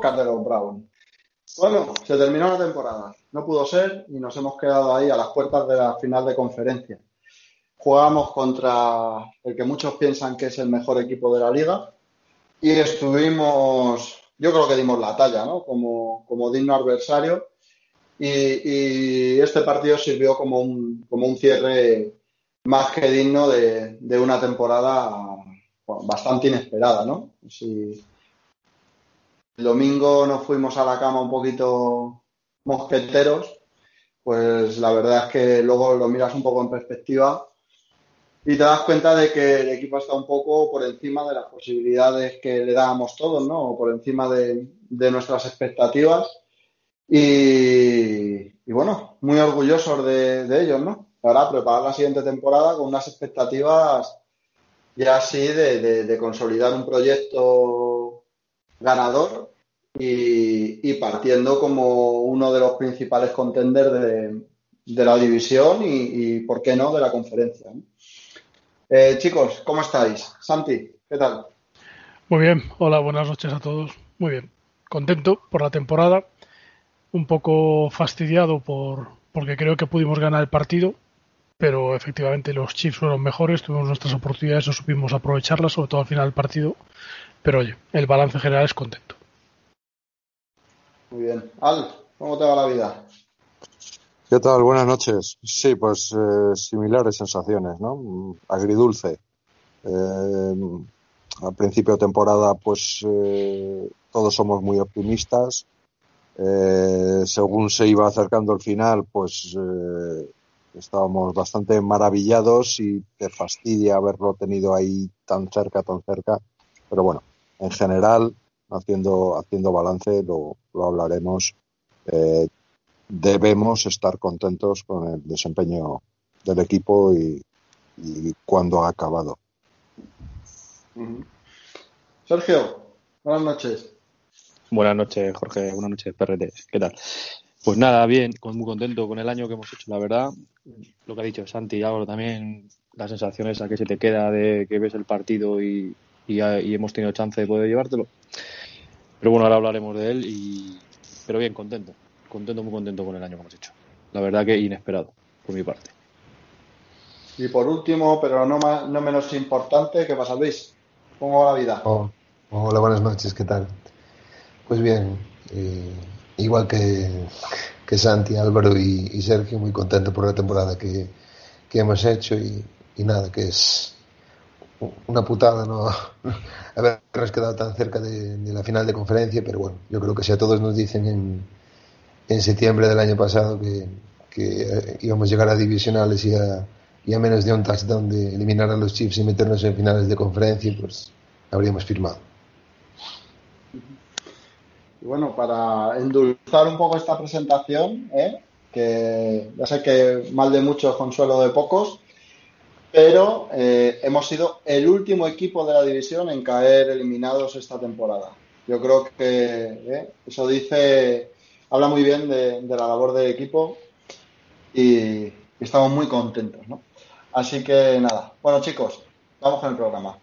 podcast de los Brown. Bueno, se terminó la temporada, no pudo ser y nos hemos quedado ahí a las puertas de la final de conferencia. Jugamos contra el que muchos piensan que es el mejor equipo de la liga y estuvimos, yo creo que dimos la talla, ¿no? Como, como digno adversario y, este partido sirvió como un, cierre más que digno de, de una temporada bastante inesperada, ¿no? Si el domingo nos fuimos a la cama un poquito mosqueteros, pues la verdad es que luego lo miras un poco en perspectiva y te das cuenta de que el equipo está un poco por encima de las posibilidades que le dábamos todos, ¿no? Por encima de, de nuestras expectativas. Y, y, bueno, muy orgullosos de, de ellos, ¿no? Ahora preparar la siguiente temporada con unas expectativas ya así de, de, de consolidar un proyecto ganador y, partiendo como uno de los principales contenders de, de la división y, y, ¿por qué no?, de la conferencia. Eh, chicos, ¿cómo estáis? Santi, ¿qué tal? Muy bien, hola, buenas noches a todos. Muy bien, contento por la temporada, un poco fastidiado por porque creo que pudimos ganar el partido, pero efectivamente los Chiefs fueron mejores, tuvimos nuestras oportunidades, no supimos aprovecharlas, sobre todo al final del partido, pero oye, el balance general es contento. Muy bien. Al, ¿cómo te va la vida? ¿Qué tal? Buenas noches. Sí, pues eh, similares sensaciones, ¿no? Agridulce. Eh, al principio de temporada, pues eh, todos somos muy optimistas. Eh, según se iba acercando el final, pues eh, estábamos bastante maravillados y te fastidia haberlo tenido ahí tan cerca, tan cerca. Pero bueno, en general, haciendo, haciendo balance, lo, lo hablaremos. Eh, debemos estar contentos con el desempeño del equipo y, y cuando ha acabado. Sergio, buenas noches. Buenas noches, Jorge. Buenas noches, PRT. ¿Qué tal? Pues nada, bien, muy contento con el año que hemos hecho, la verdad. Lo que ha dicho Santi, Álvaro también, la sensación esa que se te queda de que ves el partido y, y, y hemos tenido chance de poder llevártelo. Pero bueno, ahora hablaremos de él y pero bien, contento contento, muy contento con el año que hemos hecho. La verdad que inesperado, por mi parte. Y por último, pero no, más, no menos importante, ¿qué pasa, Luis? ¿Cómo va la vida? Oh, hola, buenas noches, ¿qué tal? Pues bien, eh, igual que, que Santi, Álvaro y, y, Sergio, muy contento por la temporada que, que hemos hecho y, y, nada, que es una putada no habernos quedado tan cerca de, la final de conferencia, pero bueno, yo creo que si a todos nos dicen en en septiembre del año pasado que, que íbamos a llegar a divisionales y a, y a, menos de un touchdown de eliminar a los Chiefs y meternos en finales de conferencia, pues habríamos firmado. Y bueno, para endulzar un poco esta presentación, ¿eh? que ya sé que mal de muchos, consuelo de pocos, pero eh, hemos sido el último equipo de la división en caer eliminados esta temporada. Yo creo que ¿eh? eso dice habla muy bien de, de la labor del equipo y, estamos muy contentos, ¿no? Así que nada, bueno chicos, vamos con el programa.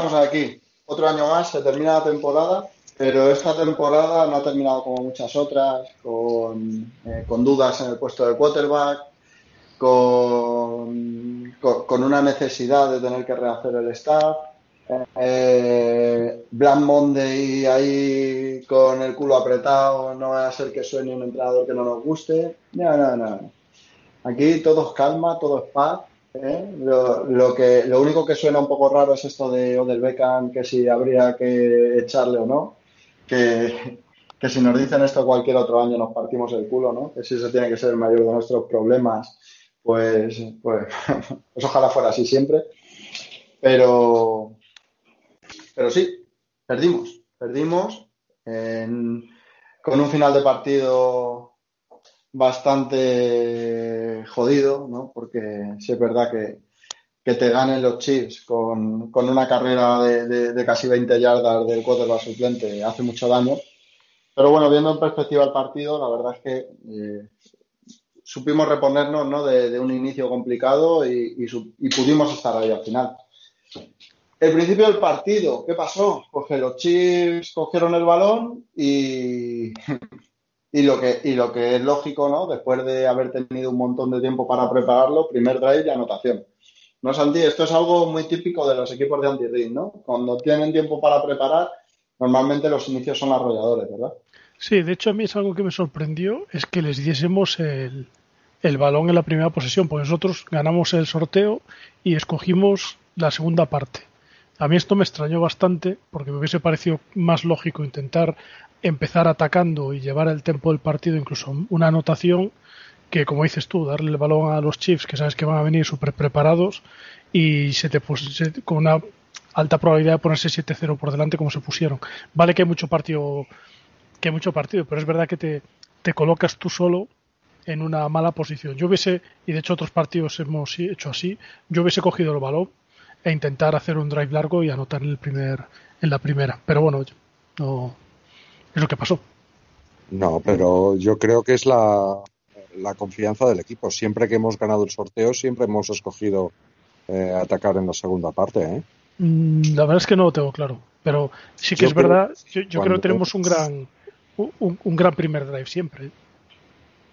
Estamos aquí. Otro año más, se termina la temporada, pero esta temporada no ha terminado como muchas otras, con, eh, con dudas en el puesto de quarterback, con, con, una necesidad de tener que rehacer el staff. Eh, Black Monday ahí con el culo apretado, no va a ser que suene un entrenador que no nos guste. No, no, no. Aquí todo es calma, todo es paz. ¿Eh? Lo, lo único que suena un poco raro es esto de Odell Beckham, que si habría que echarle o no. Que, que si nos dicen esto cualquier otro año nos partimos el culo, ¿no? Que si eso tiene que ser el mayor de nuestros problemas pues, pues, pues, ojalá fuera así siempre. Pero, pero sí, perdimos, perdimos con un final de partido bastante jodido, ¿no? Porque sí es verdad que, te ganen los Chiefs con, una carrera de, casi 20 yardas del quarterback suplente hace mucho daño. Pero bueno, viendo en perspectiva el partido, la verdad es que eh, supimos reponernos ¿no? de, un inicio complicado y, pudimos estar ahí al final. El principio del partido, ¿qué pasó? Pues que los Chiefs cogieron el balón y, y, lo que, y lo que es lógico, ¿no? Después de haber tenido un montón de tiempo para prepararlo, primer drive y anotación. ¿No, Santi? Esto es algo muy típico de los equipos de anti ¿no? Cuando tienen tiempo para preparar, normalmente los inicios son arrolladores, ¿verdad? Sí, de hecho a mí es algo que me sorprendió, es que les diésemos el, el balón en la primera posesión, porque nosotros ganamos el sorteo y escogimos la segunda parte. A mí esto me extrañó bastante porque me hubiese parecido más lógico intentar empezar atacando y llevar el tempo del partido, incluso una anotación, que como dices tú, darle el balón a los Chiefs que sabes que van a venir súper preparados y se te con una alta probabilidad de ponerse 7-0 por delante como se pusieron. Vale que hay mucho partido, que hay mucho partido, pero es verdad que te, te colocas tú solo en una mala posición. Yo hubiese, y de hecho otros partidos hemos hecho así, yo hubiese cogido el balón e intentar hacer un drive largo y anotar en, el primer, en la primera. Pero bueno, no, es lo que pasó. No, pero yo creo que es la, la confianza del equipo. Siempre que hemos ganado el sorteo, siempre hemos escogido eh, atacar en la segunda parte. ¿eh? Mm, la verdad es que no lo tengo claro. Pero sí que es verdad, yo, creo que tenemos un gran, un, un gran primer drive siempre.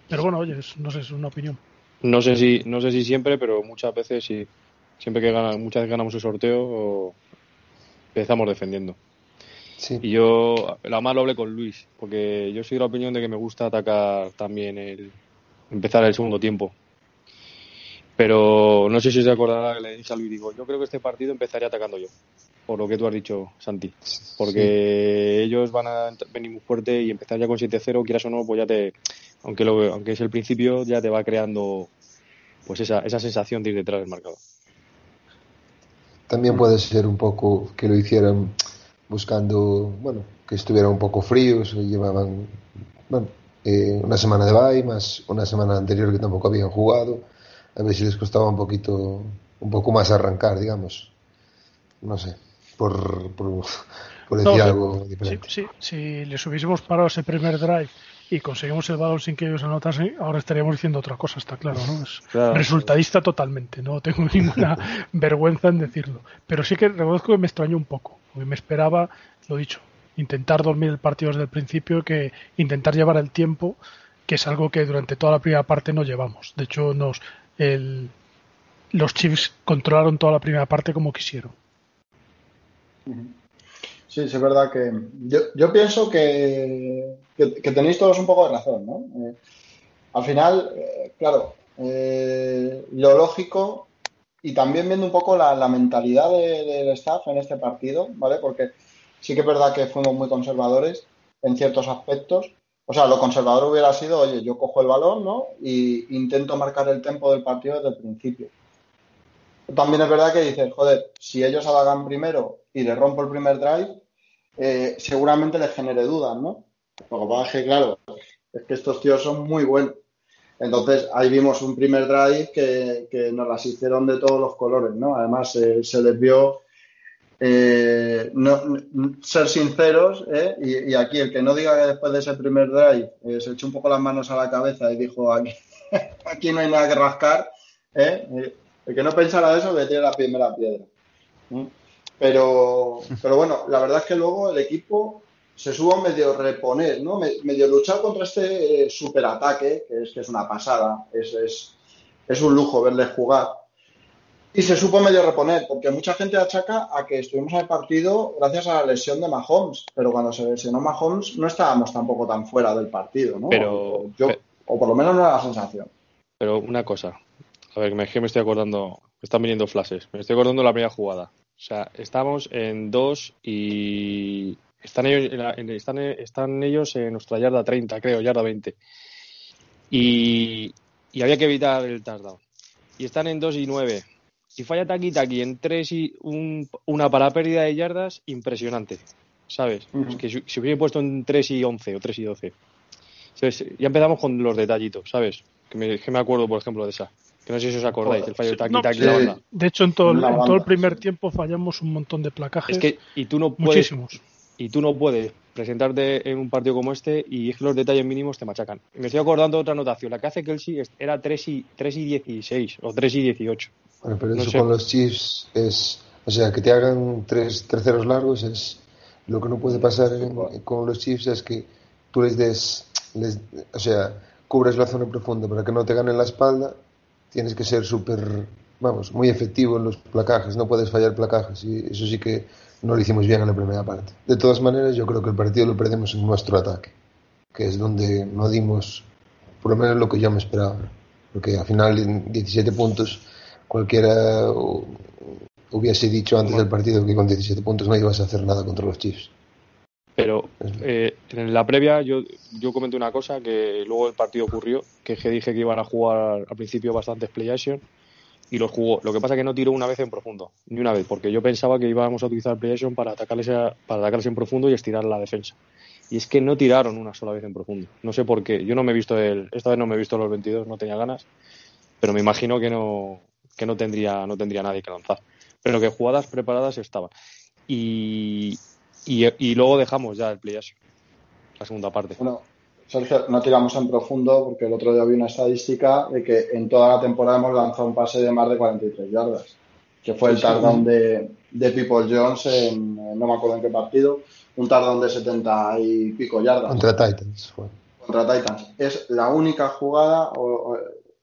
Pero bueno, oye, no sé, es una opinión. No sé si, no sé si siempre, pero muchas veces sí. Siempre que gana, muchas veces ganamos el sorteo, empezamos defendiendo. Sí. Y yo, la más lo hablé con Luis, porque yo soy de la opinión de que me gusta atacar también el empezar el segundo tiempo. Pero no sé si se acordará que le dije a Luis, digo, yo creo que este partido empezaría atacando yo, por lo que tú has dicho, Santi. Porque ellos van a venir muy fuerte y empezar ya con 7-0, quieras o no, pues ya te, aunque, lo, aunque es el principio, ya te va creando pues esa, esa sensación de ir detrás del marcador. También puede ser un poco que lo hicieran buscando, bueno, que estuvieran un poco fríos, llevaban, bueno, eh, una semana de bye, más una semana anterior que tampoco habían jugado, a ver si les costaba un poquito, un poco más arrancar, digamos. No sé, por, por, decir algo diferente. Sí, si les hubiésemos parado ese primer drive y conseguimos el balón sin que ellos anotasen, ahora estaríamos diciendo otra cosa, está claro, ¿no? Es resultadista totalmente, no tengo ninguna vergüenza en decirlo. Pero sí que reconozco que me extrañó un poco, porque me esperaba, lo dicho, intentar dormir el partido desde el principio, que intentar llevar el tiempo, que es algo que durante toda la primera parte no llevamos. De hecho, nos el, los Chiefs controlaron toda la primera parte como quisieron. Sí, es verdad que yo, pienso que, que, tenéis todos un poco de razón, ¿no? Eh, al final, eh, claro, eh, lo lógico y también viendo un poco la, mentalidad del staff en este partido, ¿vale? Porque sí que es verdad que fuimos muy conservadores en ciertos aspectos. O sea, lo conservador hubiera sido, oye, yo cojo el balón, ¿no? Y intento marcar el tempo del partido desde el principio. También es verdad que dices, joder, si ellos hagan primero y le rompo el primer drive, eh, seguramente les genere dudas, ¿no? Lo que pasa es que, claro, es que estos tíos son muy buenos. Entonces, ahí vimos un primer drive que, nos las hicieron de todos los colores, ¿no? Además, eh, se les vio eh, ser sinceros, ¿eh? y, aquí el que no diga que después de ese primer drive se echó un poco las manos a la cabeza y dijo, aquí, aquí no hay nada que rascar, el que no pensara eso, que tiene la primera piedra. Pero, pero bueno, la verdad es que luego el equipo se supo medio reponer, ¿no? Medio luchar contra este eh, superataque, que es que es una pasada, es, es, es un lujo verle jugar. Y se supo medio reponer, porque mucha gente achaca a que estuvimos en el partido gracias a la lesión de Mahomes, pero cuando se lesionó Mahomes no estábamos tampoco tan fuera del partido, ¿no? Pero, Yo, o por lo menos no era la sensación. Pero una cosa, a ver, que me estoy acordando, me están viniendo flashes, me estoy acordando de la primera jugada. O sea, estamos en dos y están ellos, están, están ellos en nuestra yarda 30, creo, yarda 20. Y, y había que evitar el touchdown. Y están en 2 y 9 si falla Taki Taki en 3 y un, una para pérdida de yardas, impresionante. ¿Sabes? es que si, hubiese puesto en 3 y 11 o 3 y 12. Ya empezamos con los detallitos, ¿sabes? Que me, que me acuerdo, por ejemplo, de esa. Que no sé si os acordáis, el fallo de la banda. De hecho, en todo, el, en todo el primer tiempo fallamos un montón de placajes. Es que, y tú no puedes, Muchísimos. Y tú no puedes presentarte en un partido como este y es que los detalles mínimos te machacan. Me estoy acordando de otra anotación. La que hace Kelsey era 3 y, 3 y 16 o 3 y 18. Bueno, pero eso con los Chiefs es, o sea, que te hagan tres terceros largos es lo que no puede pasar con los Chiefs es que tú les des, les, o sea, cubres la zona profunda para que no te ganen la espalda, tienes que ser súper, vamos, muy efectivo en los placajes, no puedes fallar placajes y eso sí que no lo hicimos bien en la primera parte. De todas maneras, yo creo que el partido lo perdemos en nuestro ataque, que es donde no dimos, por lo menos lo que yo me esperaba, porque al final 17 puntos cualquiera hubiese dicho antes del partido que con 17 puntos no ibas a hacer nada contra los Chiefs. Pero eh, en la previa yo, yo comenté una cosa que luego el partido ocurrió, que, que dije que iban a jugar al principio bastantes play action y los jugó. Lo que pasa es que no tiró una vez en profundo, ni una vez, porque yo pensaba que íbamos a utilizar play action para atacarles, para atacarles en profundo y estirar la defensa. Y es que no tiraron una sola vez en profundo. No sé por qué. Yo no me he visto el, esta vez no me he visto los 22, no tenía ganas, pero me imagino que no, que no tendría, no tendría nadie que lanzar. Pero que jugadas preparadas estaban. Y, y, luego dejamos ya el play la segunda parte. Bueno, Sergio, no tiramos en profundo porque el otro día vi una estadística de que en toda la temporada hemos lanzado un pase de más de 43 yardas, que fue el tardón de, de People Jones en, no me acuerdo en qué partido, un tardón de 70 y pico yardas. Contra Titans Contra Titans. Es la única jugada,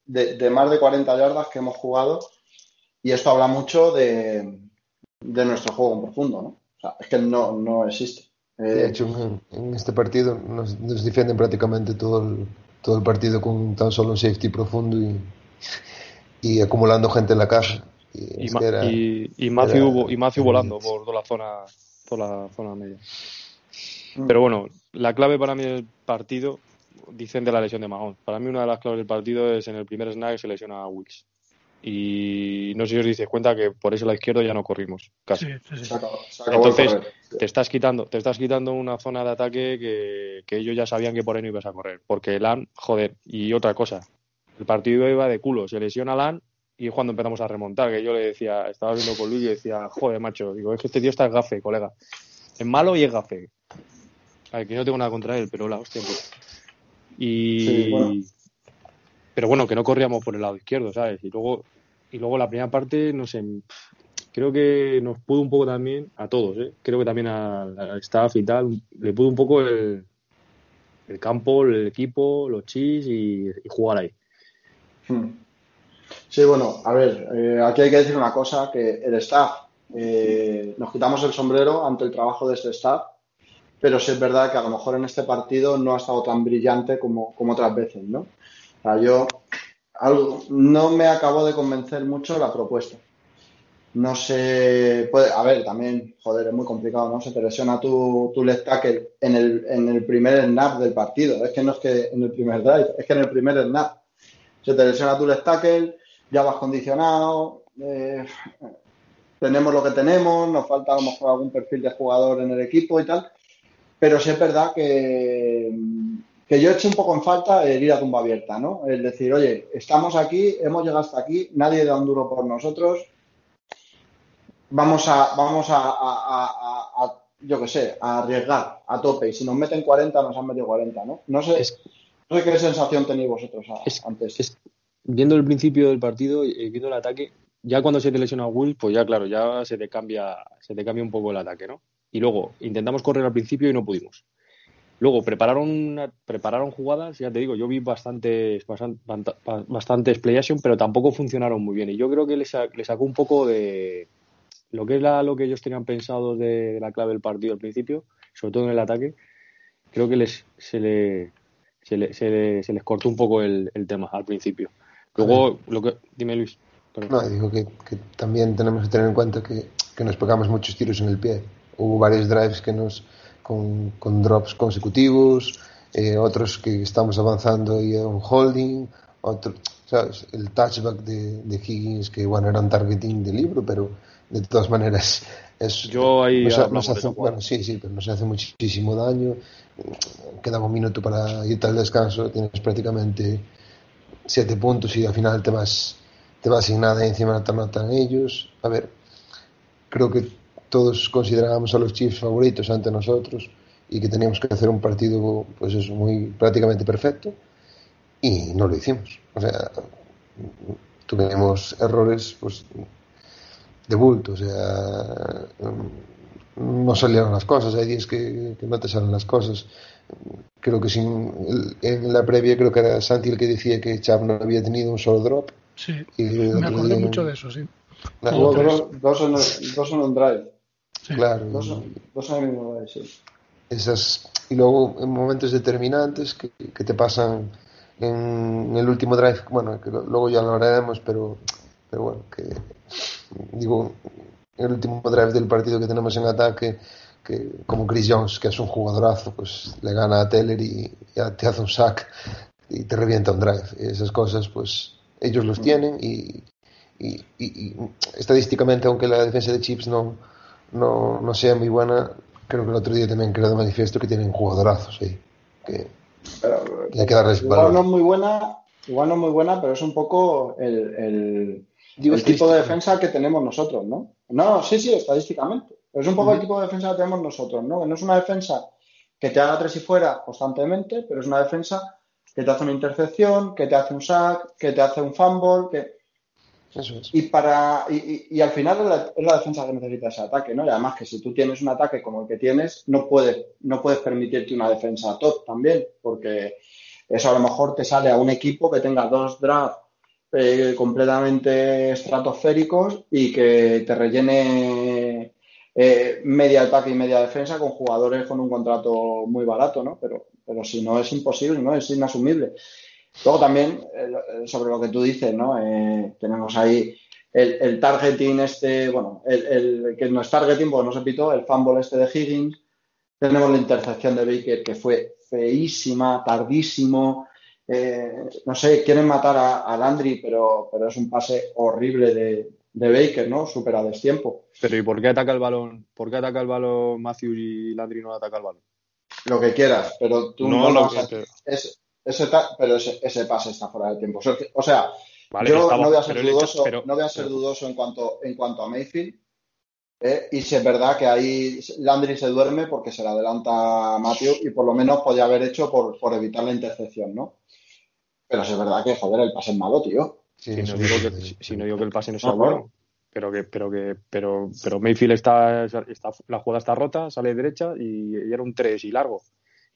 de, más de 40 yardas que hemos jugado y esto habla mucho de, nuestro juego en profundo, ¿no? O sea, es que no, no existe. De eh, hecho, en, este partido nos, nos, defienden prácticamente todo el, todo el partido con tan solo un safety profundo y, y acumulando gente en la caja. Y, y, y, Matthew, y Matthew volando por toda la zona, toda la zona media. Mm. Pero bueno, la clave para mí del partido dicen de la lesión de Mahon. Para mí una de las claves del partido es en el primer snag se lesiona a Wills. Y no sé si os dices cuenta que por ese lado izquierdo ya no corrimos casi. Entonces te estás quitando, te estás quitando una zona de ataque que, ellos ya sabían que por ahí no ibas a correr. Porque Lan, joder, y otra cosa, el partido iba de culo, se lesiona Lan y es cuando empezamos a remontar, que yo le decía, estaba viendo con Luis y decía, joder, macho, digo, es que este tío está gafe, colega. Es malo y es gafe. A ver, que no tengo nada contra él, pero la hostia, pues, y pero bueno, que no corríamos por el lado izquierdo, ¿sabes? Y luego y luego la primera parte, no sé, creo que nos pudo un poco también a todos, ¿eh? Creo que también al, staff y tal, le pudo un poco el, el campo, el equipo, los chis y, jugar ahí. Hmm. Sí, bueno, a ver, eh, aquí hay que decir una cosa, que el staff, eh, nos quitamos el sombrero ante el trabajo de este staff, pero sí es verdad que a lo mejor en este partido no ha estado tan brillante como, como otras veces, ¿no? O sea, yo algo, no me acabo de convencer mucho la propuesta. No sé, puede, a ver, también, joder, es muy complicado, ¿no? Se te lesiona tu, tu left tackle en el, en el primer snap del partido. Es que no es que en el primer drive, es que en el primer snap. Se te lesiona tu left tackle, ya vas condicionado, eh, tenemos lo que tenemos, nos falta a lo mejor algún perfil de jugador en el equipo y tal pero sí es verdad que, que yo echo un poco en falta el ir a tumba abierta, ¿no? Es decir, oye, estamos aquí, hemos llegado hasta aquí, nadie da un duro por nosotros, vamos a, vamos a, yo qué sé, a arriesgar a tope. Y si nos meten 40, nos han metido 40, ¿no? No sé, no sé qué sensación tenéis vosotros antes. viendo el principio del partido y viendo el ataque, ya cuando se te lesiona Will, pues ya claro, ya se te cambia, se te cambia un poco el ataque, ¿no? Y luego intentamos correr al principio y no pudimos. Luego prepararon, prepararon jugadas, ya te digo, yo vi bastantes, bastantes play action, pero tampoco funcionaron muy bien. Y yo creo que le, sacó un poco de lo que es la, lo que ellos tenían pensado de, la clave del partido al principio, sobre todo en el ataque. Creo que les, se, le, se, les cortó un poco el, tema al principio. Luego, lo que. Dime, Luis. No, digo que, también tenemos que tener en cuenta que, que nos pegamos muchos tiros en el pie. Hubo varios drives que nos con, con drops consecutivos, eh, otros que estamos avanzando y un holding, otro, ¿sabes? el touchback de, de, Higgins, que bueno, era un targeting de libro, pero de todas maneras es, Yo ahí nos, hace, bueno, sí, sí, pero nos hace muchísimo daño. Queda un minuto para irte al descanso, tienes prácticamente siete puntos y al final te vas, te vas sin nada y encima te matan ellos. A ver, creo que todos considerábamos a los Chiefs favoritos ante nosotros y que teníamos que hacer un partido pues eso muy prácticamente perfecto y no lo hicimos. O sea tuvimos errores pues de bulto o sea no salieron las cosas hay días que, no te salen las cosas. Creo que sin en la previa creo que era Santi el que decía que Chav no había tenido un solo drop. Sí me acordé mucho de eso sí. Dos, en, dos en un drive. Claro. Dos, años sí. Esas, y luego en momentos determinantes que, que te pasan en el último drive, bueno, que luego ya lo haremos, pero, pero bueno, que digo, el último drive del partido que tenemos en ataque, que como Chris Jones, que es un jugadorazo, pues le gana a Teller y te hace un sack y te revienta un drive. Esas cosas, pues ellos los tienen y, y, y estadísticamente, aunque la defensa de Chips no no, no sea muy buena, creo que el otro día también quedó manifiesto que tienen jugadorazos ahí. Hay que darles igual no es muy buena, igual no es muy buena, pero es un poco el, el, tipo de defensa que tenemos nosotros, ¿no? No, sí, sí, estadísticamente. Pero es un poco el tipo de defensa que tenemos nosotros, ¿no? Que no es una defensa que te haga tres y fuera constantemente, pero es una defensa que te hace una intercepción, que te hace un sack, que te hace un fumble, que y, para, y, al final es la, defensa que necesita ese ataque, ¿no? Y además que si tú tienes un ataque como el que tienes, no puedes, no puedes permitirte una defensa top también, porque eso a lo mejor te sale a un equipo que tenga dos drafts eh, completamente estratosféricos y que te rellene eh, media ataque y media defensa con jugadores con un contrato muy barato, ¿no? Pero, pero si no es imposible, ¿no? Es inasumible. Luego también, eh, eh, sobre lo que tú dices, ¿no? Eh, tenemos ahí el, targeting este, bueno, el, que no es targeting porque no se pitó, el fumble este de Higgins. Tenemos la intercepción de Baker que fue feísima, tardísimo. no sé, quieren matar a, Landry, pero, pero es un pase horrible de, Baker, ¿no? Súper a destiempo. Pero ¿y por qué ataca el balón? ¿Por qué ataca el balón Matthews y Landry no ataca el balón? Lo que quieras, pero tú no, lo vas a... es, ese pero ese, pase está fuera de tiempo. O sea, yo no voy a ser, dudoso, no voy a ser dudoso en cuanto, en cuanto a Mayfield. ¿eh? y si es verdad que ahí Landry se duerme porque se le adelanta a Matthew y por lo menos podía haber hecho por, por evitar la intercepción, ¿no? Pero si es verdad que, joder, el pase es malo, tío. si, no digo que, si no digo que el pase no sea bueno. Pero que, pero que, pero, pero Mayfield está, está, la jugada está rota, sale derecha y, era un 3 y largo.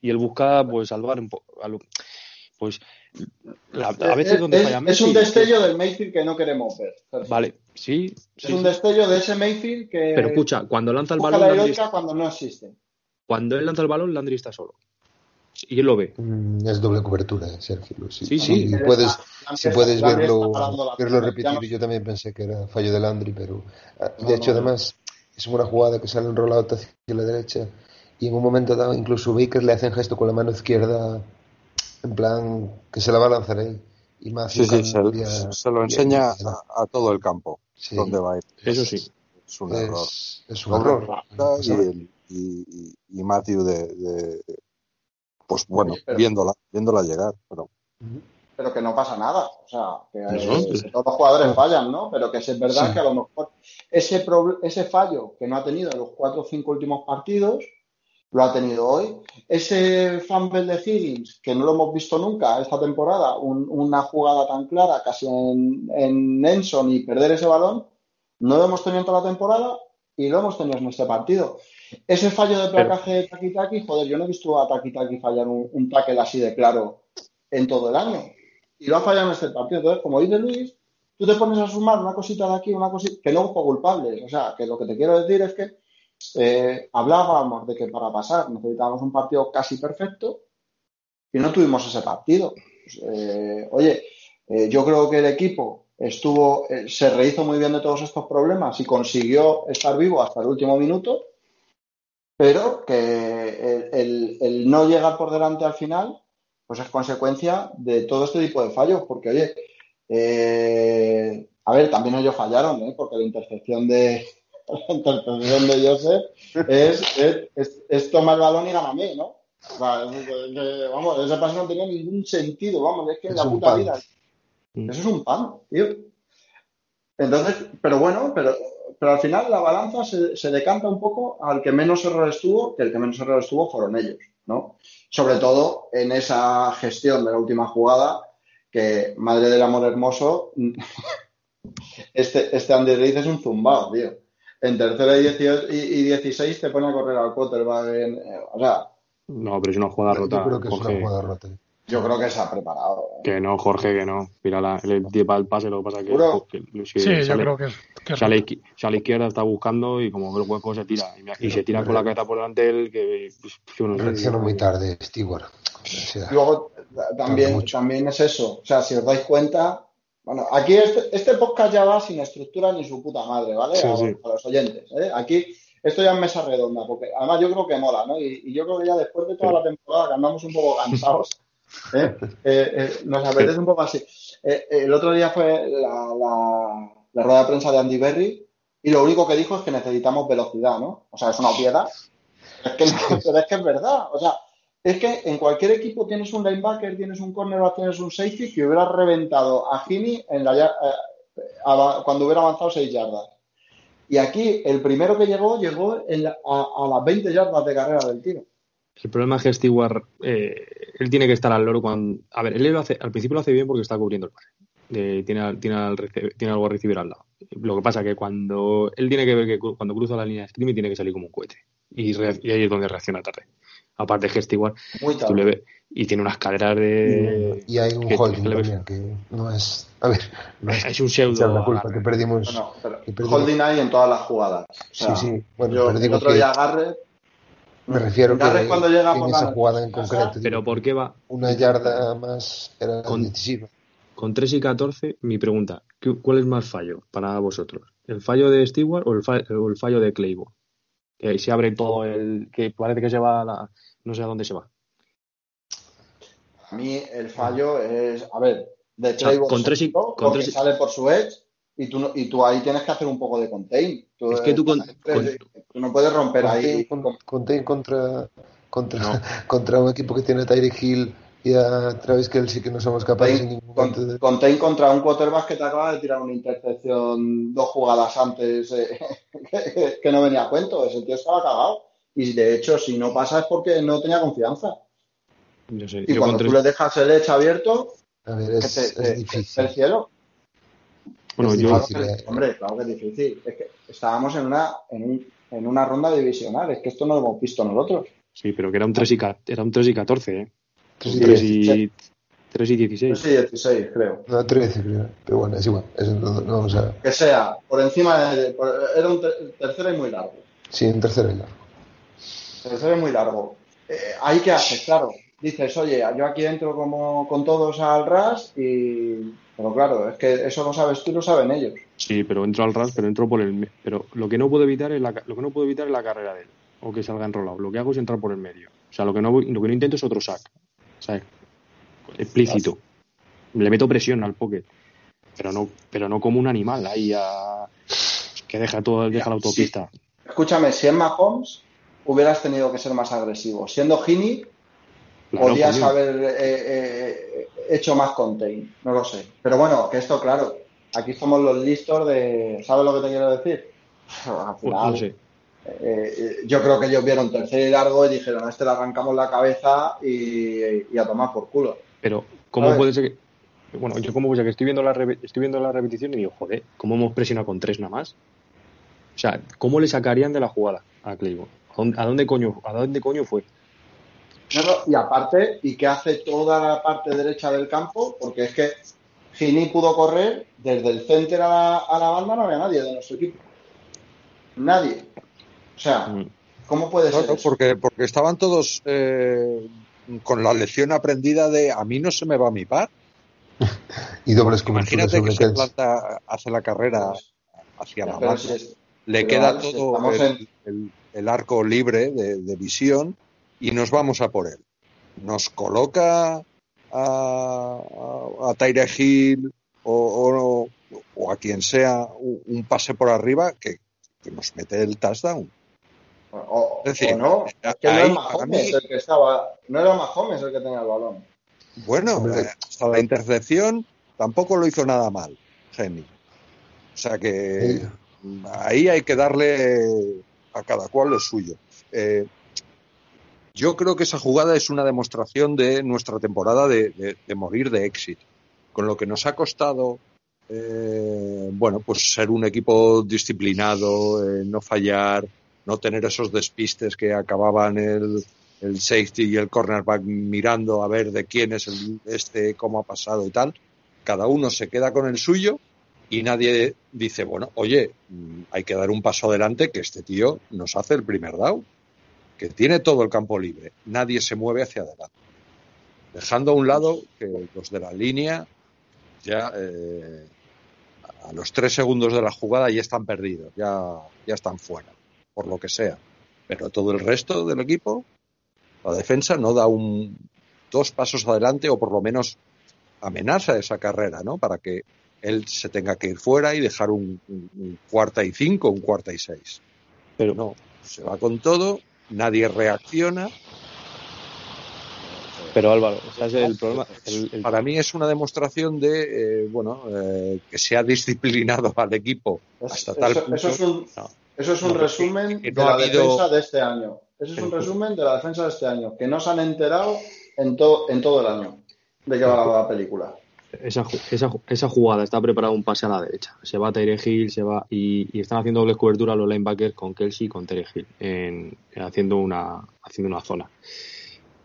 Y él busca, pues, salvar un poco pues a veces donde falla Messi, es un destello del Mayfield que no queremos ver. Vale, sí. Es un destello de ese Mayfield que. Pero escucha, cuando lanza el balón. La cuando no existe. Cuando él lanza el balón, Landry está solo. Y él lo ve. Mm, es doble cobertura, Sergio. Sí, sí. Y puedes, si puedes verlo, verlo repetido, yo también pensé que era fallo de Landry, pero ah, de hecho, además, es una jugada que sale en rollout hacia la derecha y en un momento dado, incluso Baker le hace un gesto con la mano izquierda en plan que se la va a lanzar él. Y más sí, sí, se, lo enseña a, todo el campo donde va a ir. Eso sí. Es un error. Es un error. Y, y, Matthew de, pues bueno, viéndola, viéndola llegar, pero pero que no pasa nada. O sea, que, todos los jugadores fallan, ¿no? Pero que es verdad que a lo mejor ese, ese fallo que no ha tenido en los cuatro o cinco últimos partidos lo ha tenido hoy. Ese fumble de Higgins, que no lo hemos visto nunca esta temporada, una jugada tan clara casi en, en Enson y perder ese balón, no lo hemos tenido en toda la temporada y lo hemos tenido en este partido. Ese fallo de placaje de Taki Taki, joder, yo no he visto a Taki Taki fallar un, un tackle así de claro en todo el año. Y lo ha fallado en este partido. Entonces, como dice Luis, tú te pones a sumar una cosita de aquí, una cosita, que no busco culpables. O sea, que lo que te quiero decir es que eh, hablábamos de que para pasar necesitábamos un partido casi perfecto y no tuvimos ese partido. Pues, eh, oye, eh, yo creo que el equipo estuvo, se rehizo muy bien de todos estos problemas y consiguió estar vivo hasta el último minuto, pero que el, el no llegar por delante al final, pues es consecuencia de todo este tipo de fallos, porque oye, a ver, también ellos fallaron, porque la intercepción de, la interpretación de Joseph es, es, es, tomar el balón y ganarme, ¿no? vamos, ese paso no tenía ningún sentido, vamos, es que en la puta vida. Mm. Eso es un pan, tío. Entonces, pero bueno, pero, pero al final la balanza se, se, decanta un poco al que menos errores tuvo, que el que menos errores tuvo fueron ellos, ¿no? Sobre todo en esa gestión de la última jugada, que madre del amor hermoso, este, este Andy Reid es un zumbao, tío en tercera y, y 16 te pone a correr al quarterback. En, eh, o sea. No, pero es una jugada rota. Yo creo que es una jugada rota. Yo creo que se ha preparado. ¿eh? Que no, Jorge, que no. Mira, la, el lleva el pase, lo que pasa que. que sí, sale, yo creo que es. Que sale, a la izquierda, está buscando y como el hueco se tira. Y, y se tira con la cabeza por delante él, que. Pues, Reacciona muy tarde, Stewart. O sea, Luego, también, también es eso. O sea, si os dais cuenta, bueno, aquí este, este, podcast ya va sin estructura ni su puta madre, ¿vale? a, los oyentes. ¿eh? Aquí esto ya es mesa redonda, porque además yo creo que mola, ¿no? Y, yo creo que ya después de toda la temporada que andamos un poco cansados, ¿eh? Eh, eh, nos apetece un poco así. el otro día fue la, la, rueda de prensa de Andy Berry y lo único que dijo es que necesitamos velocidad, ¿no? O sea, es una obviedad. Es que, pero es que es verdad. O sea, es que en cualquier equipo tienes un linebacker, tienes un cornerback, tienes un safety que hubiera reventado a Gini en la, eh, cuando hubiera avanzado 6 yardas. Y aquí el primero que llegó, llegó a, las 20 yardas de carrera del tiro. El problema es que eh, él tiene que estar al loro cuando... A ver, él lo hace, al principio lo hace bien porque está cubriendo el pase. tiene, tiene, tiene, algo a recibir al lado. Lo que pasa es que cuando él tiene que ver que cuando cruza la línea de streaming tiene que salir como un cohete. Y, y ahí es donde reacciona tarde aparte de que igual, tú le ves, y tiene unas caderas de... Y, hay un holding también, que no es... A ver, no es, es un pseudo... La culpa que perdimos, no, Holding hay en todas las jugadas. sí, sí. Bueno, yo, el otro día Garrett... Me refiero Garrett que cuando llega en esa jugada en concreto... Pero ¿por qué va? Una yarda más era con, decisiva. Con 3 y 14, mi pregunta, ¿cuál es más fallo para vosotros? ¿El fallo de Stewart o el, fallo, o el fallo de Claiborne? Que ahí se abre todo el... que parece que se va a la no sé a dónde se va. A mí el fallo es, a ver, de con tres y, con tres... sale por su edge y tú, y tú ahí tienes que hacer un poco de contain. es que tú, con, tú no puedes romper ahí. contain contra, contra, contra un equipo que tiene a Tyreek Hill y a Travis Kelsey que no somos capaces contain, en contain contra un quarterback que te acaba de tirar una intercepción dos jugadas antes eh, que, no venía a cuento. Ese tío estaba cagado. Y de hecho, si no pasa es porque no tenía confianza. y cuando tú le dejas el edge abierto, a ver, es, difícil. el cielo. Bueno, yo... Eh. hombre, claro que es difícil. Es que estábamos en una, en, un, en una ronda divisional. Es que esto no lo hemos visto nosotros. Sí, pero que era un 3 y, era un 3 y 14, ¿eh? 3 y, 3 y, 3 y 16. 3 y 16, creo. No, 13, creo. Pero bueno, es igual. Eso no, no vamos a... Que sea, por encima de... Por, era un tercero y muy largo. Sí, un tercero y largo. Pero eso es muy largo. Eh, ¿Hay que hacer? Claro. Dices, oye, yo aquí entro como con todos al RAS y... Pero claro, es que eso lo sabes tú y lo saben ellos. Sí, pero entro al RAS, pero entro por el... Pero lo que no puedo evitar es la, lo que no puedo evitar es la carrera de él. O que salga enrolado. Lo que hago es entrar por el medio. O sea, lo que no, lo que no intento es otro sack. ¿Sabes? Explícito. Le meto presión al pocket. Pero no, pero no como un animal ahí a... que deja todo, deja la autopista. Escúchame, si es Mahomes, hubieras tenido que ser más agresivo. Siendo Gini, podías haber eh, eh, hecho más contain, no lo sé. Pero bueno, que esto, claro, aquí somos los listos de. ¿Sabes lo que te quiero decir? Al final, eh, yo creo que ellos vieron tercer y largo y dijeron, a este le arrancamos la cabeza y, a tomar por culo. Pero, ¿cómo puede ser que.? Bueno, yo como que estoy viendo, la estoy viendo la repetición y digo, joder, ¿cómo hemos presionado con tres nada más? O sea, ¿cómo le sacarían de la jugada a Claiborne? ¿A dónde coño, a dónde coño fue? y aparte, ¿y qué hace toda la parte derecha del campo? Porque es que Gini pudo correr desde el center a la, a la banda, no había nadie de nuestro equipo. Nadie. O sea, mm. ¿cómo puede ser? Porque, porque estaban todos eh, con la lección aprendida de a mí no se me va mi par. y dobles Imagínate que se planta, hace la carrera hacia la base, le queda todo el, arco libre de, visión y nos vamos a por él. Nos coloca a, a, Tyre Hill o, o, a quien sea un, pase por arriba que, que nos mete el touchdown. O, no, es que no era Mahomes el que estaba, no era Mahomes el que tenía el balón. Bueno, eh, hasta la intercepción tampoco lo hizo nada mal, Gemi. O sea que ahí hay que darle a cada cual lo suyo. Eh, yo creo que esa jugada es una demostración de nuestra temporada de, morir de éxito. Con lo que nos ha costado, eh, bueno, pues ser un equipo disciplinado, no fallar, no tener esos despistes que acababan el, el safety y el cornerback mirando a ver de quién es el, este, cómo ha pasado y tal. Cada uno se queda con el suyo y nadie dice, bueno, oye, mm, hay que dar un paso adelante que este tío nos hace el primer down, que tiene todo el campo libre. Nadie se mueve hacia adelante. Dejando a un lado que los de la línea ya eh, a los tres segundos de la jugada ya están perdidos, ya, ya están fuera por lo que sea. Pero todo el resto del equipo, la defensa no da un dos pasos adelante o por lo menos amenaza esa carrera, ¿no? Para que él se tenga que ir fuera y dejar un, cuarta y cinco, un cuarta y seis. Pero no, se va con todo, nadie reacciona. Pero Álvaro, el problema. Para mí es una demostración de, eh, bueno, eh, que se ha disciplinado al equipo hasta tal punto. Eso es un resumen de la defensa de este año. Eso es un resumen de la defensa de este año, que no se han enterado en, en todo el año de qué va la película. Esa, esa, jugada está preparada un pase a la derecha. Se va Tere Hill, se va y, están haciendo doble cobertura los linebackers con Kelsey y con Tere Hill, en, haciendo, una, haciendo una zona.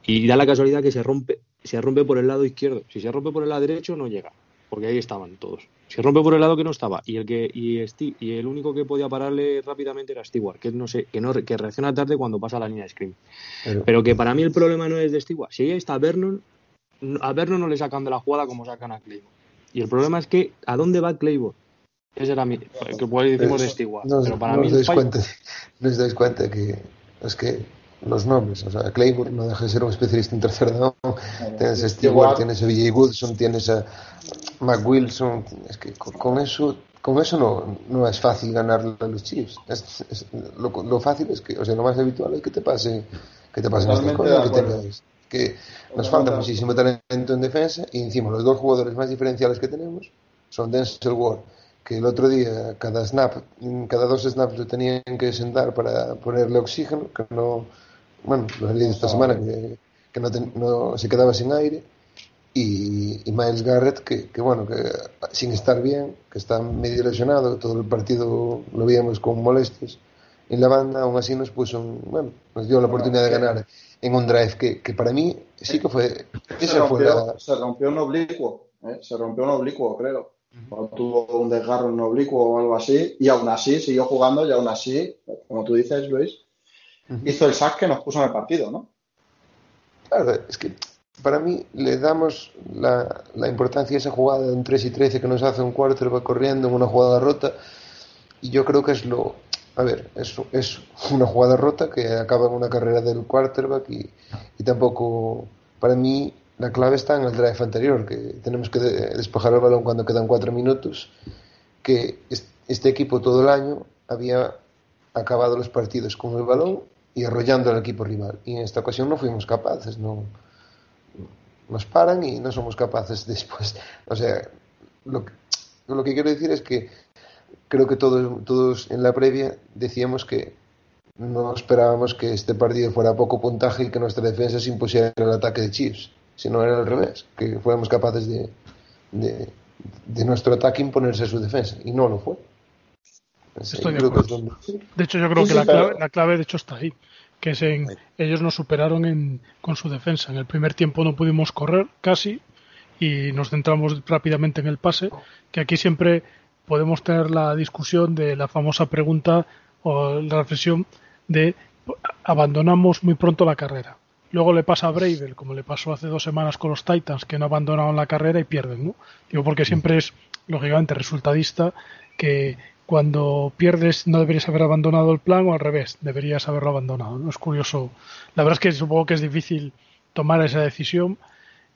Y da la casualidad que se rompe, se rompe por el lado izquierdo. Si se rompe por el lado derecho, no llega, porque ahí estaban todos. Se rompe por el lado que no estaba y el que y, y el único que podía pararle rápidamente era Stewart, que no sé, que no que reacciona tarde cuando pasa la línea de screen. Pero, que para mí el problema no es de Stewart. Si ahí está Vernon, a Vernon no le sacan de la jugada como sacan a Claymore. Y el problema es que ¿a dónde va Claymore? Ese era mi que decimos de Stewart, pero para mí os dais cuenta, no os dais cuenta que es que los nombres. O sea, Claymore no deja de ser un especialista en tercer down. Tienes a Stewart, tienes a V.J. Woodson, tienes a Mac Wilson. Es que con, eso con eso no, no es fácil ganar a los Chiefs. lo, fácil es que, o sea, lo más habitual es que te pase que te pasen estas cosas, que, que nos falta muchísimo talento en defensa y encima los dos jugadores más diferenciales que tenemos son Denzel Ward que el otro día cada snap, cada dos snaps lo tenían que sentar para ponerle oxígeno, que no, bueno, lo leído esta semana, que, que no, no, se quedaba sin aire. Y, Miles Garrett, que, que, bueno, que sin estar bien, que está medio lesionado, todo el partido lo veíamos con molestias en la banda, aún así nos puso, bueno, nos dio la oportunidad de ganar en un drive que, que para mí sí que fue. Se rompió, se rompió un oblicuo, ¿eh? se rompió un oblicuo, creo. tuvo un desgarro en un oblicuo o algo así, y aún así siguió jugando, y aún así, como tú dices, Luis, hizo el sack que nos puso en el partido, ¿no? Claro, es que para mí le damos la, la importancia a esa jugada de un 3 y 13 que nos hace un va corriendo en una jugada rota y yo creo que es lo a ver, es, es una jugada rota que acaba en una carrera del quarterback y, tampoco para mí la clave está en el drive anterior, que tenemos que despejar el balón cuando quedan cuatro minutos, que este equipo todo el año había acabado los partidos con el balón y arrollando al equipo rival. Y en esta ocasión no fuimos capaces, no nos paran y no somos capaces después. O sea, lo que, lo que quiero decir es que creo que todos, todos en la previa decíamos que no esperábamos que este partido fuera poco puntaje y que nuestra defensa se impusiera el ataque de Chiefs, sino era al revés, que fuéramos capaces de, de, de nuestro ataque imponerse a su defensa, y no lo fue. Estoy de acuerdo. De hecho, yo creo que la clave, la clave, de hecho, está ahí. Que es en, ellos nos superaron en, con su defensa. En el primer tiempo no pudimos correr casi y nos centramos rápidamente en el pase. Que aquí siempre podemos tener la discusión de la famosa pregunta o la reflexión de abandonamos muy pronto la carrera. Luego le pasa a Bravel, como le pasó hace dos semanas con los Titans, que no abandonaron la carrera y pierden, ¿no? Digo, porque siempre es, lógicamente, resultadista que cuando pierdes no deberías haber abandonado el plan o al revés, deberías haberlo abandonado. ¿no? Es curioso. La verdad es que supongo que es difícil tomar esa decisión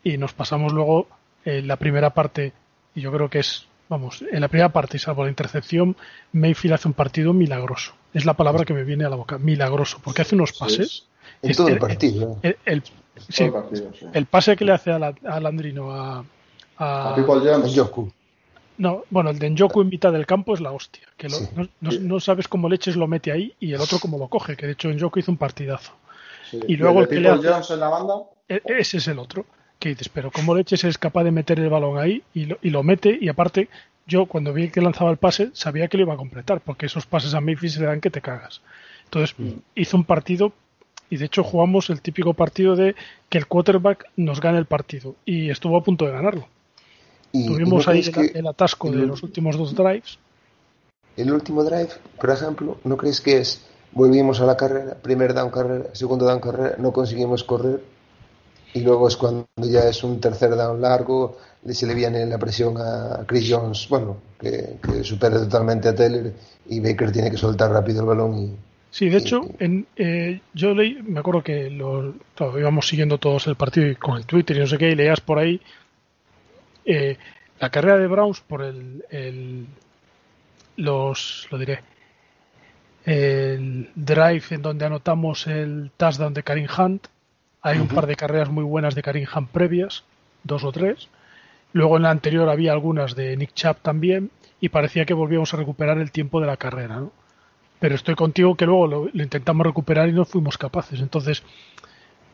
y nos pasamos luego en la primera parte y yo creo que es, vamos, en la primera parte, y salvo la intercepción, Mayfield hace un partido milagroso. Es la palabra que me viene a la boca, milagroso, porque hace unos pases. En todo el partido. El, el, sí, el, partido, sí. el, pase que le hace a, la, a Landrino a, a, a People Jones. No, bueno, el de Njoku en mitad del campo es la hostia. Que lo, sí. no, no, no, sabes cómo leches lo mete ahí y el otro cómo lo coge, que de hecho Njoku hizo un partidazo. Sí. Y luego ¿Y el, el que le hace, Jones en la banda? e, ese es el otro. Que dices, pero cómo leches es capaz de meter el balón ahí y lo, y lo mete y aparte yo cuando vi que lanzaba el pase sabía que lo iba a completar porque esos pases a Memphis le dan que te cagas. Entonces mm. hizo un partido y de hecho jugamos el típico partido de que el quarterback nos gane el partido y estuvo a punto de ganarlo. Y, Tuvimos y no ahí el, atasco el- de los últimos dos drives. el último drive, por ejemplo, ¿no crees que es volvimos a la carrera, primer down carrera, segundo down carrera, no conseguimos correr y luego es cuando ya es un tercer down largo, le- se le viene la presión a Chris Jones, bueno, que, que supera totalmente a Taylor y Baker tiene que soltar rápido el balón y Sí, de hecho, en, eh, yo leí, me acuerdo que lo, claro, íbamos siguiendo todos el partido y con el Twitter y no sé qué, y leías por ahí eh, la carrera de Browns por el, el los, lo diré, el drive en donde anotamos el touchdown de Karim Hunt. Hay un par de carreras muy buenas de Hunt previas, dos o tres. Luego en la anterior había algunas de Nick Chubb también y parecía que volvíamos a recuperar el tiempo de la carrera, ¿no? Pero estoy contigo que luego lo, lo intentamos recuperar y no fuimos capaces. Entonces,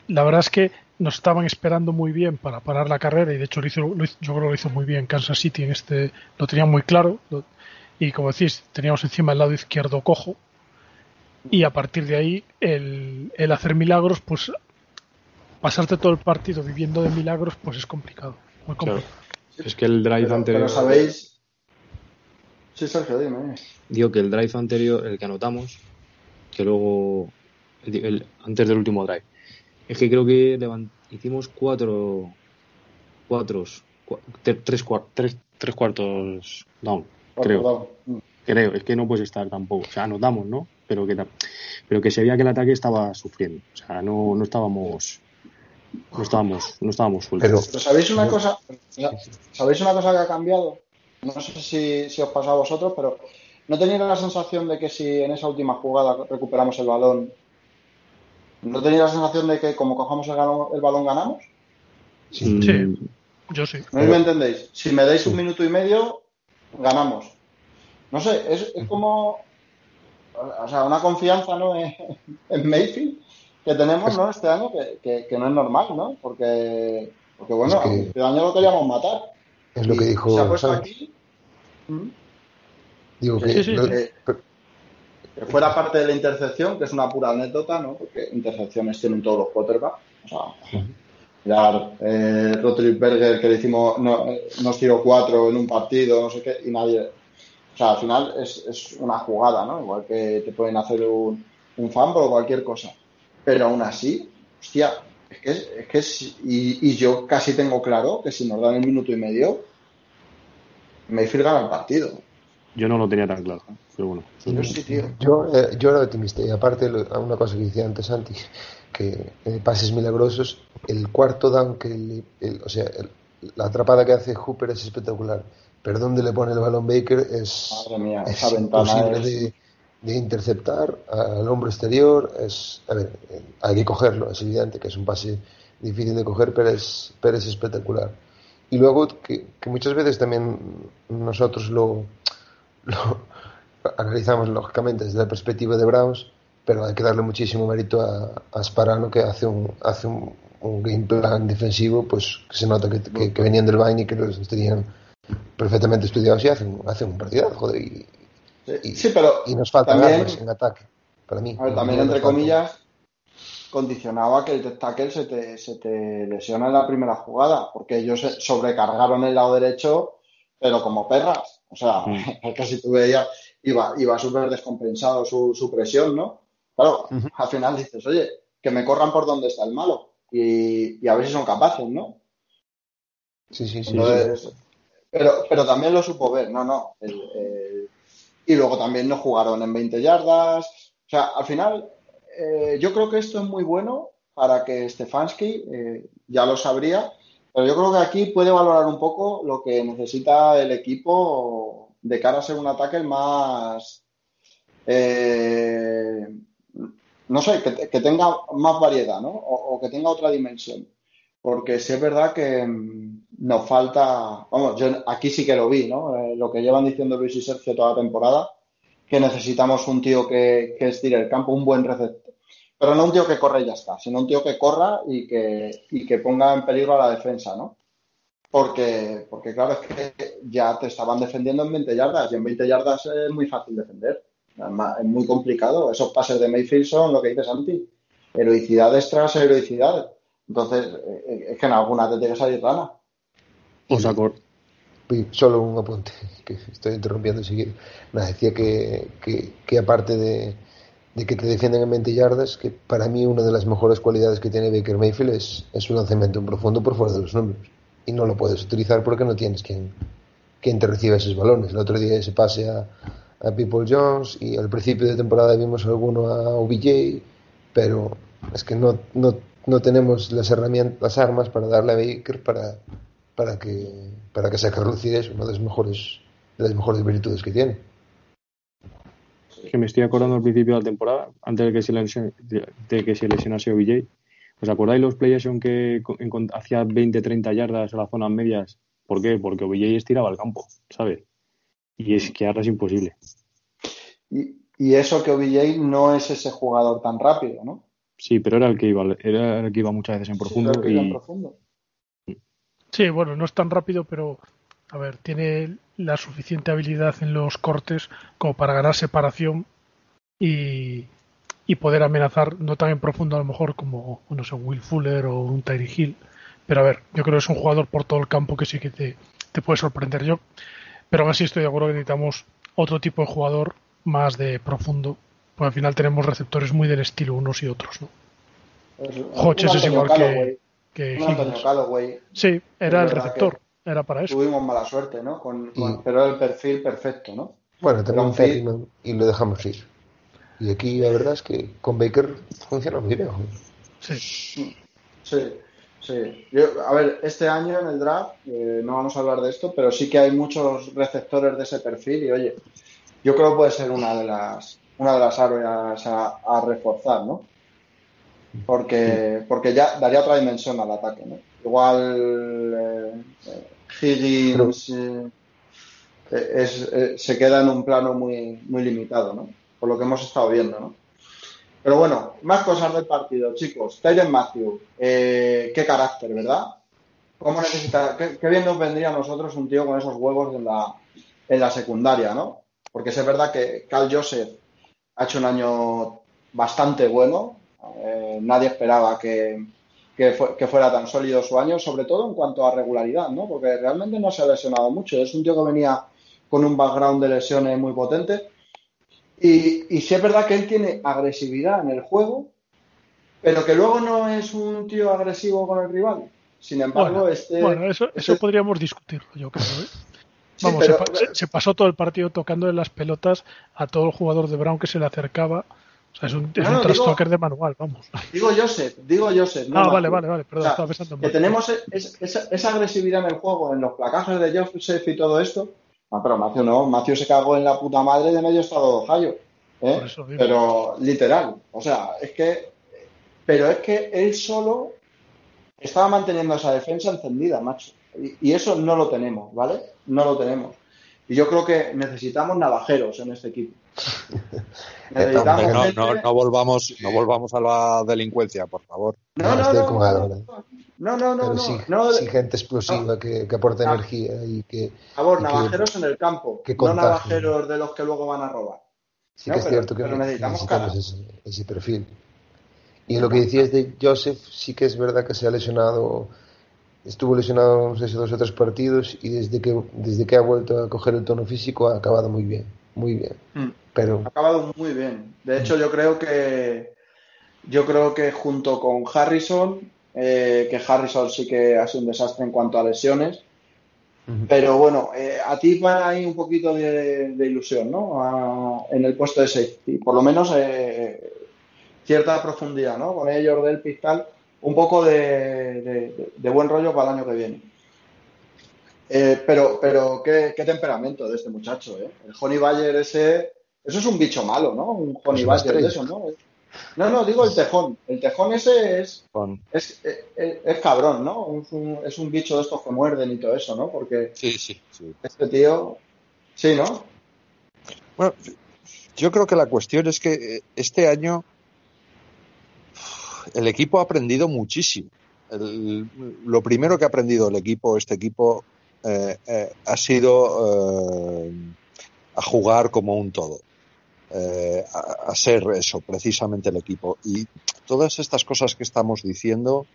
la verdad es que nos estaban esperando muy bien para parar la carrera y de hecho lo hizo, lo hizo- yo creo que lo hizo muy bien Kansas City en este lo tenía muy claro lo- y como decís teníamos encima el lado izquierdo cojo y a partir de ahí el, el hacer milagros pues pasarte todo el partido viviendo de milagros pues es complicado muy Claro. complicado Es que el drive Pero, anterior. pero sabéis. Sí, Sergio, dime. Digo que el drive anterior, el que anotamos, que luego. el- el- antes del último drive. Es que creo que hicimos cuatro. Cuatro. cua- tre- tres, tres, tres cuartos down. Creo. Mm. Creo. Es que no puedes estar tampoco. O sea, anotamos, ¿no? Pero que, pero que se veía que el ataque estaba sufriendo. O sea, no, no estábamos. No estábamos, no estábamos sueltos. Pero- Pero sabéis una cosa, sabéis una cosa que ha cambiado. No sé si, si os pasa a vosotros, pero ¿no tenéis la sensación de que si en esa última jugada recuperamos el balón, ¿no tenéis la sensación de que como cojamos el, gano- el balón ganamos? Mm, Sí. yo sí ¿No me entendéis? Si me dais un minuto y medio, ganamos. No sé, es, es como, o sea, una confianza ¿no? en, en Mayfield que tenemos ¿no? este año que, que- que no es normal, ¿no? Porque, porque bueno, Es que- este año lo queríamos matar. es lo que dijo se ha puesto aquí ¿Mm? Digo que Sí, sí, lo- sí. pero- que fuera parte de la intercepción, que es una pura anécdota, ¿no? Porque intercepciones tienen todos los quarterbacks. O sea, mirar, eh, Rotlisberger que le hicimos, no, eh, nos tiró cuatro en un partido, no sé qué, y nadie. O sea, al final es, es una jugada, ¿no? Igual que te pueden hacer un, un fumble o cualquier cosa. Pero aún así, hostia, es que es, es que es- y, y yo casi tengo claro que si nos dan el minuto y medio, Mayfield gana el partido. Yo no lo tenía tan claro. Pero bueno. Yo sí, tío. Yo, eh, yo era optimista y aparte lo- una cosa que decía antes Santi, que eh, pases milagrosos, el cuarto down que le- el- o sea, el- la atrapada que hace Hooper es espectacular, pero donde le pone el balón Baker es, Madre mía, es esa ventana es- de, de interceptar al hombro exterior, es, a ver, hay que cogerlo, es evidente que es un pase difícil de coger, pero es, pero es espectacular. Y luego que, muchas veces también nosotros lo, analizamos lógicamente desde la perspectiva de Browns, pero hay que darle muchísimo mérito a, a Sparano que hace un, hace un, un game plan defensivo pues que se nota que, que, que venían del Bayern y que los tenían perfectamente estudiados y hacen, hacen un partido joder, y, y, sí, pero y nos faltan también, armas en ataque para mí a ver, también entre comillas condicionaba que el tackle se te, se te lesiona en la primera jugada porque ellos sobrecargaron el lado derecho pero como perras o sea, Mm. es que si tú veías iba, iba súper descompensado su, su presión, ¿no? Claro, al final dices, oye, que me corran por donde está el malo y, y a ver si son capaces, ¿no? sí, sí, sí, Entonces, pero, pero también lo supo ver, no, no. el- el- y luego también no jugaron en 20 yardas. O sea, al final, eh, yo creo que esto es muy bueno para que Stefanski eh, ya lo sabría, pero yo creo que aquí puede valorar un poco lo que necesita el equipo de cara a ser un ataque más. eh, no sé, que, tenga más variedad, ¿no? O, o que tenga otra dimensión. Porque sí es verdad que mm, nos falta, vamos, yo aquí sí que lo vi, ¿no? Eh, lo que llevan diciendo Luis y Sergio toda la temporada, que necesitamos un tío que, que estire el campo, un buen receptor. Pero no un tío que corre y ya está, sino un tío que corra y que, y que ponga en peligro a la defensa, ¿no? Porque, porque claro, es que ya te estaban defendiendo en 20 yardas y en 20 yardas es muy fácil defender. Es muy complicado. Esos pases de Mayfield son lo que dice Santi. Heroicidades tras heroicidades. Entonces, eh, es que en alguna te tiene que salir rana. ¿Os acor- Y solo un apunte, que estoy interrumpiendo seguido. Nada, decía que, que, que aparte de, de que te defienden en 20 yardas, que para mí una de las mejores cualidades que tiene Baker Mayfield es, es su lanzamiento en profundo por fuera de los números. Y no lo puedes utilizar porque no tienes quien, quien te reciba esos balones. El otro día ese pase a, a People Jones y al principio de temporada vimos alguno a OBJ, pero es que no, no, no tenemos las herramientas, las armas para darle a Baker para, para que para que saque a relucir eso, una de las mejores de las mejores virtudes que tiene. que me estoy acordando al principio de la temporada, antes de que se lesionase, de que se lesionase OBJ. ¿Os acordáis los play action que hacía 20-30 yardas a las zonas medias? ¿Por qué? Porque OBJ estiraba el campo, ¿sabes? Y es que ahora es imposible. Y, y eso que OBJ no es ese jugador tan rápido, ¿no? Sí, pero era el que iba, era el que iba muchas veces en profundo Sí, creo que era en profundo. Sí, bueno, no es tan rápido, pero a ver, tiene la suficiente habilidad en los cortes como para ganar separación y, y poder amenazar, no tan en profundo a lo mejor como, no sé, un Will Fuller o un Tyree Hill. Pero a ver, yo creo que es un jugador por todo el campo que sí que te, te puede sorprender yo. Pero aún así estoy de acuerdo que necesitamos otro tipo de jugador más de profundo. Porque al final tenemos receptores muy del estilo unos y otros, ¿no? Es Hodges igual que, que Antonio. Sí, era el receptor, era para eso. Tuvimos mala suerte, ¿no? Con, con- Y- pero era el perfil perfecto, ¿no? Bueno, también un. Perryman y lo dejamos ir. Y aquí la verdad es que con Baker funciona muy bien. Sí. Sí, sí. Yo- a ver, este año en el draft, eh, no vamos a hablar de esto, pero sí que hay muchos receptores de ese perfil y oye, yo creo que puede ser una de las, una de las áreas a, a reforzar, ¿no? Porque, porque ya daría otra dimensión al ataque, ¿no? Igual eh, eh, Higgins eh, es- eh, se queda en un plano muy, muy limitado, ¿no? Por lo que hemos estado viendo, ¿no? Pero bueno, más cosas del partido, chicos. Tyron Matthew, eh, qué carácter, ¿verdad? ¿Cómo necesita, qué, qué bien nos vendría a nosotros un tío con esos huevos en la, en la secundaria, ¿no? Porque es verdad que Cal Joseph ha hecho un año bastante bueno. Eh, nadie esperaba que, que, fue- que fuera tan sólido su año, sobre todo en cuanto a regularidad, ¿no? Porque realmente no se ha lesionado mucho. Es un tío que venía con un background de lesiones muy potente. Y, y sí es verdad que él tiene agresividad en el juego, pero que luego no es un tío agresivo con el rival. Sin embargo, Bueno, este, Bueno, eso, eso este- podríamos discutirlo, yo creo. ¿eh? sí, Vamos, pero- se, pa- se- se pasó todo el partido tocando en las pelotas a todo el jugador de Brown que se le acercaba. O sea, es un, es No, un no, trastoker de manual, vamos. digo Joseph, digo Joseph. no ah, vale, vale, vale, perdón, O sea, estaba pensando en que tenemos es- esa, esa agresividad en el juego, en los placajes de Joseph y todo esto. No, pero Matthew no, Matthew se cagó en la puta madre de medio estado de Ohio. ¿eh? Por eso digo. Pero literal, o sea, es que, pero es que él solo estaba manteniendo esa defensa encendida, macho. Y, y eso no lo tenemos, ¿vale? No lo tenemos. Y yo creo que necesitamos navajeros en este equipo. no, volvamos, no volvamos a la delincuencia, por favor. No, no, no, no, no, no, sí, gente explosiva que, que, aporta energía y que. Por favor, navajeros en el campo, no navajeros de los que luego van a robar. Sí que es cierto que necesitamos, ese, perfil. Y lo que decías de Joseph, sí que es verdad que se ha lesionado, estuvo lesionado no sé dos o tres partidos y desde que, desde que ha vuelto a coger el tono físico ha acabado muy bien, muy bien. Hmm. Pero... Ha acabado muy bien. De hecho, yo creo que yo creo que junto con Harrison, eh, que Harrison sí que ha sido un desastre en cuanto a lesiones, pero bueno, eh, a ti ahí un poquito de, ilusión, ¿no? en el puesto de safety. Por lo menos eh, cierta profundidad, ¿no? Con ellos del Pistal, un poco de, buen rollo para el año que viene. Eh, pero, pero ¿qué, temperamento de este muchacho, ¿eh? El Honey Bayer ese, eso es un bicho malo, ¿no? Un Honey Bayer de eso, ¿no? No, no, digo el tejón. El tejón ese es, es, es, cabrón, ¿no? Es un, es un, bicho de estos que muerden y todo eso, ¿no? Porque sí, sí, este tío, sí, ¿no? Bueno, yo creo que la cuestión es que este año el equipo ha aprendido muchísimo. lo primero que ha aprendido el equipo, este equipo, eh, eh, ha sido eh, a jugar como un todo. A, ser eso, precisamente el equipo. Y todas estas cosas que estamos diciendo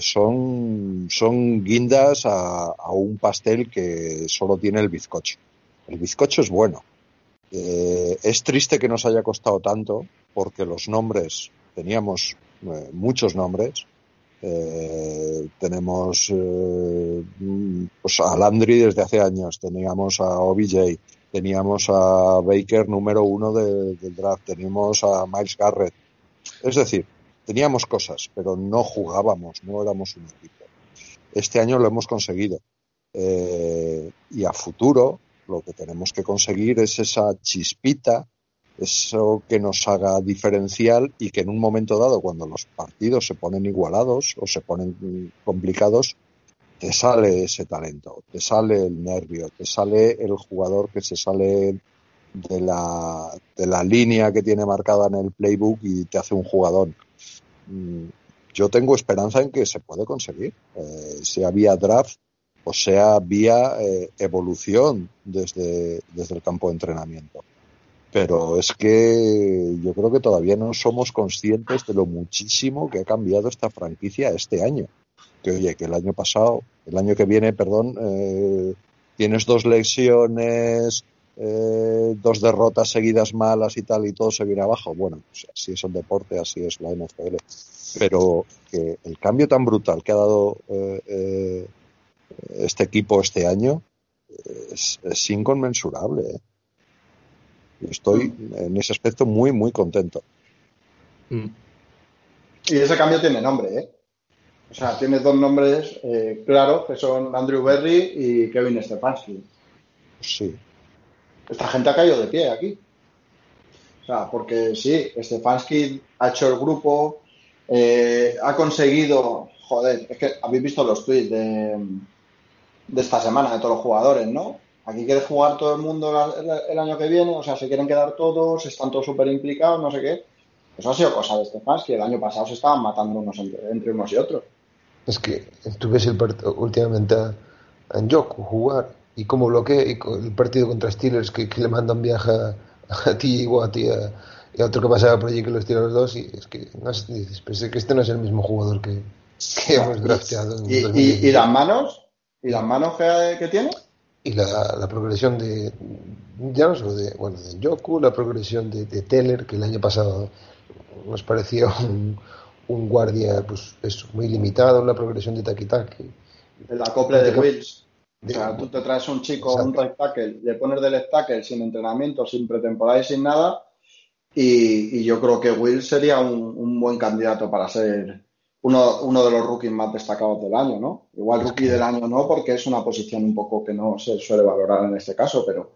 son, son guindas a, un pastel que solo tiene el bizcocho. El bizcocho es bueno. Es triste que nos haya costado tanto porque los nombres, teníamos muchos nombres, tenemos pues a Landry desde hace años, teníamos a OBJ, teníamos a Baker número uno del draft, teníamos a Miles Garrett. Es decir, teníamos cosas, pero no jugábamos, no éramos un equipo. Este año lo hemos conseguido. Eh, y a futuro lo que tenemos que conseguir es esa chispita, eso que nos haga diferencial y que en un momento dado, cuando los partidos se ponen igualados o se ponen complicados, te sale ese talento, te sale el nervio, te sale el jugador que se sale de la, de la línea que tiene marcada en el playbook y te hace un jugador. Mm, yo tengo esperanza en que se puede conseguir, eh, sea vía draft o sea vía eh, evolución desde, desde el campo de entrenamiento. Pero es que yo creo que todavía no somos conscientes de lo muchísimo que ha cambiado esta franquicia este año que oye, que el año pasado, el año que viene, perdón, eh, tienes dos lesiones, eh, dos derrotas seguidas malas y tal, y todo se viene abajo. Bueno, pues así es el deporte, así es la NFL. Pero que el cambio tan brutal que ha dado eh, este equipo este año es, inconmensurable. Estoy en ese aspecto muy, muy contento. Y ese cambio tiene nombre, ¿eh? O sea, tienes dos nombres eh, claros que son Andrew Berry y Kevin Stefanski. Sí. Esta gente ha caído de pie aquí. O sea, porque sí, Stefanski ha hecho el grupo, eh, ha conseguido, joder, es que habéis visto los tweets de, de esta semana de todos los jugadores, ¿no? Aquí quiere jugar todo el mundo el, año que viene, o sea, se quieren quedar todos, están todos súper implicados, no sé qué. Eso ha sido cosa de Stefanski. El año pasado se estaban matando unos entre unos y otros es que tú ves el últimamente a, a Njoku jugar y cómo bloquea y el partido contra Steelers que, le mandan viaje a, ti y a ti y a otro que pasaba por allí que los tira los dos y es que no dices, pensé que este no es el mismo jugador que, que hemos drafteado. ¿Y, y, las manos? ¿Y las manos que, tiene? Y la, la, progresión de, ya no solo de, bueno, de Njoku, la progresión de, de Teller, que el año pasado nos parecía un, un guardia pues es muy limitado la progresión de taki-taki. El acople de Wills. O sea, tú te traes un chico, un right tackle, le pones del tackle sin entrenamiento, sin pretemporada y sin nada. Y, yo creo que Will sería un, buen candidato para ser uno, uno, de los rookies más destacados del año, ¿no? Igual rookie del año no, porque es una posición un poco que no se suele valorar en este caso, pero.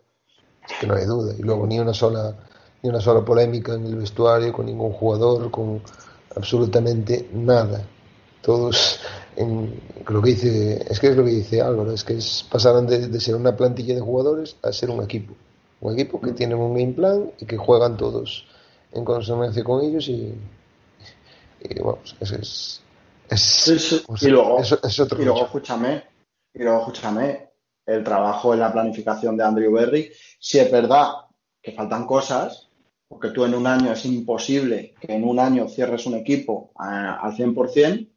Es que no hay duda. Y luego ni una sola, ni una sola polémica en el vestuario con ningún jugador, con absolutamente nada. Todos, en, lo que dice, es que es lo que dice Álvaro, es que es, pasaron de, ser una plantilla de jugadores a ser un equipo. Un equipo que tiene un game plan y que juegan todos en consonancia con ellos y, y vamos, ese es, es, pues, Y luego, es- es otro y luego escúchame, y luego escúchame, el trabajo en la planificación de Andrew Berry, si es verdad que faltan cosas, porque tú en un año es imposible que en un año cierres un equipo a- al 100%,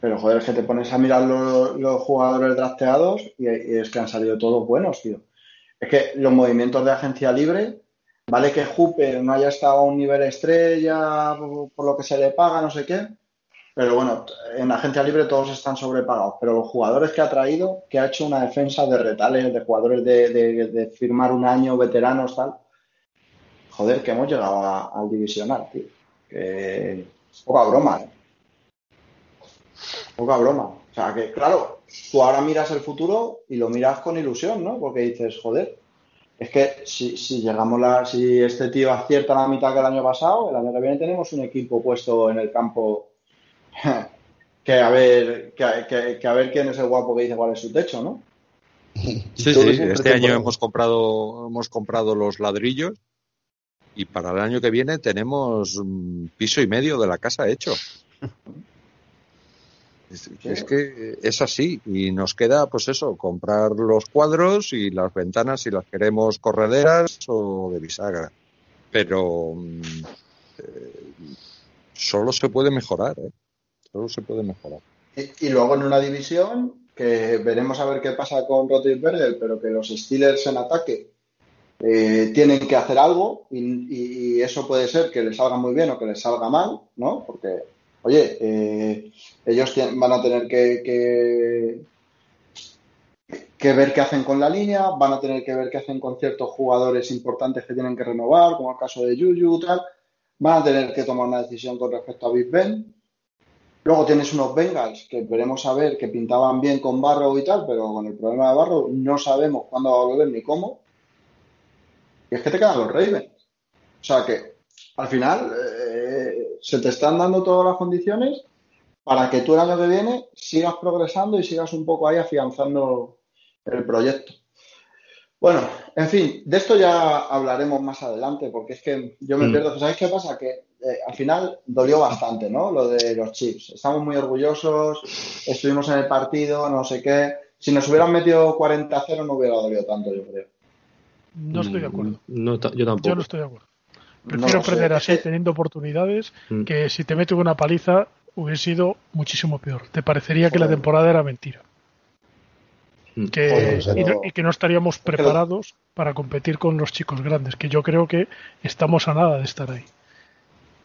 pero joder, es que te pones a mirar los, los jugadores drafteados y, y es que han salido todos buenos, tío. Es que los movimientos de agencia libre, vale que Hooper no haya estado a un nivel estrella por, lo que se le paga, no sé qué, pero bueno, en agencia libre todos están sobrepagados. Pero los jugadores que ha traído, que ha hecho una defensa de retales, de jugadores de, de- firmar un año, veteranos, tal. Joder, que hemos llegado al divisional, tío. Que poca broma, ¿eh? Poca broma. O sea, que claro, tú ahora miras el futuro y lo miras con ilusión, ¿no? Porque dices, joder, es que si, si llegamos la, si este tío acierta la mitad que el año pasado, el año que viene tenemos un equipo puesto en el campo que a ver, que, que- que a ver quién es el guapo que dice cuál es su techo, ¿no? Sí, sí, este año hemos comprado, hemos comprado los ladrillos y para el año que viene tenemos mm, piso y medio de la casa hecho. Es, es que es así y nos queda pues eso, comprar los cuadros y las ventanas si las queremos correderas o de bisagra. Pero mm, eh, solo se puede mejorar, ¿eh? Solo se puede mejorar. Y, y luego en una división que veremos a ver qué pasa con Roethlisberger, pero que los Steelers en ataque eh, tienen que hacer algo y- y eso puede ser que les salga muy bien o que les salga mal, ¿no? Porque, oye, eh, ellos van a tener que, ver qué hacen con la línea, van a tener que ver qué hacen con ciertos jugadores importantes que tienen que renovar, como el caso de Juju, tal. Van a tener que tomar una decisión con respecto a Big Ben. Luego tienes unos Bengals que veremos a ver que pintaban bien con Barrow y tal, pero con el problema de Barrow no sabemos cuándo va a volver ni cómo. Y es que te quedan los Ravens. O sea que al final eh, se te están dando todas las condiciones para que tú el año que viene sigas progresando y sigas un poco ahí afianzando el proyecto. Bueno, en fin, de esto ya hablaremos más adelante, porque es que yo me Mm. pierdo. ¿Sabéis qué pasa? Que eh, al final dolió bastante, ¿no? Lo de los chips. Estamos muy orgullosos, estuvimos en el partido, no sé qué. Si nos hubieran metido 40-0 no hubiera dolido tanto, yo creo. No estoy de acuerdo. Mm, No, yo tampoco. Yo no estoy de acuerdo. No Prefiero sé, perder así que- teniendo oportunidades Mm. que si te meto una paliza hubiese sido muchísimo peor. Te parecería que la temporada era mentira. Mm. Que, Joder, y, no, que no estaríamos preparados para competir con los chicos grandes, que yo creo que estamos a nada de estar ahí.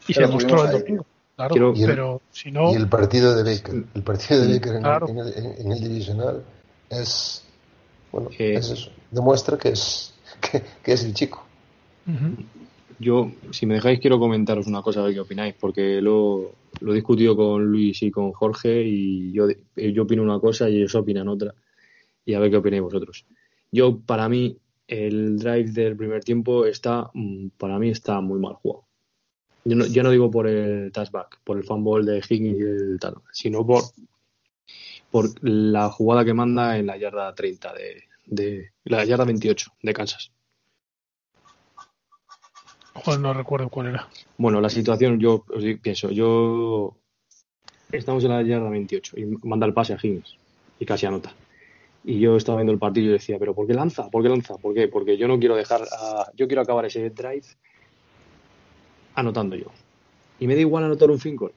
Y se demostró el domingo. Claro, Quiero- Y el- pero si no, Y el partido de Baker, el partido de Mm, Baker en, claro. el, en, el, en el divisional es, bueno, Eh, es eso, demuestra que es, que, que es el chico. Yo, si me dejáis, quiero comentaros una cosa, a ver qué opináis, porque lo, lo he discutido con Luis y con Jorge y yo, yo opino una cosa y ellos opinan otra. Y a ver qué opináis vosotros. Yo, para mí, el drive del primer tiempo está, mm, para mí está muy mal jugado. Yo no, yo no digo por el touchback, por el fumble de Higgins y el tal, sino por, por la jugada que manda en la yarda 30 de, de la yarda 28 de Kansas. Joder, no recuerdo cuál era. Bueno, la situación, yo pienso, yo estamos en la yarda 28 y manda el pase a Higgins y casi anota. Y yo estaba viendo el partido y decía, pero ¿por qué lanza? ¿Por qué lanza? ¿Por qué? Porque yo no quiero dejar, yo quiero acabar ese drive anotando yo. Y me da igual anotar un field. O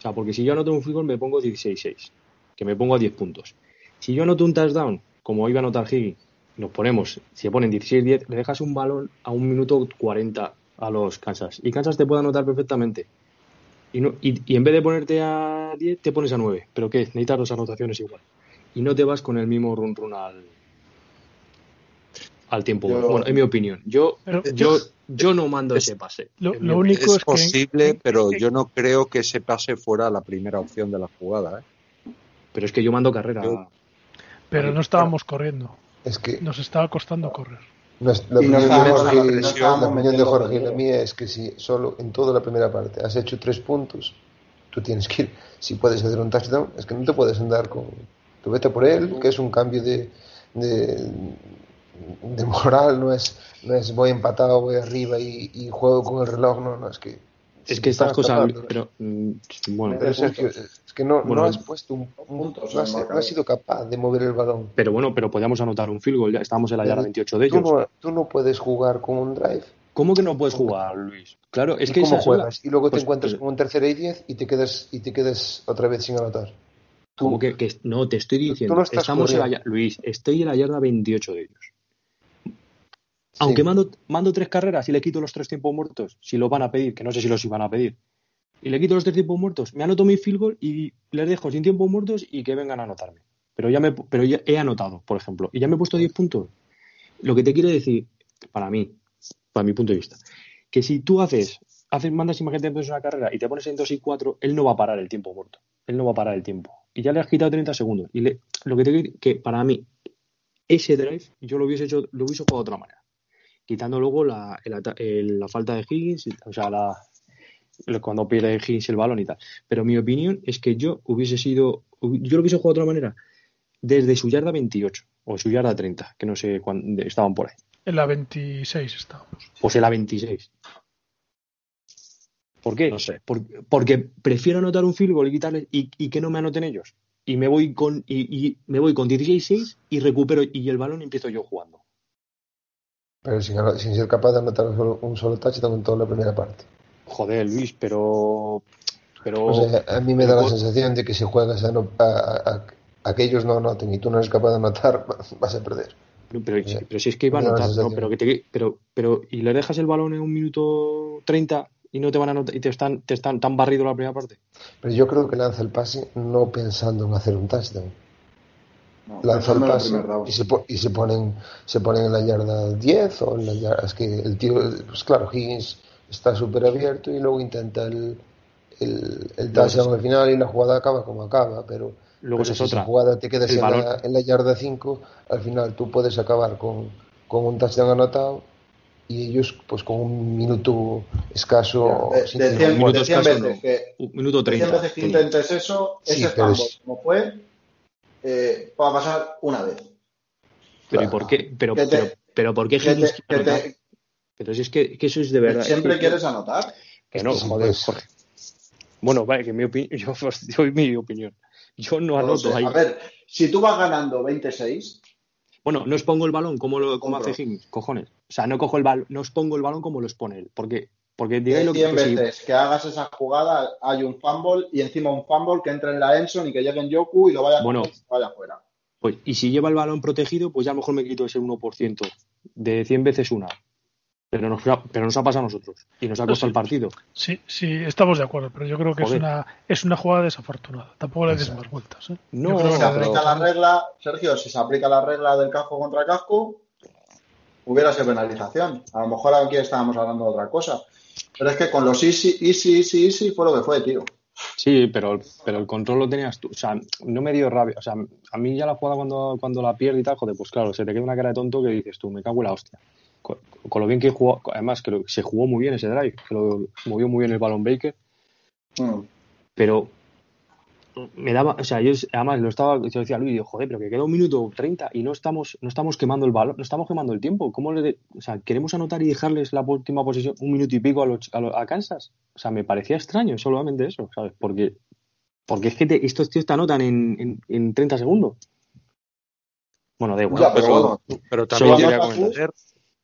sea, porque si yo anoto un field goal me pongo 16-6, que me pongo a 10 puntos. Si yo anoto un touchdown, como iba a anotar Higgins, nos ponemos, si ponen 16-10, le dejas un balón a un minuto 40 a los Kansas. Y Kansas te puede anotar perfectamente. Y, no, y, y en vez de ponerte a 10, te pones a 9. ¿Pero qué? Necesitas dos anotaciones igual. Y no te vas con el mismo run run al, al tiempo. Yo- Bueno, en mi opinión. Yo, Pero- yo, yo no mando Es- ese pase. Lo, único es, es, que posible, pero yo no creo que ese pase fuera la primera opción de la jugada. ¿eh? Pero es que yo mando carrera. Yo- pero no estábamos corriendo. Es que Nos estaba costando correr. La Y no opinión de Jorge, la opinión de Jorge y la mía es que si solo en toda la primera parte has hecho tres puntos, tú tienes que ir, si puedes hacer un touchdown, es que no te puedes andar con, tú vete por él, que es un cambio de, de, de moral, no es, no es voy empatado, voy arriba y, y juego con el reloj, no, no, es que es que estas cosas, pero mm, bueno, pero Sergio, es que no, no has puesto un, punto, no, has, no, has, sido capaz de mover el balón. Pero bueno, pero podíamos anotar un field goal, ya estamos en la yarda 28 de tú ellos. No, tú no puedes jugar con un drive. ¿Cómo que no puedes jugar, Luis? Claro, es ¿Y que cómo esa juegas? Y luego pues, te encuentras pues, con un tercera y diez y te quedas y te quedas otra vez sin anotar. Tú, ¿cómo que, que- no, te estoy diciendo, no estamos en la Luis, estoy en la yarda 28 de ellos. Aunque mando, mando tres carreras y le quito los tres tiempos muertos, si lo van a pedir, que no sé si los iban a pedir, y le quito los tres tiempos muertos, me anoto mi field goal y les dejo sin tiempos muertos y que vengan a anotarme. Pero ya me pero ya he anotado, por ejemplo, y ya me he puesto 10 puntos. Lo que te quiere decir, para mí, para mi punto de vista, que si tú haces, haces mandas imagínate una carrera y te pones en 2 y 4, él no va a parar el tiempo muerto. Él no va a parar el tiempo. Y ya le has quitado 30 segundos. Y le- lo que te quiero que para mí, ese drive, yo lo hubiese hecho, lo hubiese jugado de otra manera. Quitando luego la, el el- la falta de Higgins, o sea, la, cuando pierde Higgins el balón y tal. Pero mi opinión es que yo hubiese sido, yo lo hubiese jugado de otra manera desde su yarda 28 o su yarda 30, que no sé cuándo estaban por ahí. En la 26 estábamos. Pues en la 26. ¿Por qué? No sé. Por- porque prefiero anotar un field goal y quitarle y, y que no me anoten ellos. Y me voy con y, y me voy con 16-6 y recupero y el balón empiezo yo jugando. Pero sin, sin ser capaz de anotar un solo, un solo touchdown en toda la primera parte. Joder, Luis, pero pero O sea, a mí me da la sensación de que si juegas a, no- a, a- que ellos no anoten y tú no eres capaz de anotar, vas a perder. pero, Sí. pero si es que iba a anotar, no, pero que te, pero pero y le dejas el balón en un minuto 30 y no te van a anotar y te están te están tan barrido la primera parte. Pero yo creo que lanza el pase no pensando en hacer un touchdown. No, Lanza el pase y, se, po- y se ponen se ponen en la yarda 10 o en la yarda... Es que el tío, pues claro, Higgins está súper abierto y luego intenta el, el, el touchdown al final y la jugada acaba como acaba, pero... Luego pero esa es si otra. esa jugada te quedas en la, en la yarda 5, al final tú puedes acabar con, con un touchdown anotado y ellos pues con un minuto escaso De, de tiempo 100, muerto. de 100 escaso, veces no. que, Un minuto de 100 30. veces que intentes eso, Sí, ese es- como fue, eh, va a pasar una vez. Pero ¿y Claro. por qué? Pero, Que te- pero, pero ¿por qué Que Higgins te- quiere que te-? Pero si es que, que eso es de verdad. siempre es que- quieres anotar. Que no, joder, pues. Jorge. Bueno, vale, que mi opinión, yo pues, doy mi opinión. Yo no No lo anoto ahí. A ver, si tú vas ganando 26, Bueno, no os pongo el balón como, lo, como hace Higgins, cojones. O sea, no cojo el balón, no os pongo el balón como los pone él. Porque, porque digáis lo que, 100 que sí. veces que hagas esa jugada, hay un fumble y encima un fumble que entre en la Enson y que llegue en Yoku y lo vaya a Bueno. vaya afuera. Pues, y si lleva el balón protegido, pues ya a lo mejor me quito ese 1%. De 100 veces una. Pero nos, ha- pero nos ha pasado a nosotros. Y nos ha costado el partido. Sí, sí, estamos de acuerdo, pero yo creo que es una, es una jugada desafortunada. Tampoco le des más vueltas. ¿eh? No, Si se aplica la regla, Sergio, si se aplica la regla del casco contra casco, hubiera sido penalización. A lo mejor aquí estábamos hablando de otra cosa. Pero es que con los easy, easy, easy, easy fue lo que fue, tío. Sí, pero, pero el control lo tenías tú. O sea, no me dio rabia. O sea, a mí ya la jugada cuando, cuando la pierde y tal, joder, pues claro, se te queda una cara de tonto que dices tú, me cago en la hostia. Con, con lo bien que jugó, además que lo- se jugó muy bien ese drive, que lo movió muy bien el balón Baker, Mm. pero me daba, o sea, yo además lo estaba, yo decía a Luis, digo, joder, pero que queda un minuto 30 y no estamos, no estamos quemando el balón, no estamos quemando el tiempo. ¿Cómo le, de- o sea, queremos anotar y dejarles la última posición un minuto y pico a, los, a, los- a Kansas? O sea, me parecía extraño solamente eso, ¿sabes? Porque, porque es que te- estos tíos te anotan en, en, en 30 segundos. Bueno, da igual. Ya, pero Pero, bueno, pero también anotas tú. comentar,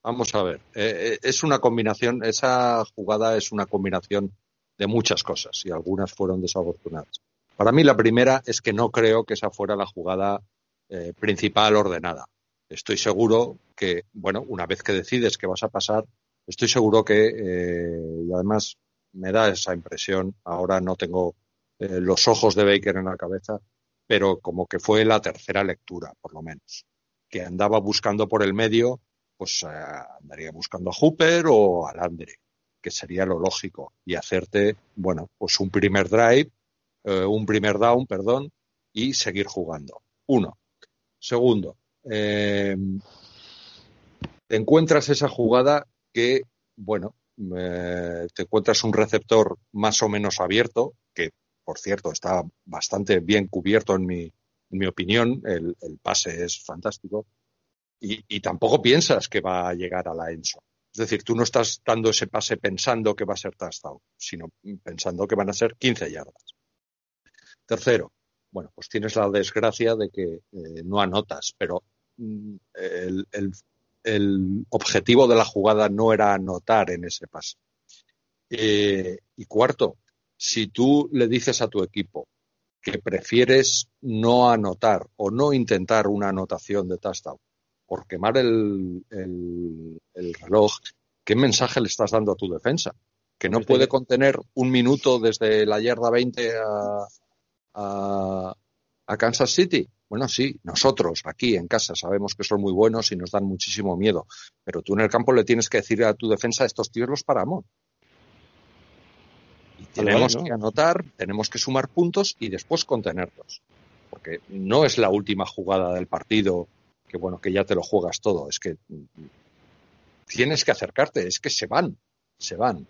vamos a ver, eh, eh, es una combinación, esa jugada es una combinación de muchas cosas y algunas fueron desafortunadas. Para mí la primera es que no creo que esa fuera la jugada eh, principal ordenada. Estoy seguro que, bueno, una vez que decides que vas a pasar, estoy seguro que, eh, y además me da esa impresión, ahora no tengo eh, los ojos de Baker en la cabeza, pero como que fue la tercera lectura, por lo menos que andaba buscando por el medio, pues eh, andaría buscando a Hooper o a Landry, que sería lo lógico, y hacerte, bueno, pues un primer drive, eh, un primer down, perdón, y seguir jugando. Uno. Segundo, eh, te encuentras esa jugada que, bueno, eh, te encuentras un receptor más o menos abierto, que por cierto está bastante bien cubierto en mi, en mi opinión, el pase es fantástico. Y, tampoco piensas que va a llegar a la ENSO. Es decir, tú no estás dando ese pase pensando que va a ser touchdown, sino pensando que van a ser 15 yardas. Tercero, bueno, pues tienes la desgracia de que eh, no anotas, pero mm, el, objetivo de la jugada no era anotar en ese pase. Eh, y cuarto, si tú le dices a tu equipo que prefieres no anotar o no intentar una anotación de touchdown por quemar el, reloj, ¿qué mensaje le estás dando a tu defensa? Que no puede contener un minuto desde la yarda 20 a, a, Kansas City. Bueno, sí, nosotros aquí en casa sabemos que son muy buenos y nos dan muchísimo miedo, pero tú en el campo le tienes que decir a tu defensa, estos tíos los paramos. Y tenemos que anotar, tenemos que sumar puntos y después contenerlos. Porque no es la última jugada del partido que bueno, que ya te lo juegas todo. Es que tienes que acercarte, es que se van, se van.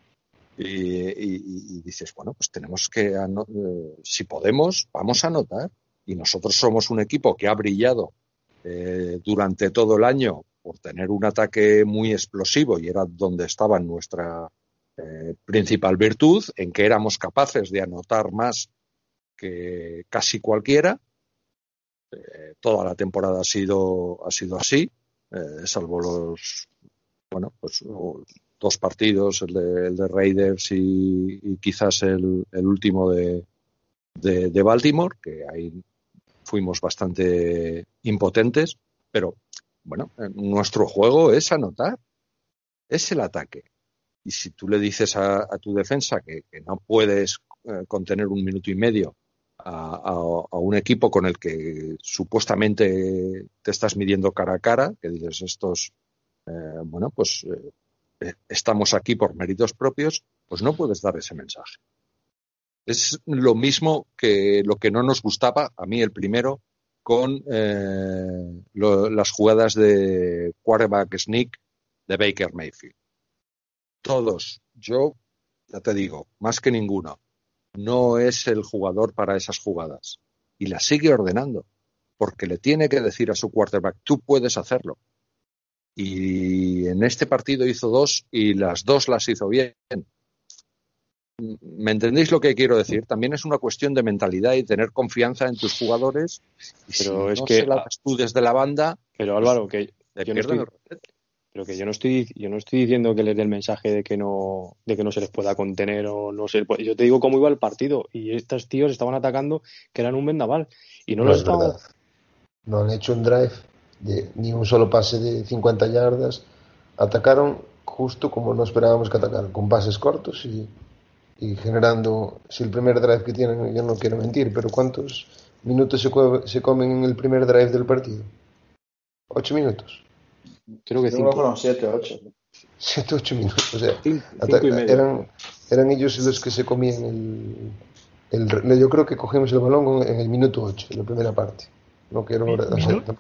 Y, dices, bueno, pues tenemos que, eh, si podemos, vamos a anotar. Y nosotros somos un equipo que ha brillado eh, durante todo el año por tener un ataque muy explosivo y era donde estaba nuestra eh, principal virtud, en que éramos capaces de anotar más que casi cualquiera eh, toda la temporada ha sido, ha sido así, eh, salvo los, bueno, pues dos partidos, el de, Raiders y, quizás el, último de, de, Baltimore, que ahí fuimos bastante impotentes, pero bueno, nuestro juego es anotar, es el ataque. Y si tú le dices a, tu defensa que, no puedes eh, contener un minuto y medio a, un equipo con el que supuestamente te estás midiendo cara a cara, que dices estos, eh, bueno, pues eh, estamos aquí por méritos propios, pues no puedes dar ese mensaje. Es lo mismo que lo que no nos gustaba, a mí el primero, con eh, las jugadas de quarterback sneak de Baker Mayfield. Todos, yo ya te digo, más que ninguno, no es el jugador para esas jugadas. Y la sigue ordenando, porque le tiene que decir a su quarterback, tú puedes hacerlo. Y en este partido hizo dos y las dos las hizo bien. ¿Me entendéis lo que quiero decir? También es una cuestión de mentalidad y tener confianza en tus jugadores. pero es que tú desde la banda. Pero Álvaro, que yo no, pero que yo no estoy yo no estoy diciendo que les dé el mensaje de que no de que no se les pueda contener o no se yo te digo cómo iba el partido y estos tíos estaban atacando que eran un vendaval y no, lo estaban no han hecho un drive de ni un solo pase de 50 yardas. Atacaron justo como no esperábamos que atacaran con pases cortos y, y generando si el primer drive que tienen yo no quiero mentir pero cuántos minutos se, se comen en el primer drive del partido ocho minutos Creo que cinco. fueron 7 8. 7 8 minutos. O sea, eran, eran ellos los que se comían el, el, Yo creo que cogimos el balón en el minuto 8, en la primera parte. No quiero,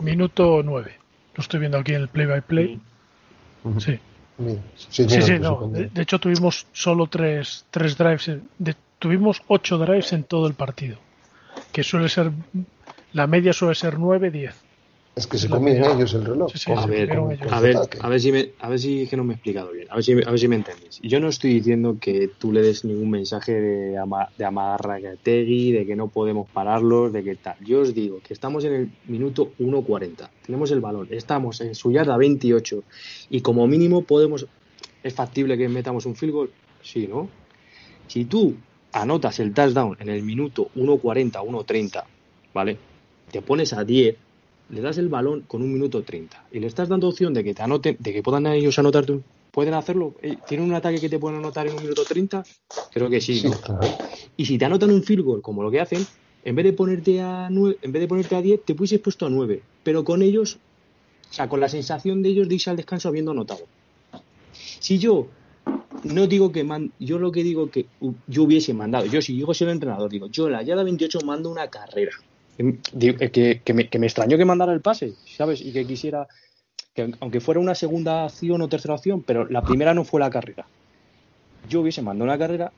minuto 9. Lo estoy viendo aquí en el play-by-play. Sí. Sí, sí, sí, no. De, hecho, tuvimos solo tres, tres drives. De, tuvimos ocho drives en todo el partido. Que suele ser. La media suele ser 9, 10. Es que se comían ellos el reloj. a, ver, a, ver, a ver si me, a ver si que no me he explicado bien, a ver si, a ver si me entiendes. Yo no estoy diciendo que tú le des ningún mensaje de, ama, de amarra Tegui, de que no podemos pararlos, de que tal. Yo os digo que estamos en el minuto 1.40, tenemos el balón, estamos en su yarda 28 y como mínimo podemos, es factible que metamos un field goal, sí, ¿no? Si tú anotas el touchdown en el minuto 1.40, 1.30, ¿vale? Te pones a 10 le das el balón con un minuto 30 y le estás dando opción de que te anoten, de que puedan ellos anotarte, ¿pueden hacerlo? Eh, ¿Tienen un ataque que te pueden anotar en un minuto 30? Creo que sí, Y si te anotan un field goal, como lo que hacen, en vez de ponerte a 9, en vez de ponerte a 10, te pusiste puesto a 9, pero con ellos, o sea, con la sensación de ellos de irse al descanso habiendo anotado. Si yo no digo que man, yo lo que digo que yo hubiese mandado, yo si digo soy el entrenador, digo, yo en la yarda 28 mando una carrera que, que, me, que me extrañó que mandara el pase, ¿sabes? Y que quisiera, que aunque fuera una segunda acción o tercera acción, pero la primera no fue la carrera. Yo hubiese mandado una carrera,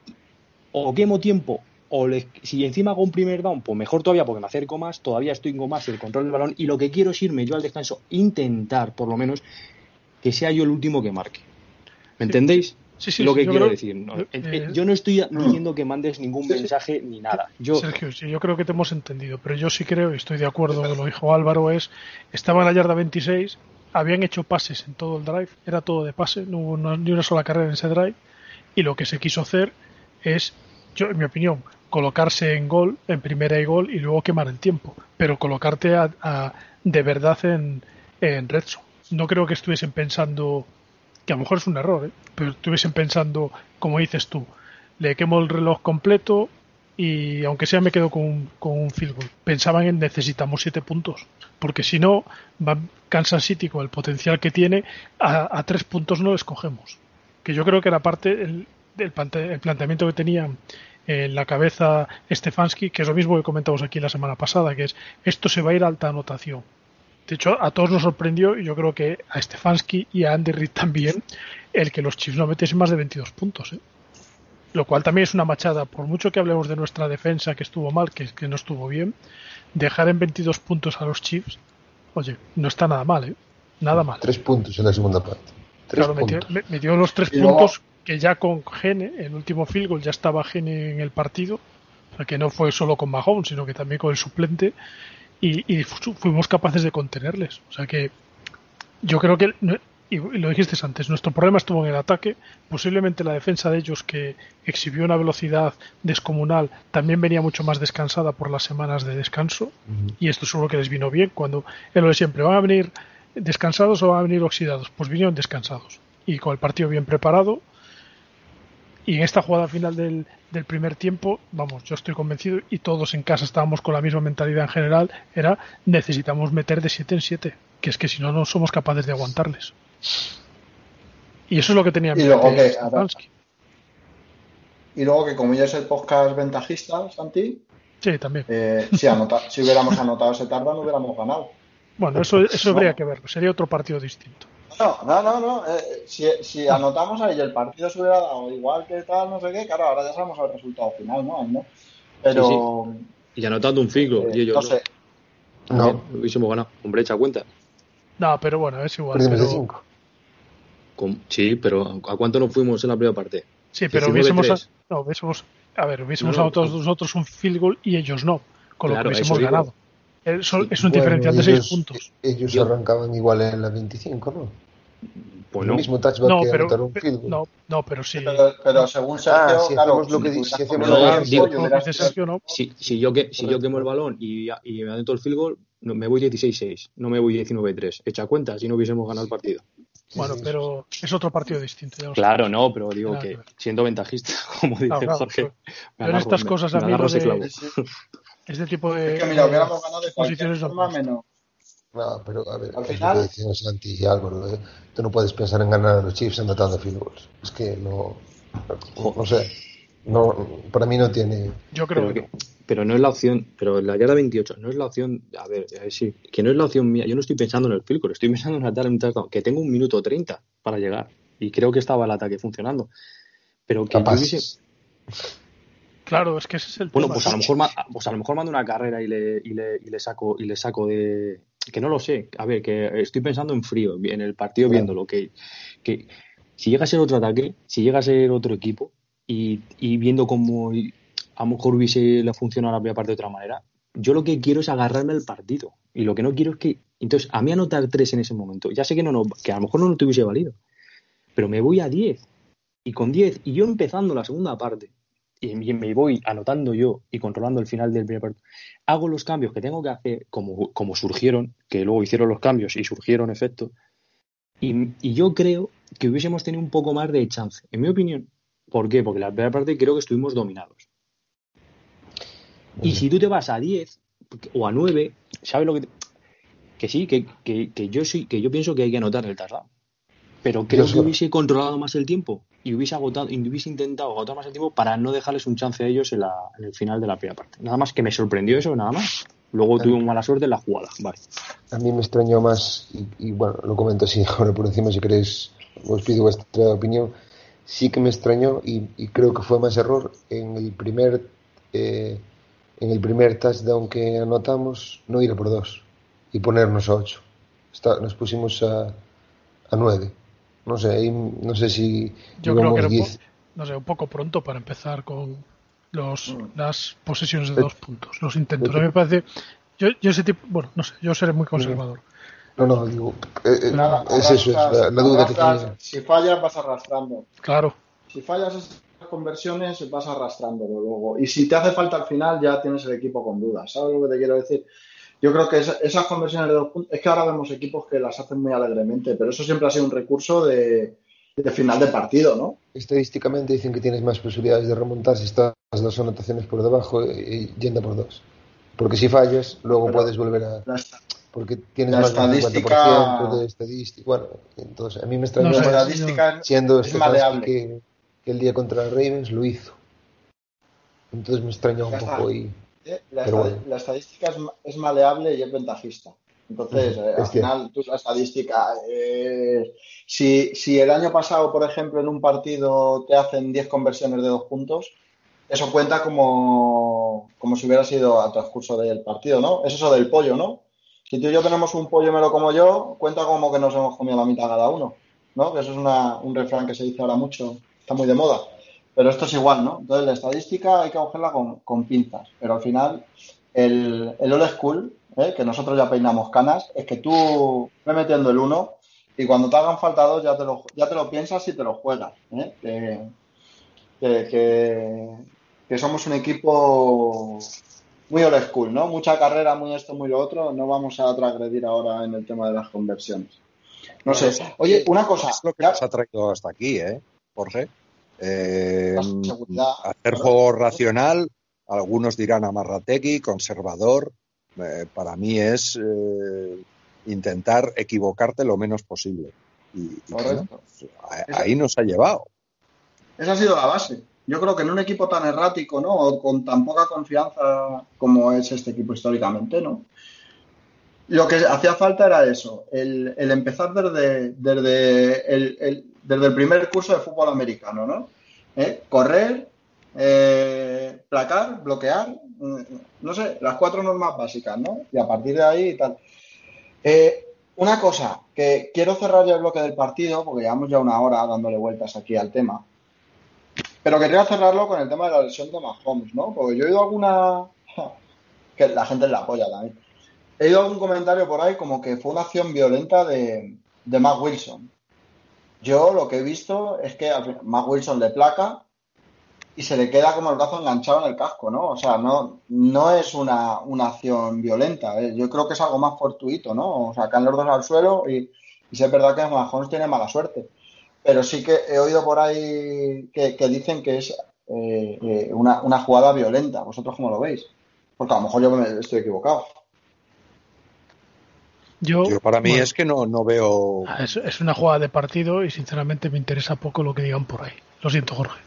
o quemo tiempo o si encima hago un primer down, pues mejor todavía porque me acerco más, todavía estoy con más el control del balón y lo que quiero es irme yo al descanso, intentar por lo menos que sea yo el último que marque. ¿Me entendéis? Sí, sí, lo que yo quiero creo- decir. ¿no? eh, yo no estoy diciendo que mandes ningún mensaje ni nada. Yo, Sergio, sí, yo creo que te hemos entendido, pero yo sí creo, y estoy de acuerdo con lo dijo Álvaro, es, estaba en la yarda 26, habían hecho pases en todo el drive, era todo de pase, no hubo una- ni una sola carrera en ese drive, y lo que se quiso hacer es, yo en mi opinión, colocarse en gol, en primera y gol, y luego quemar el tiempo, pero colocarte a- a- de verdad en, en red zone. No creo que estuviesen pensando, que a lo mejor es un error, ¿eh? pero estuviesen pensando, como dices tú, le quemo el reloj completo y aunque sea me quedo con, un- con un field. Pensaban en necesitamos siete puntos, porque si no, va Kansas City con el potencial que tiene, a, tres puntos no les cogemos. Que yo creo que era parte el, del el planteamiento que tenía en la cabeza Stefanski, que es lo mismo que comentamos aquí la semana pasada, que es esto se va a ir a alta anotación. De hecho, a todos nos sorprendió, y yo creo que a Stefanski y a Andy Reid también, el que los Chiefs no metiesen más de 22 puntos. ¿eh? Lo cual también es una machada. Por mucho que hablemos de nuestra defensa, que estuvo mal, que, que no estuvo bien, dejar en 22 puntos a los Chiefs, oye, no está nada mal, ¿eh? Nada mal. Tres puntos en la segunda parte. Tres Claro, metió, puntos. me- metió los tres luego- puntos que ya con Gene, el último field goal, ya estaba Gene en el partido. O sea, que no fue solo con Mahomes, sino que también con el suplente. Y, y fu- fuimos capaces de contenerles. O sea que yo creo que, y lo dijiste antes, nuestro problema estuvo en el ataque. Posiblemente la defensa de ellos, que exhibió una velocidad descomunal, también venía mucho más descansada por las semanas de descanso. Y esto seguro que les vino bien. Cuando es lo de siempre, ¿van a venir descansados o van a venir oxidados? Pues vinieron descansados. Y con el partido bien preparado. Y en esta jugada final del, del primer tiempo, vamos, yo estoy convencido y todos en casa estábamos con la misma mentalidad en general, era necesitamos meter de 7 en 7, que es que si no, no somos capaces de aguantarles. Y eso es lo que tenía en Y luego que-. Y luego que como ya es el podcast ventajista, Santi, Sí, también. eh, si, anota- si hubiéramos anotado ese tarda no hubiéramos ganado. Bueno, eso, eso habría que verlo, sería otro partido distinto. No, no, no, no. eh, si, si anotamos ahí el partido se hubiera dado igual que tal, no sé qué, claro, ahora ya sabemos el resultado final, ¿no? Pero, y anotando un field goal, eh, y ellos no sé. No, hubiésemos ganado. Hombre, echa cuenta. No, pero bueno, es igual. pero- cinco. Con- sí, pero ¿a cuánto nos fuimos en la primera parte? Sí, pero 19-3. hubiésemos, no, hubiésemos, a ver, hubiésemos No, no, anotado no. nosotros un field goal y ellos no, con Claro, lo que hubiésemos digo. ganado. Es un Bueno, diferencial de ellos- 6 puntos. Ellos Yo- arrancaban igual en la 25, ¿no? Pues el no. mismo touchback No, que pero, un field goal. no, no, pero sí. Pero, pero según Sergio, Ah, si claro, hacemos lo que si dice- si hacemos lo que no. Si, si yo, que, si yo quemo el balón y, y me anoto el field goal, no, me voy 16-6, no me voy 19-3. Echa cuenta si no hubiésemos ganado el partido. Bueno, pero es otro partido distinto. ya Claro, no, pero digo Nada que siendo ventajista, como dice Claro, claro, Jorge, claro. agarro- estas cosas me a mí agarro lo ese de- clavo. Sí, sí. Este tipo de, Es que mira, hubiéramos ganado de cualquier forma menos. No, pero a ver, Al final- lo Santi y Álvaro. eh, Tú no puedes pensar en ganar a los Chiefs anotando field goals. Es que no. No sé. No, para mí no tiene. Yo creo Pero, que, pero no es la opción, pero en la yarda 28, no es la opción, a ver, a ver si, que no es la opción mía, yo no estoy pensando en el field goal, estoy pensando en anotar un touchdown, que tengo un minuto 30 para llegar, y creo que estaba el ataque funcionando. Pero que yo hubiese- claro, es que ese es el Bueno, tema. pues a lo mejor pues a lo mejor mando una carrera y le, y le, y le saco y le saco de que no lo sé. A ver, que estoy pensando en frío, en el partido Claro. viéndolo, que, que si llega a ser otro ataque, si llega a ser otro equipo y, y viendo cómo a lo mejor hubiese la funcionado la primera parte de otra manera, yo lo que quiero es agarrarme al partido. Y lo que no quiero es que. Entonces, a mí anotar tres en ese momento, ya sé que no, no que a lo mejor no te hubiese valido, pero me voy a 10. Y con 10, y yo empezando la segunda parte, y me voy anotando yo y controlando el final del primer partido, hago los cambios que tengo que hacer como, como surgieron, que luego hicieron los cambios y surgieron efectos, y, y yo creo que hubiésemos tenido un poco más de chance, en mi opinión. ¿Por qué? Porque la primera parte creo que estuvimos dominados. Y si tú te vas a 10 o a 9, ¿sabes lo que te- Que sí, que, que, que yo sí, que yo pienso que hay que anotar el touchdown. Pero creo Yo que hubiese controlado más el tiempo y hubiese agotado, y hubiese intentado agotar más el tiempo para no dejarles un chance a ellos en, la, en el final de la primera parte. Nada más que me sorprendió eso, nada más. Luego tuve mala suerte en la jugada. Vale. A mí me extrañó más, y, y bueno, lo comento así ahora por encima si queréis, os pido vuestra opinión. Sí que me extrañó y, y creo que fue más error en el primer eh, en el primer touchdown que anotamos no ir a por dos y ponernos a ocho. Está, nos pusimos a, a nueve. No sé, ahí no sé si Yo creo que era un, no sé, un poco pronto para empezar con los, Mm. las posesiones de Pero- dos puntos, los intentos. A pero- mí me parece. Yo, yo ese tipo. Bueno, no sé, yo seré muy conservador. No, no, digo, eh, eh, Nada, es eso, es la, duda que tenía. Si fallas, vas arrastrando. Claro, Si fallas esas conversiones, vas arrastrándolo luego. Y si te hace falta al final, ya tienes el equipo con dudas. ¿Sabes lo que te quiero decir? Yo creo que esa- esas conversiones de dos puntos. Es que ahora vemos equipos que las hacen muy alegremente, pero eso siempre ha sido un recurso de, de final de partido, ¿no? Estadísticamente dicen que tienes más posibilidades de remontar si estás las anotaciones por debajo y, yendo por dos. Porque si fallas, luego Pero- puedes volver a. Porque tienes La más del estadística- 50% de estadística. Bueno, entonces a mí me extrañó No más estadística siendo es este maleable. que, que el día contra Ravens lo hizo. Entonces me extrañó un poco y La, bueno. la estadística es, ma- es maleable y es ventajista. Entonces, eh, al final, tú la estadística, eh, si, si el año pasado, por ejemplo, en un partido te hacen 10 conversiones de dos puntos, eso cuenta como, como si hubiera sido al transcurso del partido, ¿no? Es eso del pollo, ¿no? Si tú y yo tenemos un pollo y me lo como yo, cuenta como que nos hemos comido la mitad cada uno, ¿no? Que eso es una- un refrán que se dice ahora mucho, está muy de moda. Pero esto es igual, ¿no? Entonces la estadística hay que cogerla con, con pinzas, pero al final el, el old school, ¿eh? que nosotros ya peinamos canas, es que tú ve metiendo el uno y cuando te hagan falta dos ya te lo, ya te lo piensas y te lo juegas. ¿eh? Que, que, que- que somos un equipo muy old school, ¿no? Mucha carrera, muy esto, muy lo otro. No vamos a transgredir ahora en el tema de las conversiones. No sé. Oye, una cosa. Es lo que ya- nos ha traído hasta aquí, ¿eh, Jorge? Eh, hacer juego racional, algunos dirán amarrategui, conservador. Eh, para mí es eh, intentar equivocarte lo menos posible. Y, a- ahí nos ha llevado. Esa ha sido la base. Yo creo que en un equipo tan errático, ¿no? O con tan poca confianza como es este equipo históricamente, ¿no? Lo que hacía falta era eso, el, el empezar desde, desde, el, el- desde el primer curso de fútbol americano, ¿no? ¿Eh? Correr, eh, placar, bloquear, mm, no sé, las cuatro normas básicas, ¿no? Y a partir de ahí y tal. Eh, una cosa, que quiero cerrar ya el bloque del partido, porque llevamos ya una hora dándole vueltas aquí al tema. Pero quería cerrarlo con el tema de la lesión de Mahomes, ¿no? Porque yo he oído alguna. que la gente la apoya también. He oído algún comentario por ahí como que fue una acción violenta de, de Matt Wilson. Yo lo que he visto es que Matt Wilson le placa y se le queda como el brazo enganchado en el casco, ¿no? O sea, no, no es una, una acción violenta. ¿eh? Yo creo que es algo más fortuito, ¿no? O sea, caen los dos al suelo y, y es verdad que Mahomes tiene mala suerte. Pero sí que he oído por ahí que, que dicen que es eh, eh, una, una jugada violenta. ¿Vosotros cómo lo veis? Porque a lo mejor yo me estoy equivocado. Yo. Yo para mí bueno, es que no, no veo. Es, es una jugada de partido y sinceramente me interesa poco lo que digan por ahí. Lo siento, Jorge.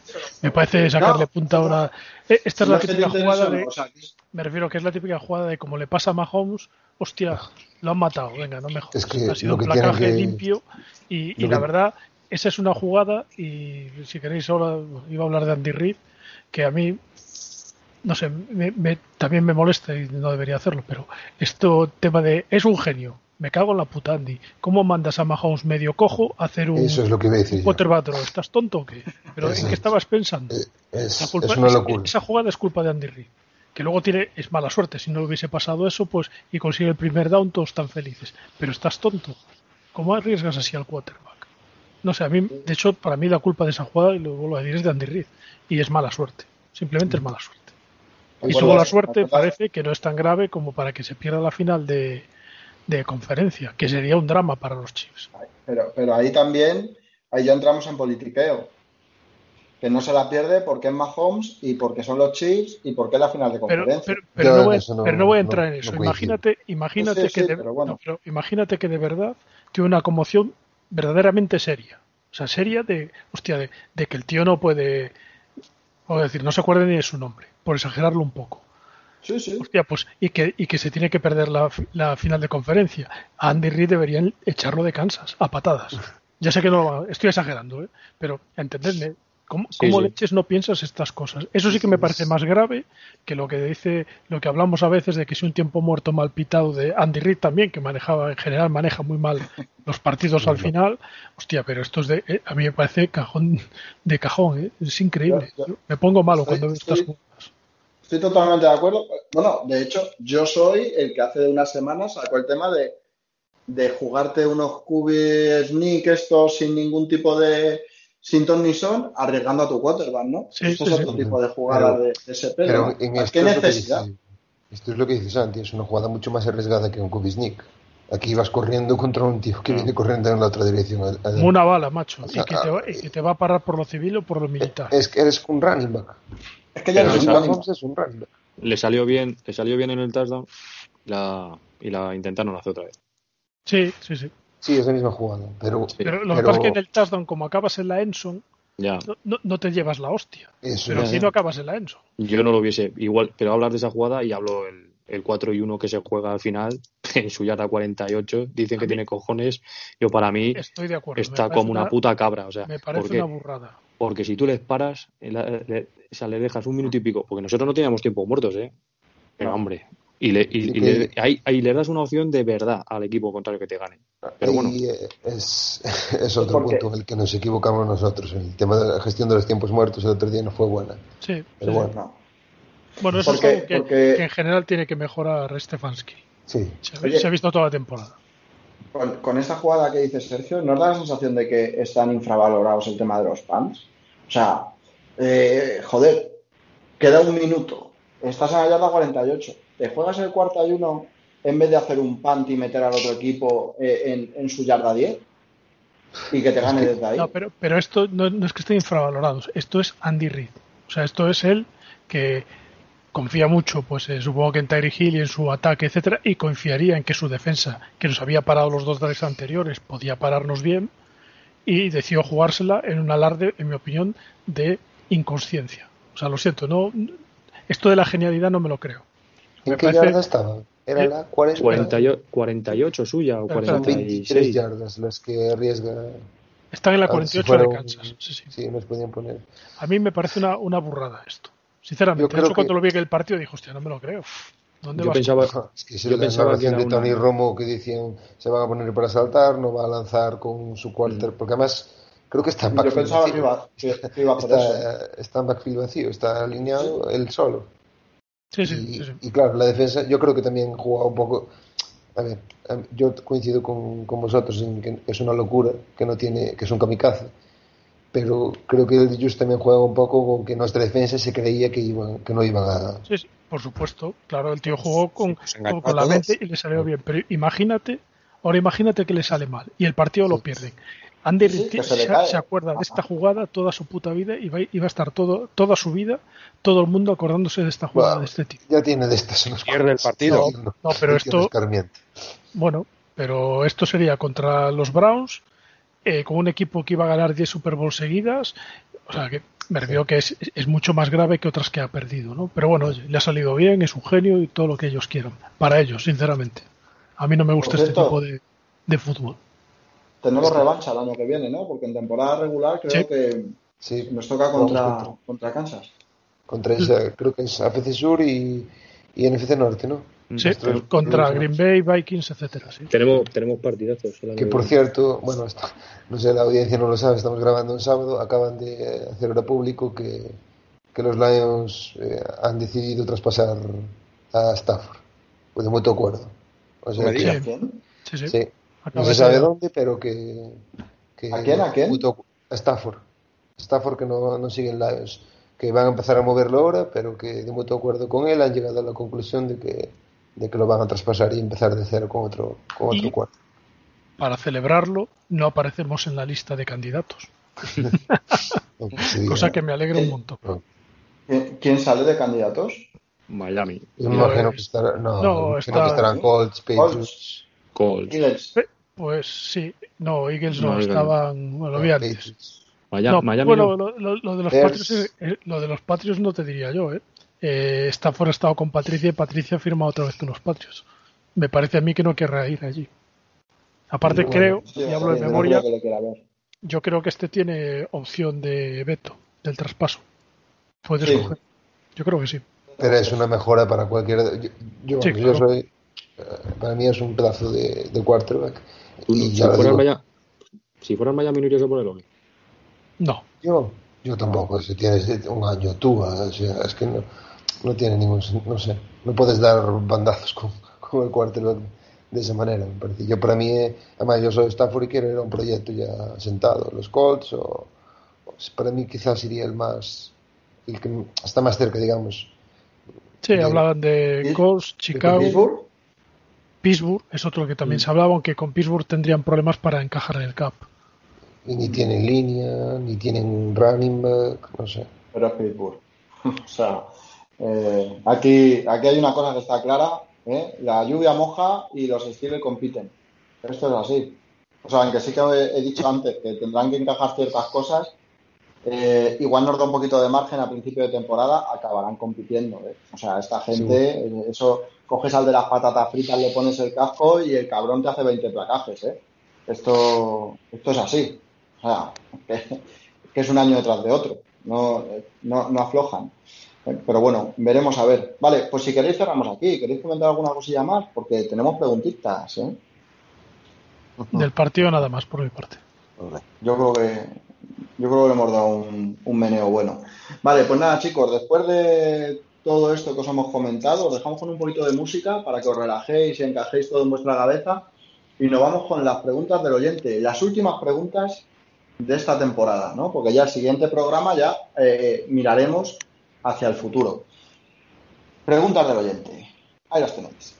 Me parece sacarle No, punta ahora. Eh, Esta es la típica jugada de. Me refiero que es la típica jugada de como le pasa a Mahomes, hostia, lo han matado, venga, no me jodas. Es que ha sido un placaje que- limpio y, la que- verdad, esa es una jugada y si queréis ahora iba a hablar de Andy Reid, que a mí, no sé, me- me- también me molesta y no debería hacerlo, pero esto tema de, es un genio, me cago en la puta Andy, ¿cómo mandas a Mahomes medio cojo a hacer un eso es lo que iba a decir? ¿Estás tonto o qué? ¿Pero en qué estabas pensando? Eh, Es, La culpa- es una esa- locura. Esa jugada es culpa de Andy Reid. Que luego tiene, es mala suerte. Si no le hubiese pasado eso, pues, y consigue el primer down, todos están felices. Pero estás tonto. ¿Cómo arriesgas así al quarterback? No sé, a mí, de hecho, para mí la culpa de esa jugada, y lo vuelvo a decir, es de Andy Reid. Y es mala suerte. Simplemente es mala suerte. Y su mala suerte parece que no es tan grave como para que se pierda la final de, de conferencia, que sería un drama para los Chiefs. Pero, pero ahí también, ahí ya entramos en politiqueo. Que no se la pierde porque es Mahomes y porque son los Chiefs y porque es la final de conferencia. pero, pero no voy, no- pero no voy a no- entrar en eso. imagínate, imagínate Sí, sí, que sí, de, pero bueno. no, pero imagínate que de verdad tiene una conmoción verdaderamente seria. O sea, seria de, hostia, de, de que el tío no puede, o decir, no se acuerde ni de su nombre, por exagerarlo un poco. Sí, sí. Hostia, pues, y que, y que se tiene que perder la, fi- la final de conferencia. A Andy Reid deberían echarlo de Kansas, a patadas. Ya sé que no, estoy exagerando, ¿eh? pero entendedme, ¿Cómo, Sí, cómo sí. leches no piensas estas cosas? Eso sí que me parece más grave que lo que dice, lo que hablamos a veces de que si un tiempo muerto mal pitado de Andy Reid también, que manejaba, en general maneja muy mal los partidos al final. Hostia, pero esto es de, eh, a mí me parece cajón de cajón, ¿eh? es increíble. Yo- me pongo malo cuando veo estas jugadas. Estoy totalmente de acuerdo. Bueno, de hecho, yo soy el que hace unas semanas sacó el tema de, de jugarte unos cubis sneak estos sin ningún tipo de sin ton ni son, arriesgando a tu quarterback, ¿no? Sí, Esto sí, es sí. otro tipo de jugada Pero- de, de ese pelo. Pero ¿no? en ¿Qué necesidad? esto es lo que dice Santi, es una jugada mucho más arriesgada que un Kubisnik. Aquí vas corriendo contra un tío que No. viene corriendo en la otra dirección. Una bala, macho. O Y que, te va, y que te va a parar por lo civil o por lo militar. Es que eres un running back. Es que ya no es un Mahomes es. Le salió bien, le salió bien en el touchdown la, y la intentaron hacer otra vez. Sí, sí, sí. Sí, es la misma jugada. Pero, Sí. Pero lo que pasa es que en el touchdown, como acabas en la Enson, Ya. no, te llevas la hostia. eso Pero si no acabas en la Enson. Yo no lo hubiese igual, pero hablar de esa jugada y hablo el, el 4 y 1 que se juega al final en su yarda 48. Dicen que tiene cojones. Yo para mí Estoy de acuerdo. está como una puta cabra. O sea, Me parece porque, una burrada. Porque si tú les paras, la- le, o sea, le dejas un minuto y pico, porque nosotros no teníamos tiempo muertos, ¿eh? Pero hombre, y, le, y, y le, ahí, ahí le das una opción de verdad al equipo contrario que te gane. Pero bueno. Eh, es, es otro Porque- punto en el que nos equivocamos nosotros. El tema de la gestión de los tiempos muertos el otro día no fue buena. Sí, Pero sí. bueno, No. Bueno, eso Porque- es algo que, porque- que en general tiene que mejorar Stefanski. sí. Se, Oye. se ha visto toda la temporada. Con, con esta jugada que dice Sergio, ¿nos da la sensación de que están infravalorados el tema de los pants? O sea, eh, joder, queda un minuto, estás en la yarda 48, te juegas el cuarto y uno en vez de hacer un punt y meter al otro equipo eh, en, en su yarda 10 y que te gane desde ahí. No, pero, pero esto no, no es que estén infravalorados. Esto es Andy Reid. O sea, esto es él que confía mucho, pues eh, supongo que en Tyree Hill y en su ataque, etcétera, y confiaría en que su defensa, que nos había parado los dos drives anteriores, podía pararnos bien, y decidió jugársela en un alarde, en mi opinión, de inconsciencia. O sea, lo siento, no, esto de la genialidad no me lo creo. ¿En Me qué parece- yarda estaba? ¿Era Eh, la 40? 48, 48 suya o Espera, Son 46. 23 yardas las que arriesga. Están en la A ver si 48 de Kansas. Sí, sí. Sí, nos podían poner. A mí me parece una, una burrada esto. Sinceramente, Yo creo eso cuando que- lo vi en el partido dije, hostia, no me lo creo. ¿Dónde Yo pensaba, Es que si yo pensaba que era de Tony una- Romo que decían se van a poner para saltar, no va a lanzar con su quarter, Mm. porque además creo que está en Yo backfield que vacío. iba, que- que iba a hacer eso. Está, está en backfield vacío, está alineado él solo. Sí, sí, y, sí, sí. y claro, la defensa, yo creo que también jugaba un poco. A ver, yo coincido con, con vosotros en que es una locura, que no tiene, que es un kamikaze. Pero creo que el Just también juega un poco con que nuestra defensa se creía que iban, que no iban a. Sí, sí, por supuesto. Claro, el tío jugó con, Pues con, la mente y le salió bien. Pero imagínate, ahora imagínate que le sale mal y el partido lo pierden. Andy Sí, se, acuerda de esta jugada toda su puta vida y va, iba a estar todo, toda su vida, todo el mundo acordándose de esta jugada de este tipo. Ya tiene de estas unos Pierde el partido. No, No, pero no esto- tiene escarmiento. Bueno, pero esto sería contra los Browns, eh, con un equipo que iba a ganar 10 Super Bowl seguidas. O sea, que me refiero que es, es mucho más grave que otras que ha perdido, ¿no? Pero bueno, oye, le ha salido bien, es un genio y todo lo que ellos quieran. Para ellos, sinceramente. A mí no me gusta este tipo de, de fútbol. Tenemos revancha el año que viene, ¿no? Porque en temporada regular creo Sí. que Sí, nos toca contra- contra Kansas. contra esa, creo que es AFC Sur y, y NFC Norte, ¿no? Sí, Nuestros- contra nuestros- Green Bay, Vikings, etcétera. Sí. tenemos, tenemos partidazos. Que por cierto, bueno, esto, no sé, la audiencia no lo sabe, estamos grabando un sábado, acaban de hacer ahora público que, que los Lions eh, han decidido traspasar a Stafford, pues de mutuo acuerdo. O sea me que-. Sí, sí. sí, no se sabe dónde, pero que, que ¿A quién, a quién? mutuo a Stafford. Stafford que no, no sigue en Lions, que van a empezar a moverlo ahora, pero que de mutuo acuerdo con él han llegado a la conclusión de que, de que lo van a traspasar y empezar de cero con otro, con otro Y- cuarto. Para celebrarlo, no aparecemos en la lista de candidatos. Cosa que me alegra un montón. ¿Quién- ¿Quién sale de candidatos? Miami, Yo imagino que estará, no, no, está- que estarán Colts, Patriots. Colts, Eagles. Pues sí, no, Eagles no, estaban, bueno, lo vi antes. Miami, No, Miami bueno, no. lo, lo- lo de los. Patriots, eh, lo de los Patriots no te diría yo, ¿eh? Eh Stafford ha estado con Patricia y Patricia ha firmado otra vez con los Patriots. Me parece a mí que no querrá ir allí. Aparte Bueno, creo, Sí, y hablo de no memoria, creo yo creo que este tiene opción de veto. del traspaso. Puedes Sí. coger. Yo creo que sí. Pero es una mejora para cualquier. Yo, yo, Sí, yo claro. soy. eh, Para mí es un pedazo de, de quarterback. Y si, fuera el Miami, si fuera el Miami, no irías a ponerlo. No. yo, yo tampoco. Si tienes un año tú, o sea, es que no, no tiene ningún. No sé. No puedes dar bandazos con, con el quarterback de esa manera, me parece. Yo, para mí, eh, además, yo soy Stafford y quiero ir a un proyecto ya sentado. Los Colts, o. o para mí, quizás sería el más. El que está más cerca, digamos. Sí, De- hablaban de ¿Y- Colts, Chicago, Pittsburgh? Pittsburgh, es otro que Mm. también se hablaba, aunque con Pittsburgh tendrían problemas para encajar en el cap. Y ni tienen línea, ni tienen running back, no sé. es Pittsburgh. o sea, eh, aquí, aquí hay una cosa que está clara, ¿eh? la lluvia moja y los Steelers compiten. Esto es así. O sea, aunque sí que he, he dicho antes que tendrán que encajar ciertas cosas, eh, igual nos da un poquito de margen a principio de temporada, acabarán compitiendo. O sea, esta gente, eso, coges al de las patatas fritas, le pones el casco y el cabrón te hace 20 placajes. ¿eh? Esto, esto es así. O sea, que, que es un año detrás de otro. No, no, no aflojan. Pero bueno, veremos a ver. Vale, pues si queréis cerramos aquí. ¿Queréis comentar alguna cosilla más? Porque tenemos preguntitas. ¿eh? Del partido nada más por mi parte. Yo creo que yo creo que le hemos dado un, un meneo bueno. Vale, pues nada, chicos, después de todo esto que os hemos comentado, os dejamos con un poquito de música para que os relajéis y encajéis todo en vuestra cabeza. Y nos vamos con las preguntas del oyente. Las últimas preguntas de esta temporada, ¿no? Porque ya el siguiente programa ya eh, miraremos hacia el futuro. Preguntas del oyente. Ahí las tenéis.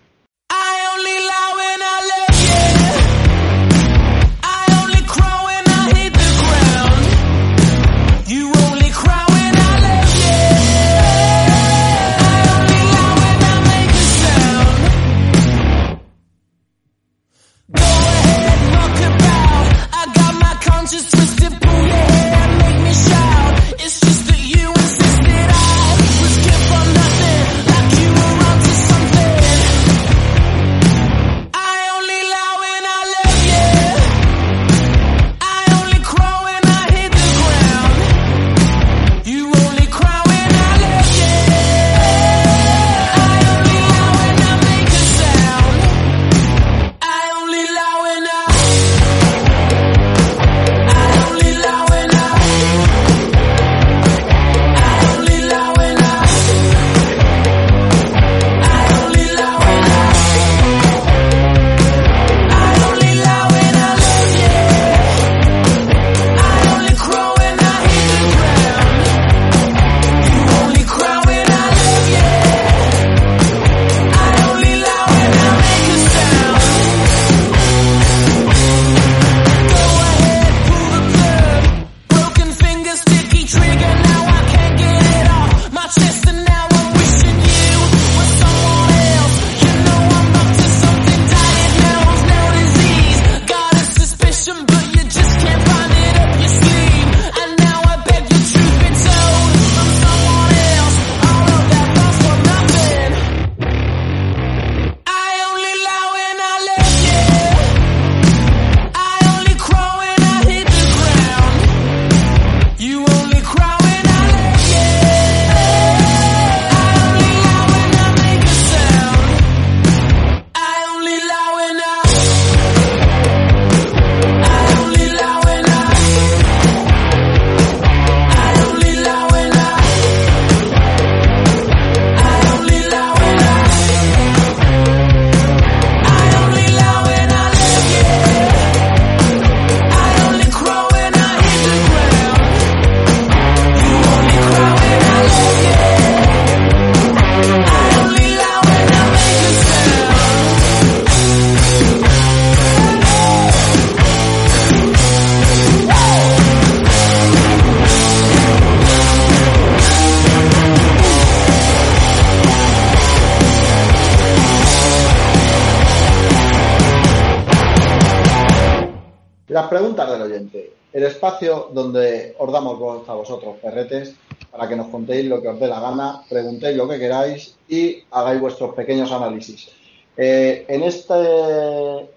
Que os dé la gana, preguntéis lo que queráis y hagáis vuestros pequeños análisis. Eh, en, este,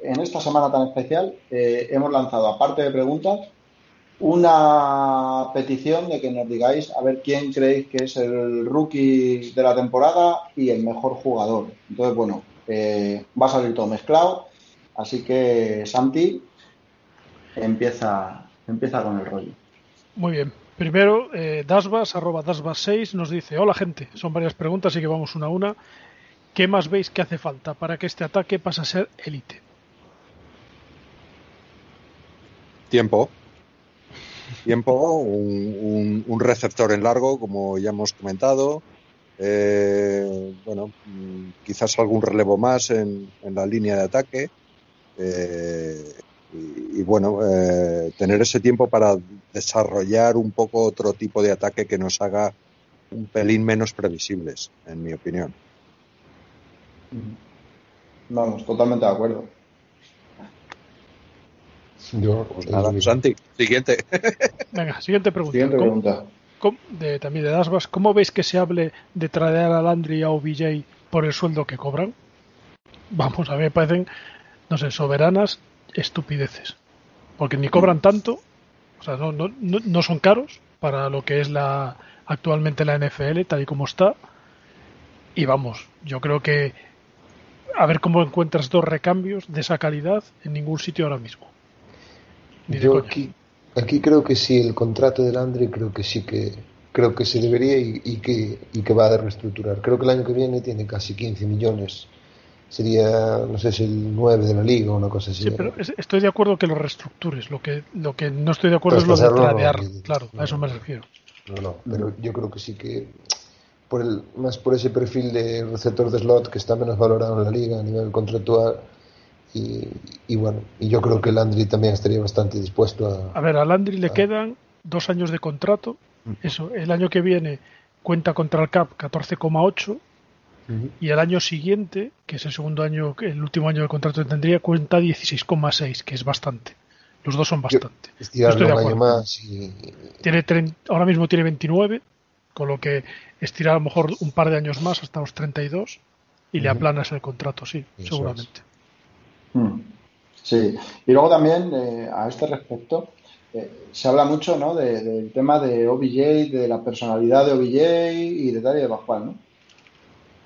en esta semana tan especial eh, hemos lanzado, aparte de preguntas, una petición de que nos digáis a ver quién creéis que es el rookie de la temporada y el mejor jugador. Entonces, bueno, eh, va a salir todo mezclado, así que Santi empieza, empieza con el rollo. Muy bien. Primero, eh, Dasbas, arroba Dasbas6, nos dice, hola gente, son varias preguntas, así que vamos una a una. ¿Qué más veis que hace falta para que este ataque pase a ser élite? Tiempo. Tiempo, un, un- un receptor en largo, como ya hemos comentado. Eh, bueno, mm, quizás algún relevo más en, en la línea de ataque. Eh, y, y bueno, eh, tener ese tiempo para desarrollar un poco otro tipo de ataque que nos haga un pelín menos previsibles, en mi opinión. Vamos, totalmente de acuerdo. Yo, Pues nada, Santi, siguiente. Venga, siguiente pregunta. Siguiente ¿Cómo- pregunta. cómo- de, también de Dasbas, ¿cómo veis que se hable de traer a Landry y a OBJ por el sueldo que cobran? Vamos, a mí me parecen, no sé, soberanas estupideces. Porque ni cobran tanto, o sea, no, no, no, no son caros para lo que es la actualmente la NFL, tal y como está. Y vamos, yo creo que a ver cómo encuentras dos recambios de esa calidad en ningún sitio ahora mismo. Ni yo aquí, aquí creo que sí, el contrato del Andre creo que sí que creo que se debería y, y que, y que va a reestructurar. Creo que el año que viene tiene casi 15 millones. Sería, no sé si el 9 de la liga o una cosa así. Sí, pero es- estoy de acuerdo que lo reestructures. Lo que, lo que no estoy de acuerdo es lo de Traspasarlo, no, tradear. no, Claro, no, a eso me refiero. No, no, pero yo creo que sí que por el, más por ese perfil de receptor de slot que está menos valorado en la liga a nivel contractual y, y bueno, y yo creo que Landry también estaría bastante dispuesto a... A ver, a Landry le quedan dos años de contrato. Mm. Eso, el año que viene cuenta contra el CAP 14,8 Y el año siguiente, que es el segundo año, el último año de contrato que tendría, cuenta 16,6, que es bastante. Los dos son bastante. Estirarlo Estoy de un año acuerdo. más y, Tiene ahora mismo tiene 29, con lo que estirar a lo mejor un par de años más hasta los 32 y le Ujú. aplanas el contrato, sí, Eso seguramente. Mm. Sí, y luego también eh, a este respecto eh, se habla mucho ¿no? de- del tema de OBJ, de la personalidad de OBJ y de tal y de Pascual, ¿no?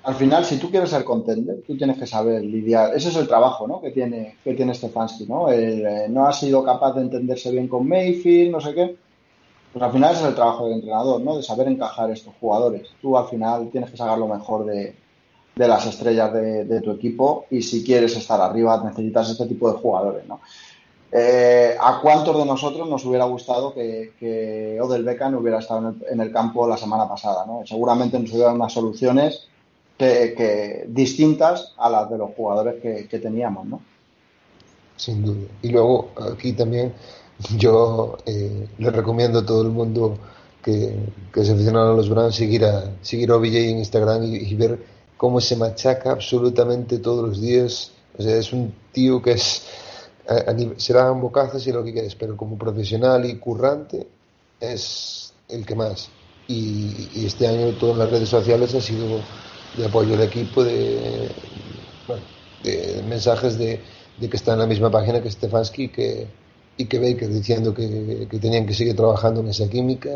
Al final, si tú quieres ser contender, tú tienes que saber lidiar. Ese es el trabajo ¿no? que tiene, que tiene Stefanski, ¿no? Eh, no ha sido capaz de entenderse bien con Mayfield, no sé qué. Pues al final ese es el trabajo del entrenador, ¿no? De saber encajar estos jugadores. Tú al final tienes que sacar lo mejor de, de las estrellas de, de tu equipo y si quieres estar arriba necesitas este tipo de jugadores, ¿no? Eh, ¿A cuántos de nosotros nos hubiera gustado que, que Odell Beckham hubiera estado en el, en el campo la semana pasada, ¿no? Seguramente nos hubieran unas soluciones que, que distintas a las de los jugadores que, que teníamos, ¿no? sin duda. Y luego aquí también yo eh, le recomiendo a todo el mundo que, que se aficionan a los Browns seguir a, seguir a OBJ en Instagram y, y ver cómo se machaca absolutamente todos los días. O sea, es un tío que es, a- a nivel- serán bocazas y lo que quieras, pero como profesional y currante es el que más. Y, y este año todo en las redes sociales ha sido de apoyo al equipo, de, bueno, de mensajes de, de que está en la misma página que Stefanski y que, y que Baker diciendo que, que tenían que seguir trabajando en esa química,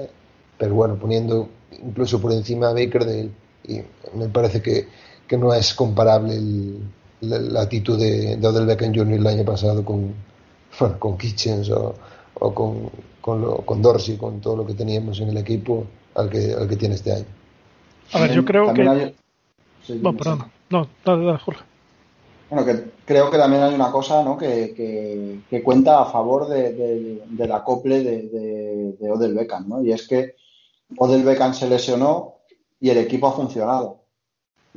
pero bueno, poniendo incluso por encima a Baker de él. Y me parece que, que no es comparable el- la, la actitud de, de Odell Beckham Jr. el año pasado con, bueno, con Kitchens o, o con, con, lo- con Dorsey, con todo lo que teníamos en el equipo al que, al que tiene este año. A ver, yo creo que... También hay- Sí, No, dime, perdón. No, dale, dale, Jorge. Bueno, que creo que también hay una cosa ¿no? que, que- que cuenta a favor de, de- del acople de, de, de Odell Beckham, ¿no? Y es que Odell Beckham se lesionó y el equipo ha funcionado.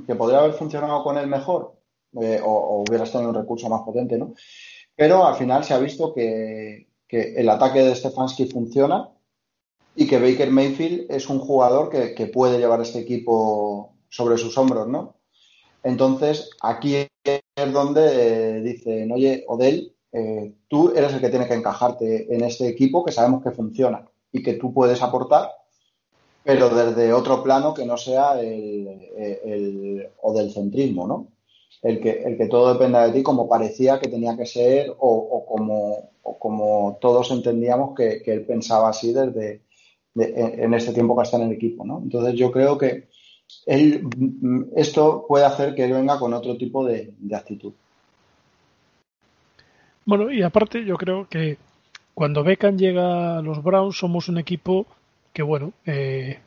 Que podría haber funcionado con él mejor eh, o, o hubieras tenido un recurso más potente, ¿no? Pero al final se ha visto que, que el ataque de Stefanski funciona y que Baker Mayfield es un jugador que, que puede llevar este equipo sobre sus hombros, ¿no? Entonces, aquí es donde eh, dicen, oye, Odell, eh, tú eres el que tiene que encajarte en este equipo que sabemos que funciona y que tú puedes aportar, pero desde otro plano que no sea el, el- o del centrismo, ¿no? el que, el que todo dependa de ti como parecía que tenía que ser o, como, como todos entendíamos que, él pensaba así desde de- en en este tiempo que está en el equipo, ¿no? Entonces yo creo que él, mm, esto puede hacer que él venga con otro tipo de, actitud. Bueno, y aparte yo creo que cuando Beckham llega a los Browns somos un equipo que, bueno, eh,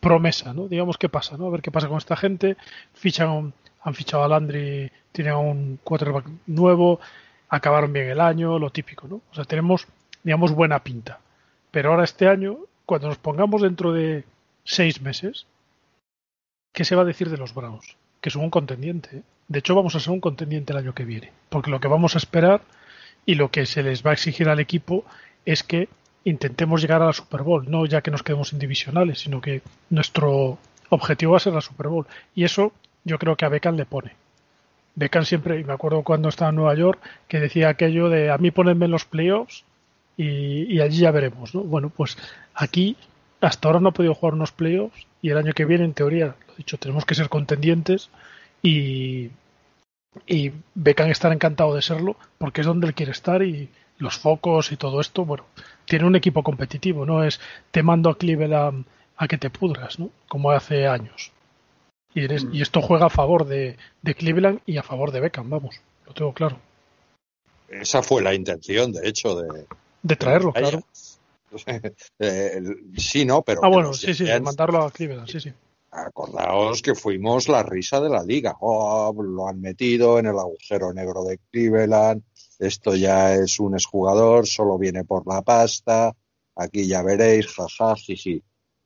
promesa, ¿no? Digamos qué pasa, ¿no? A ver qué pasa con esta gente. Fichan, han fichado a Landry, tienen a un quarterback nuevo, acabaron bien el año, lo típico, ¿no? O sea, tenemos, digamos, buena pinta. Pero ahora este año, cuando nos pongamos dentro de seis meses, ¿qué se va a decir de los Browns? Que son un contendiente. ¿eh? De hecho, vamos a ser un contendiente el año que viene. Porque lo que vamos a esperar y lo que se les va a exigir al equipo es que intentemos llegar a la Super Bowl. No ya que nos quedemos en divisionales, sino que nuestro objetivo va a ser la Super Bowl. Y eso yo creo que a Beckham le pone. Beckham siempre, y me acuerdo cuando estaba en Nueva York, que decía aquello de a mí ponedme en los playoffs y, y allí ya veremos. ¿no? Bueno, pues aquí hasta ahora no ha podido jugar unos playoffs y el año que viene, en teoría, lo dicho, tenemos que ser contendientes y, y Beckham estará encantado de serlo porque es donde él quiere estar y los focos y todo esto, bueno, tiene un equipo competitivo, no es te mando a Cleveland a que te pudras, ¿no? Como hace años. Y, eres- y esto juega a favor de, de Cleveland y a favor de Beckham, vamos, lo tengo claro. Esa fue la intención, de hecho, de, De traerlo, claro. Eh, sí, no, pero. Ah, bueno, sí, sí, mandarlo a Cleveland, sí, sí. Acordaos que fuimos la risa de la liga. Oh, lo han metido en el agujero negro de Cleveland. Esto ya es un exjugador, solo viene por la pasta. Aquí ya veréis, jaja, jiji.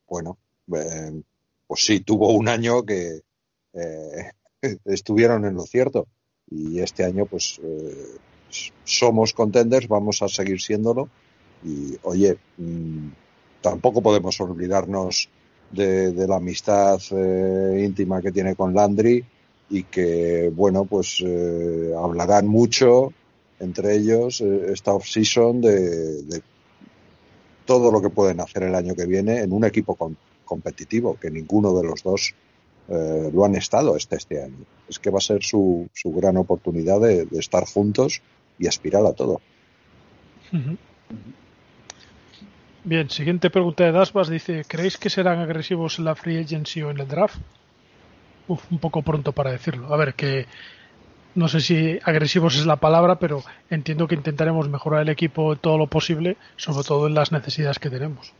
Bueno, eh, pues sí, tuvo un año que eh, estuvieron en lo cierto. Y este año, pues, somos contenders, vamos a seguir siéndolo. Y oye, mm, tampoco podemos olvidarnos de, la amistad eh, íntima que tiene con Landry y que, bueno, pues eh, hablarán mucho entre ellos eh, esta off-season de, de todo lo que pueden hacer el año que viene en un equipo com- competitivo, que ninguno de los dos eh, lo han estado este, este año. Es que va a ser su, su gran oportunidad de, estar juntos y aspirar a todo. Ujú. Bien, siguiente pregunta de Dasbas dice, ¿creéis que serán agresivos en la free agency o en el draft? Uf, un poco pronto para decirlo. A ver, que no sé si agresivos es la palabra, pero entiendo que intentaremos mejorar el equipo todo lo posible, sobre todo en las necesidades que tenemos.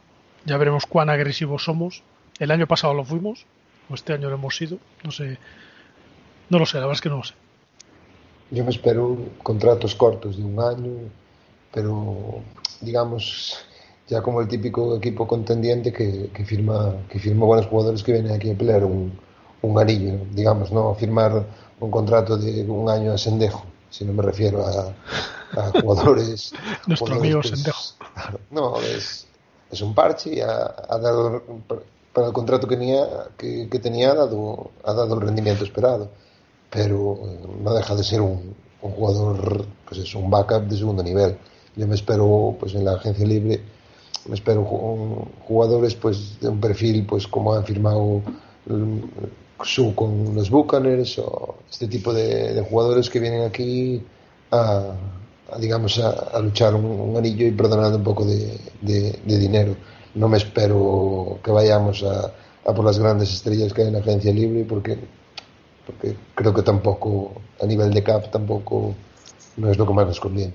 Ya veremos cuán agresivos somos. El año pasado lo fuimos, o este año lo hemos sido. No sé, no lo sé, la verdad es que no lo sé. Yo me espero contratos cortos de un año, pero digamos ya como el típico equipo contendiente que, que firma que firma buenos jugadores que vienen aquí a pelear un, un anillo, digamos, no firmar un contrato de un año a Sendejo, si no me refiero a, a jugadores. Nuestro jugadores, amigo pues, Sendejo. no, es, es un parche y ha, ha dado para el contrato que tenía, que, que tenía ha dado, ha dado el rendimiento esperado pero eh, no deja de ser un, un jugador, pues es un backup de segundo nivel. Yo me espero, pues en la agencia libre, espero ju- jugadores, pues de un perfil, pues como han firmado mm, Su con los Buccaneers o este tipo de, de jugadores que vienen aquí a, a, digamos, a, a luchar un, un anillo y perdonando un poco de, de- de dinero. No me espero que vayamos a, a por las grandes estrellas que hay en la agencia libre porque porque creo que tampoco, a nivel de cap, tampoco no es lo que más nos conviene.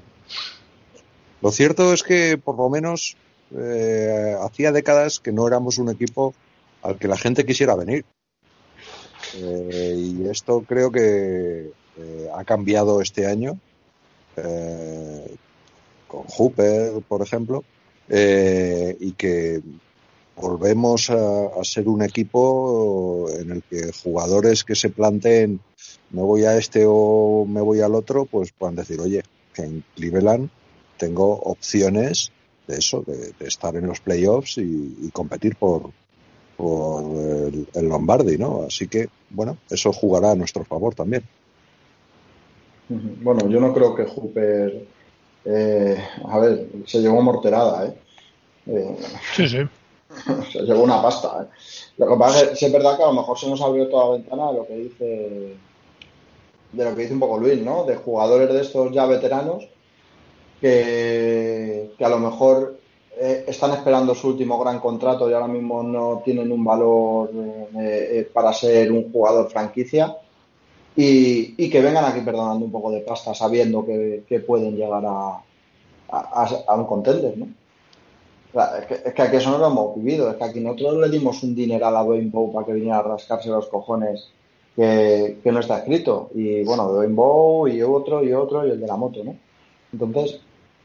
Lo cierto es que por lo menos eh, hacía décadas que no éramos un equipo al que la gente quisiera venir. Eh, y esto creo que eh, ha cambiado este año eh, con Hooper, por ejemplo, y que volvemos a, ser un equipo en el que jugadores que se planteen me voy a este o me voy al otro, pues puedan decir, oye, en Cleveland tengo opciones de eso, de, de estar en los playoffs y, y competir por, por el, el Lombardi, ¿no? Así que, bueno, eso jugará a nuestro favor también. Bueno, yo no creo que Hooper, eh, a ver, se llevó morterada, ¿eh? Eh, Sí, sí. se llevó una pasta, ¿eh? Lo que pasa es que es verdad que a lo mejor se nos abrió toda la ventana de lo que dice de lo que dice un poco Luis, ¿no? De jugadores de estos ya veteranos que, a lo mejor eh, están esperando su último gran contrato y ahora mismo no tienen un valor eh, eh, para ser un jugador franquicia y, que vengan aquí perdonando un poco de pasta sabiendo que, pueden llegar a, a, un contender, ¿no? Es, que, aquí eso no lo hemos vivido, es que aquí nosotros le dimos un dineral a Bowe para que viniera a rascarse los cojones que, no está escrito. Y bueno, Bowe y otro y otro y el de la moto, ¿no? Entonces,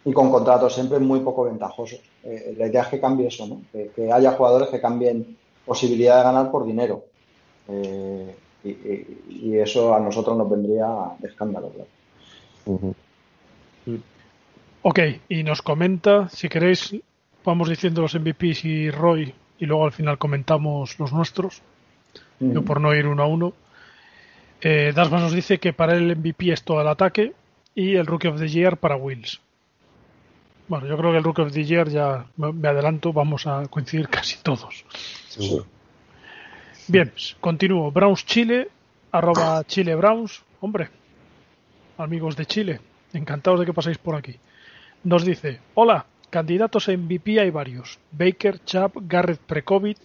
y con contratos siempre muy poco ventajosos. Eh, la idea es que cambie eso, ¿no? Que, que haya jugadores que cambien posibilidad de ganar por dinero. Eh, y, y- y eso a nosotros nos vendría de escándalo, claro. Ujú. Ok, y nos comenta, si queréis, vamos diciendo los MVPs y Roy, y luego al final comentamos los nuestros, yo por no ir uno a uno. Eh, Dasma nos dice que para él el MVP es todo el ataque y el Rookie of the Year para Wills. Bueno, yo creo que el Rookie of the Year ya me adelanto, vamos a coincidir casi todos. Seguro. Bien, continúo. Browns Chile, arroba Chile Browns. Hombre, amigos de Chile, encantados de que paséis por aquí. Nos dice, hola, candidatos a MVP hay varios. Baker, Chubb, Garrett pre-COVID.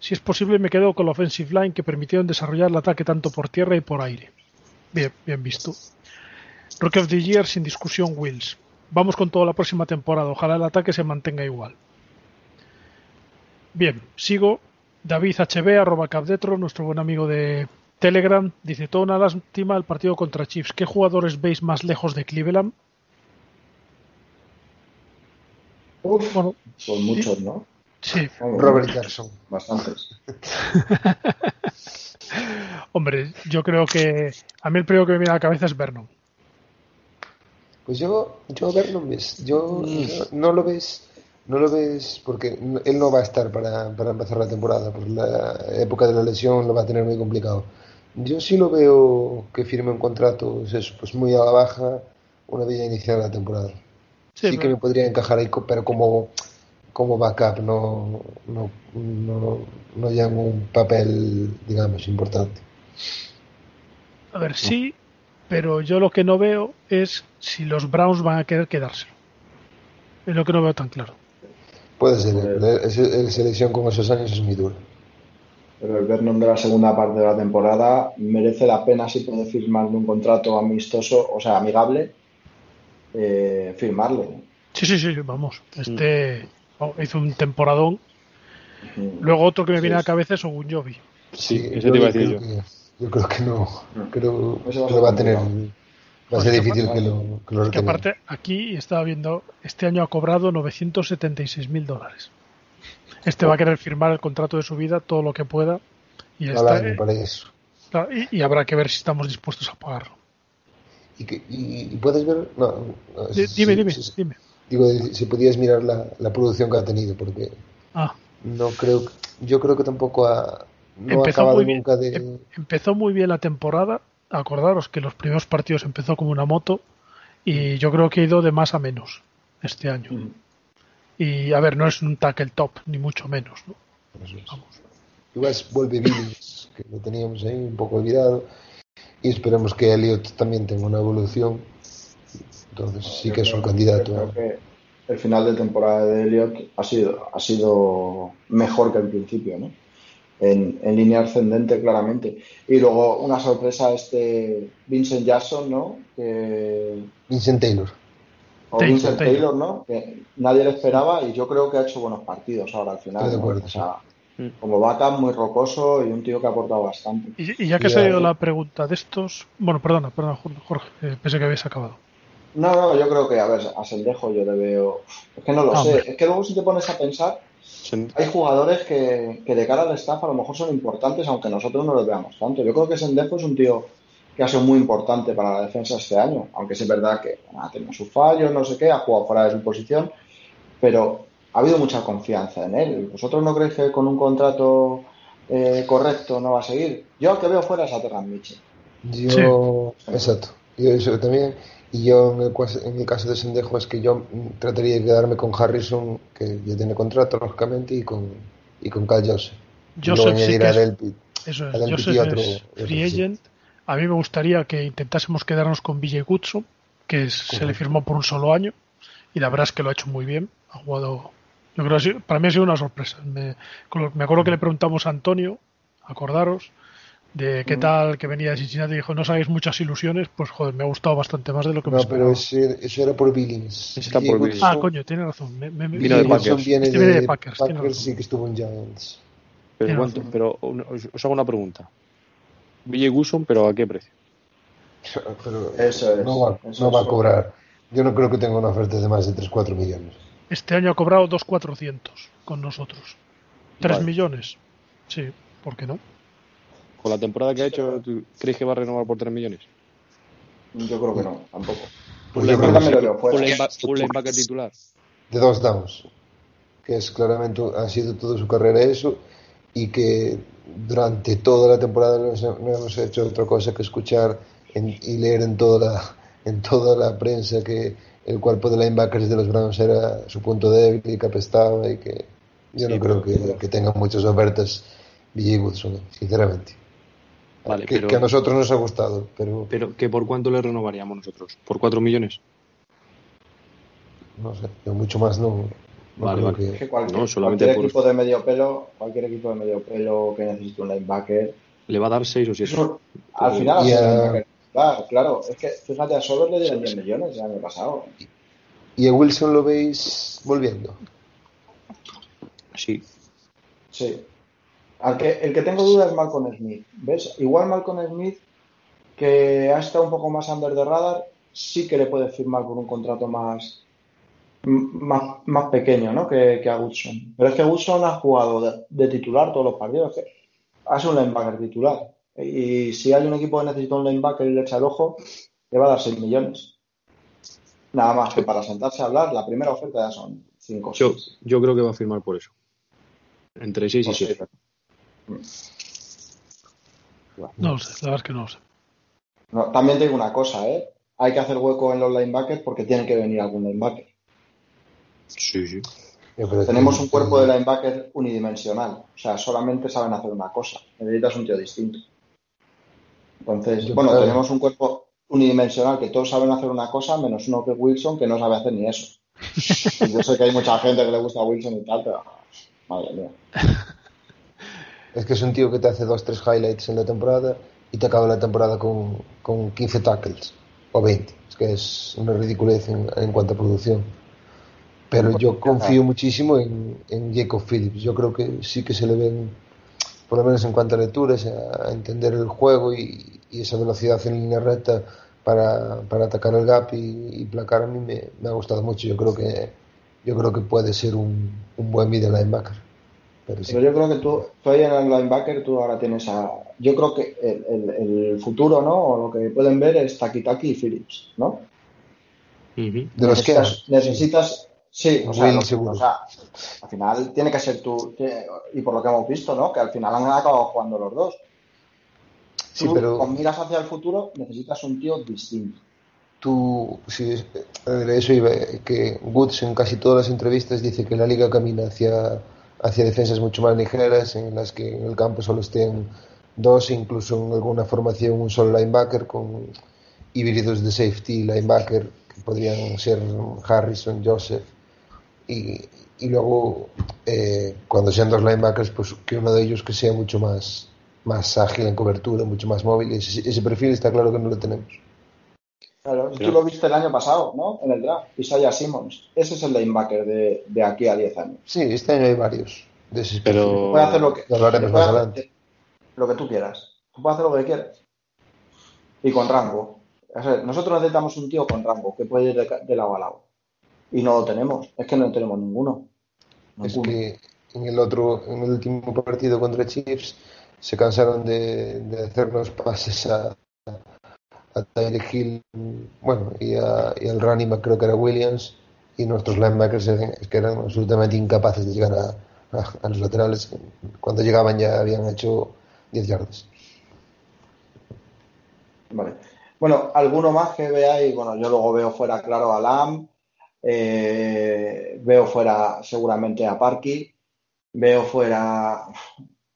Si es posible me quedo con la offensive line que permitieron desarrollar el ataque tanto por tierra y por aire. Bien, bien visto. Rookie of the Year sin discusión Wills. Vamos con toda la próxima temporada. Ojalá el ataque se mantenga igual. Bien, sigo. David HB, arroba Capdetro, nuestro buen amigo de Telegram, dice toda una lástima el partido contra Chiefs. ¿Qué jugadores veis más lejos de Cleveland? Uf, Bueno, pues muchos, ¿no? sí, Robert Jackson. Bastantes. hombre, yo creo que a mí el primero que me viene a la cabeza es Vernon. Pues yo, yo ves, yo no, no lo ves, no lo ves porque él no va a estar para, para empezar la temporada, por la época de la lesión lo va a tener muy complicado. Yo sí lo veo que firme un contrato, es eso, pues muy a la baja, una vez ya iniciada la temporada. Sí, Sí, que me podría encajar ahí, pero como, como backup, no, no, no, no en un papel, digamos, importante. A ver, sí, pero yo lo que no veo es si los Browns van a querer quedárselo. Es lo que no veo tan claro. Puede ser, la- selección con esos años es muy dura. Pero el Vernon de la segunda parte de la temporada merece la pena si puede firmarle un contrato amistoso, o sea, amigable, eh, firmarle. Sí, sí, sí, vamos. Este oh, hizo un temporadón. Mm. Luego otro que me viene a la cabeza es Ogunjobi. Sí, Sí, eso te iba a decir yo. Yo creo que no, creo que lo va a tener, va a ser difícil que lo, que lo Que aparte, aquí estaba viendo, este año ha cobrado 976 mil dólares. Este va a querer firmar el contrato de su vida todo lo que pueda y, está- año para eso. y, y habrá que ver si estamos dispuestos a pagarlo. Y, que, y, puedes ver, no, no, dime, dime, sí, sí. dime. digo, si podías mirar la, la producción que ha tenido, porque Ah, no creo, que- yo creo que tampoco ha, no empezó muy bien. nunca de, em- empezó muy bien la temporada. Acordaros que los primeros partidos empezó como una moto y yo creo que ha ido de más a menos este año. Mm. Y a ver, no es un tackle top, ni mucho menos. ¿no? Eso es. Vamos. Igual vuelve Willis, que lo teníamos ahí un poco olvidado. Y esperemos que Elliot también tenga una evolución. Entonces sí que es un candidato. que el final de temporada de Elliot ha sido, ha sido mejor que el principio, ¿no? En, en línea ascendente, claramente. Y luego una sorpresa, este Vincent Jackson, ¿no? Que, Vincent Taylor. o Taylor, Vincent Taylor. Taylor, ¿no? Que nadie le esperaba y yo creo que ha hecho buenos partidos ahora al final. Estoy de ¿no? acuerdo, O sea, sí. como backup muy rocoso y un tío que ha aportado bastante. Y, y ya que Y se ha ido la pregunta de estos. Bueno, perdona, perdona, Jorge, eh, pensé que habéis acabado. No, no, yo creo que, a ver, a Sendejo yo le veo. Es que no lo Ah, sé. hombre. Es que luego si te pones a pensar, hay jugadores que, que de cara al staff a lo mejor son importantes, aunque nosotros no los veamos tanto. Yo creo que Sendejo es un tío que ha sido muy importante para la defensa este año, aunque sí es verdad que ha tenido sus fallos, no sé qué, ha jugado fuera de su posición, pero ha habido mucha confianza en él. ¿Vosotros no creéis que con un contrato eh, correcto no va a seguir? Yo que veo fuera es a Terran Mitchell. Yo, exacto. Yo eso también. Y yo en el, en el caso de Sendejo es que yo mm, trataría de quedarme con Harrison, que ya tiene contrato, lógicamente, y con, y con Cal Joseph. Joseph sí añadir a es- Delpit. Eso es, Adelante, Joseph otro- es free sí. agent. A mí me gustaría que intentásemos quedarnos con Vijay Goodson, que es- se le firmó por un solo año, y la verdad es que lo ha hecho muy bien. Ha jugado, yo creo que para mí ha sido una sorpresa. Me, me acuerdo que le preguntamos a Antonio, acordaros, de qué tal que venía de Cincinnati y dijo, no sabéis muchas ilusiones, pues joder, me ha gustado bastante más de lo que me No, esperaba. pero ese- eso era por Billings. Está por Billings. Ah, coño, tiene razón. Me, me- me- Vino de Packers. viene Este viene de, de Packers, Packers sí que estuvo en Giants. Pero, ¿cuánto? pero un- os, os hago una pregunta. Ville Guson, pero ¿a qué precio? Pero Eso es, no va, eso no va a cobrar. Yo no creo que tenga una oferta de más de 3-4 millones. Este año ha cobrado 2.400 con nosotros. ¿3 Vale. millones? Sí, ¿por qué no? Con la temporada que ha hecho, ¿tú crees que va a renovar por 3 millones? Yo creo que no, tampoco. Pues Yo yo creo que sí. titular. de dos downs, que es claramente ha sido toda su carrera eso y que durante toda la temporada no, hemos hecho otra cosa que escuchar en- y leer en toda la en toda la prensa que el cuerpo de linebackers de los Browns era su punto débil y que apestaba y que yo no creo que, que tenga muchas ofertas BJ Woodson, sinceramente. Vale, que, pero, que a nosotros nos ha gustado, pero pero ¿que ¿por cuánto le renovaríamos nosotros? ¿Por 4 millones? no sé, yo mucho más no, no Vale, creo vale. Es que que cualquier, No, solamente cualquier por- equipo de medio pelo, cualquier equipo de medio pelo que necesite un linebacker, Le va a dar 6 o 7. eso, al final. Claro, claro, es que fíjate, a Solos le dieron 10 millones el año pasado. y a Wilson lo veis volviendo. Sí. Sí. Al que, el que tengo duda es Malcolm Smith. ¿Ves? Igual Malcolm Smith, que ha estado un poco más under the radar, sí que le puede firmar por un contrato más, más, más pequeño ¿no? que, que a Woodson. Pero es que Woodson ha jugado de, de titular todos los partidos. Es que ha sido un linebacker titular. Y si hay un equipo que necesita un linebacker y le echa el ojo, le va a dar 6 millones. Nada más que para sentarse a hablar, la primera oferta ya son 5 Yo, yo creo que va a firmar por eso. Entre 6 y Pues 7. No lo sé, la verdad es que no lo sé. No, también te digo una cosa, ¿eh? Hay que hacer hueco en los linebackers porque tiene que venir algún linebacker. Sí, sí. Tenemos un cuerpo de linebacker unidimensional. O sea, solamente saben hacer una cosa. Necesitas un tío distinto. Entonces, Yo bueno, creo- tenemos un cuerpo unidimensional que todos saben hacer una cosa, menos uno que es Wilson, que no sabe hacer ni eso. Y yo sé que hay mucha gente que le gusta Wilson y tal, pero madre mía. Es que es un tío que te hace dos, tres highlights en la temporada y te acaba la temporada con, con 15 tackles o 20. Es que es una ridiculez en, en cuanto a producción. Pero yo confío muchísimo en, en Jacob Phillips. Yo creo que sí que se le ven, por lo menos en cuanto a lecturas, a, entender el juego y, y esa velocidad en línea recta para, para atacar el gap y, y placar a mí me, me ha gustado mucho. Yo creo que yo creo que puede ser un, un buen middle linebacker. Pero sí. Pero yo creo que tú, tú ahí en el linebacker, tú ahora tienes a. Yo creo que el, el- el futuro, ¿no? O lo que pueden ver es Taki Taki y Phillips, ¿no? De los que necesitas, sí, o sea, Will lo- seguro. o sea, al final tiene que ser tú, y por lo que hemos visto, ¿no? Que al final han acabado jugando los dos. Sí, Tú, pero- con miras hacia el futuro, necesitas un tío distinto. tú, sí, de eso iba, que Woods en casi todas las entrevistas dice que la liga camina hacia, hacia defensas mucho más ligeras, en las que en el campo solo estén dos, incluso en alguna formación un solo linebacker con híbridos de safety linebacker, que podrían ser Harrison, Joseph, y, y luego eh, cuando sean dos linebackers, pues que uno de ellos que sea mucho más, más ágil en cobertura, mucho más móvil, ese, ese perfil está claro que no lo tenemos. Claro, tú lo viste el año pasado, ¿no? En el draft, Isaiah Simmons. Ese es el linebacker de, de aquí a 10 años. Sí, este año hay varios Pero- perfil. Puede hacer lo que, hablaremos más adelante. lo que tú quieras. Tú puedes hacer lo que quieras. Y con rango. O sea, nosotros necesitamos un tío con rango que puede ir de, de lado a lado. Y no lo tenemos. Es que no tenemos ninguno. Es que en el otro, en el último partido contra Chiefs se cansaron de, de hacernos pases a, a Tyreek Hill, bueno, y, a, y al running back creo que era Williams, y nuestros linebackers eran- es que eran absolutamente incapaces de llegar a, a- a los laterales. Cuando llegaban ya habían hecho 10 yardas. Vale. Bueno, alguno más que veáis, bueno, yo luego veo fuera, claro, a Lam, eh, veo fuera seguramente a Parky, veo fuera,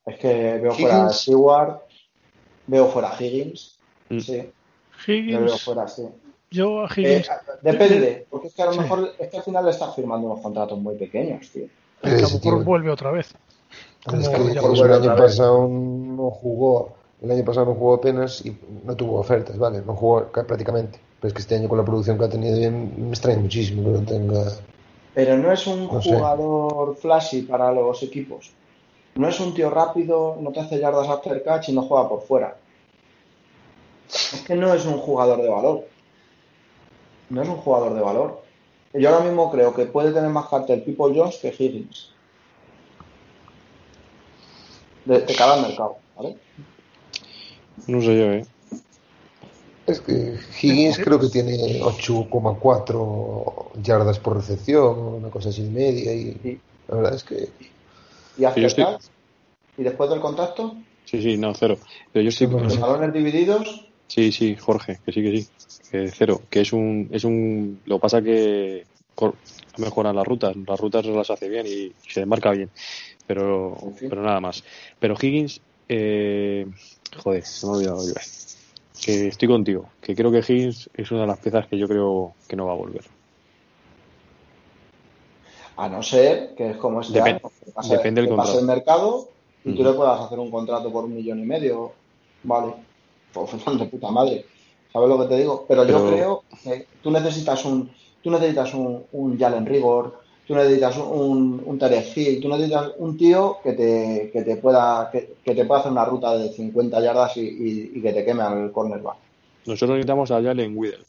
es que veo fuera a. Stewart, veo fuera a Higgins, Mm. Sí, yo veo Higgins, fuera, sí. yo a Eh, Higgins, depende, porque es que a lo Sí. mejor es que al final le estás firmando unos contratos muy pequeños, tío. que a lo mejor tío- vuelve otra vez. Como Es que ya pues, pasó. el año pasado no jugó, el año pasado no jugó apenas y no tuvo ofertas, ¿vale? No jugó ca- prácticamente. Pero es que este año con la producción que ha tenido bien, me extraña muchísimo que no tenga... Pero no es un No sé. jugador flashy para los equipos. No es un tío rápido, no te hace yardas after catch y no juega por fuera. Es que no es un jugador de valor. No es un jugador de valor. Yo ahora mismo creo que puede tener más cartel People Jones que Higgins. De, de cara al mercado, ¿vale? No sé yo, ¿eh? Es que Higgins creo que tiene 8,4 yardas por recepción, una cosa así de media y Sí. la verdad es que Y after estoy-. Y después del contacto, Sí, sí, no, cero. Pero yo bueno, los balones divididos, sí, sí, Jorge, que sí, que sí. Que cero, que es un, es un, lo que pasa que mejoran las rutas, las rutas las hace bien y se marca bien, pero, pero nada más. Pero Higgins, eh, joder, se me ha olvidado yo. Que estoy contigo, que creo que Higgins es una de las piezas que yo creo que no va a volver. a no ser que es como este Depen- año, que pase, depende del que pase contrato. el mercado y tú le puedas hacer un contrato por un millón y medio, vale, pues de puta madre, ¿sabes lo que te digo? Pero, yo creo que tú necesitas un, tú necesitas un, un Jalen Rigor, tú necesitas un, un Tarek Hill, tú necesitas un tío que te, que te pueda, que, que te pueda hacer una ruta de 50 yardas y, y- y que te queme al cornerback. Nosotros necesitamos a Jalen Widdle.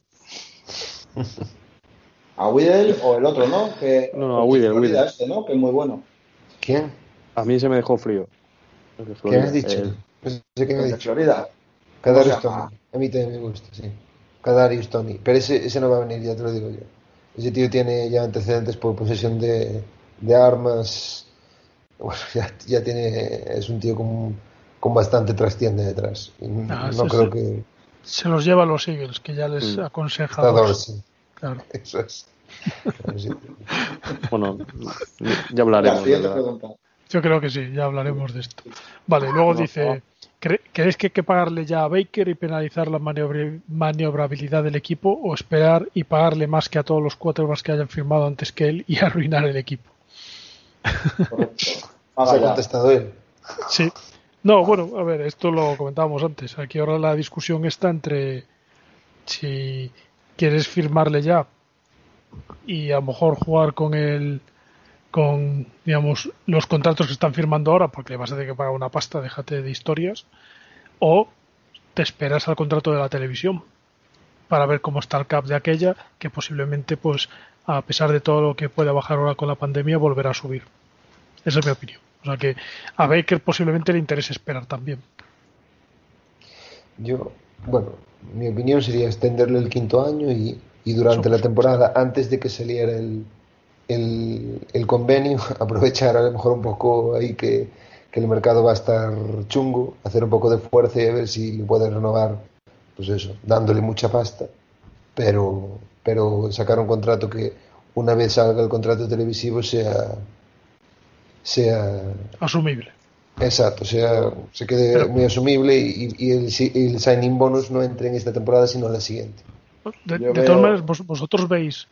A Whittle o el otro, ¿no? Que, No, no, a Whittle, Whittle. este, ¿no? Que es muy bueno. ¿quién? A mí se me dejó frío. El de ¿Quién Florida, has dicho? el- No sé quién El ha de dicho. Florida. Kadarius ¿Cómo se llama? Tony. A mí también me gusta, sí. Kadarius Tony. Pero ese, ese no va a venir, ya te lo digo yo. Ese tío tiene ya antecedentes por posesión de, de armas. Bueno, ya, ya tiene. Es un tío con, con bastante trastienda detrás. Y Ah, no sí, creo sí. que. Se los lleva a los Eagles, que ya les Mm. aconseja. Dos. Dorsey. Claro. Eso es. Sí. Bueno, ya La hablaremos. Yo creo que sí, ya hablaremos de esto. Vale, luego No, dice, ¿cre- ¿crees que hay que pagarle ya a Baker y penalizar la maniobrabilidad del equipo o esperar y pagarle más que a todos los quarterbacks que hayan firmado antes que él y arruinar el equipo? Correcto. Se Paga ha contestado él. Sí. No, bueno, a ver, esto lo comentábamos antes. Aquí ahora la discusión está entre si quieres firmarle ya y a lo mejor jugar con el con digamos los contratos que están firmando ahora porque vas a tener que pagar una pasta, déjate de historias o te esperas al contrato de la televisión para ver cómo está el cap de aquella que posiblemente pues a pesar de todo lo que pueda bajar ahora con la pandemia volverá a subir. Esa es mi opinión. O sea que a Baker posiblemente le interese esperar también. Yo, bueno, mi opinión sería extenderle el quinto año y, y durante la temporada, antes de que saliera el, el, el convenio, aprovechar a lo mejor un poco ahí que, que el mercado va a estar chungo, hacer un poco de fuerza y a ver si le puede renovar, pues eso, dándole mucha pasta, pero, pero sacar un contrato que una vez salga el contrato televisivo sea, sea Asumible. Exacto, o sea, se quede Pero- muy asumible y, y el, si- el signing bonus no entre en esta temporada sino en la siguiente. De, Yo de veo- todas maneras, vos- vosotros veis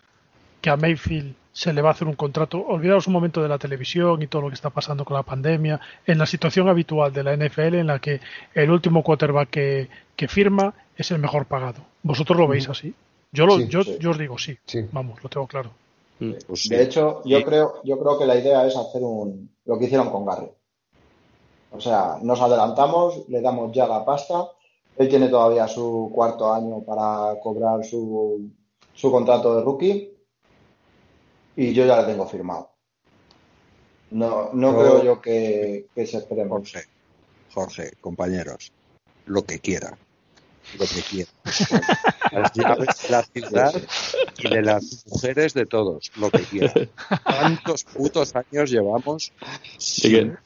que a Mayfield se le va a hacer un contrato. Olvidaos un momento de la televisión y todo lo que está pasando con la pandemia. En la situación habitual de la NFL, en la que el último quarterback que, que firma es el mejor pagado. ¿Vosotros lo veis así? Yo, lo, Sí, yo, sí. yo os digo sí. Sí. Vamos, lo tengo claro. Mm. Pues sí. De hecho, yo Sí. creo, yo creo que la idea es hacer un, lo que hicieron con Garry. O sea, nos adelantamos, le damos ya la pasta. Él tiene todavía su cuarto año para cobrar su, su contrato de rookie y yo ya le tengo firmado. No, no Yo- creo yo que, que se esperemos. Jorge, Jorge, compañeros, lo que quiera. Lo que quiera. Las llaves de la ciudad y de las mujeres de todos, lo que quiera. ¿Cuántos putos años llevamos sin,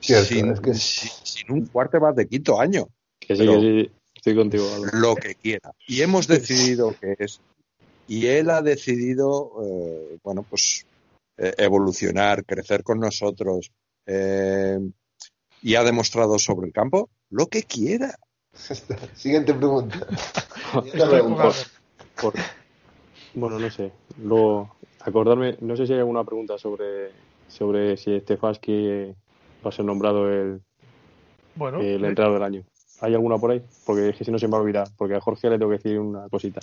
Cierto, sin, es que- sin- sin un quarterback de quinto año? Que sí, que sí. Estoy contigo. Lo que quiera. Y hemos decidido que es. Y él ha decidido, eh, bueno, pues eh, evolucionar, crecer con nosotros. eh, y ha demostrado sobre el campo lo que quiera. Siguiente pregunta. Por- bueno, no sé. Luego, acordarme, no sé si hay alguna pregunta sobre, sobre si Stefanski va a ser nombrado el, Bueno, el entrenador del año. ¿Hay alguna por ahí? Porque es que si no se me va a olvidar. Porque a Jorge le tengo que decir una cosita.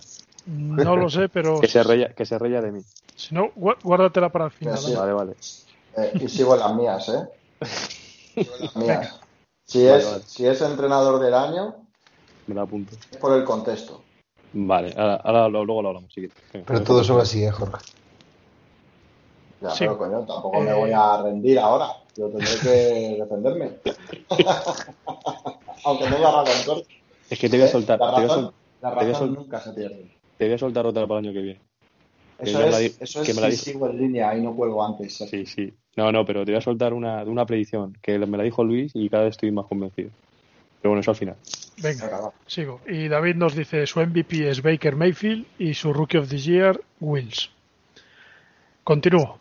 no lo sé, pero Que se reya, que se reya de mí. si no, guárdatela para el final. Sí. ¿vale? Vale, vale. Eh, y sigo en las mías, ¿eh? Sigo en las mías. Si Vale, es, vale. si es entrenador del año, Me la apunto. es por el contexto. Vale, ahora, luego lo hablamos. sí. Pero todos son así, ¿eh, Jorge? Ya, Sí. pero coño, tampoco me Eh. voy a rendir ahora. Yo tendré que defenderme. Aunque no la razón corta. Es que te voy a soltar, te La voy a razón, sol- la te voy a sol- nunca se pierde. te voy a soltar otra para el año que viene. Que Eso ya me la es, di- eso es que me la si sigo en línea y no cuelgo antes. Sí, sí. No, no, pero te voy a soltar una, una predicción que me la dijo Luis y cada vez estoy más convencido. Pero bueno, eso al final. Venga, sigo. Y David nos dice su MVP es Baker Mayfield y su Rookie of the Year, Wills. Continúo.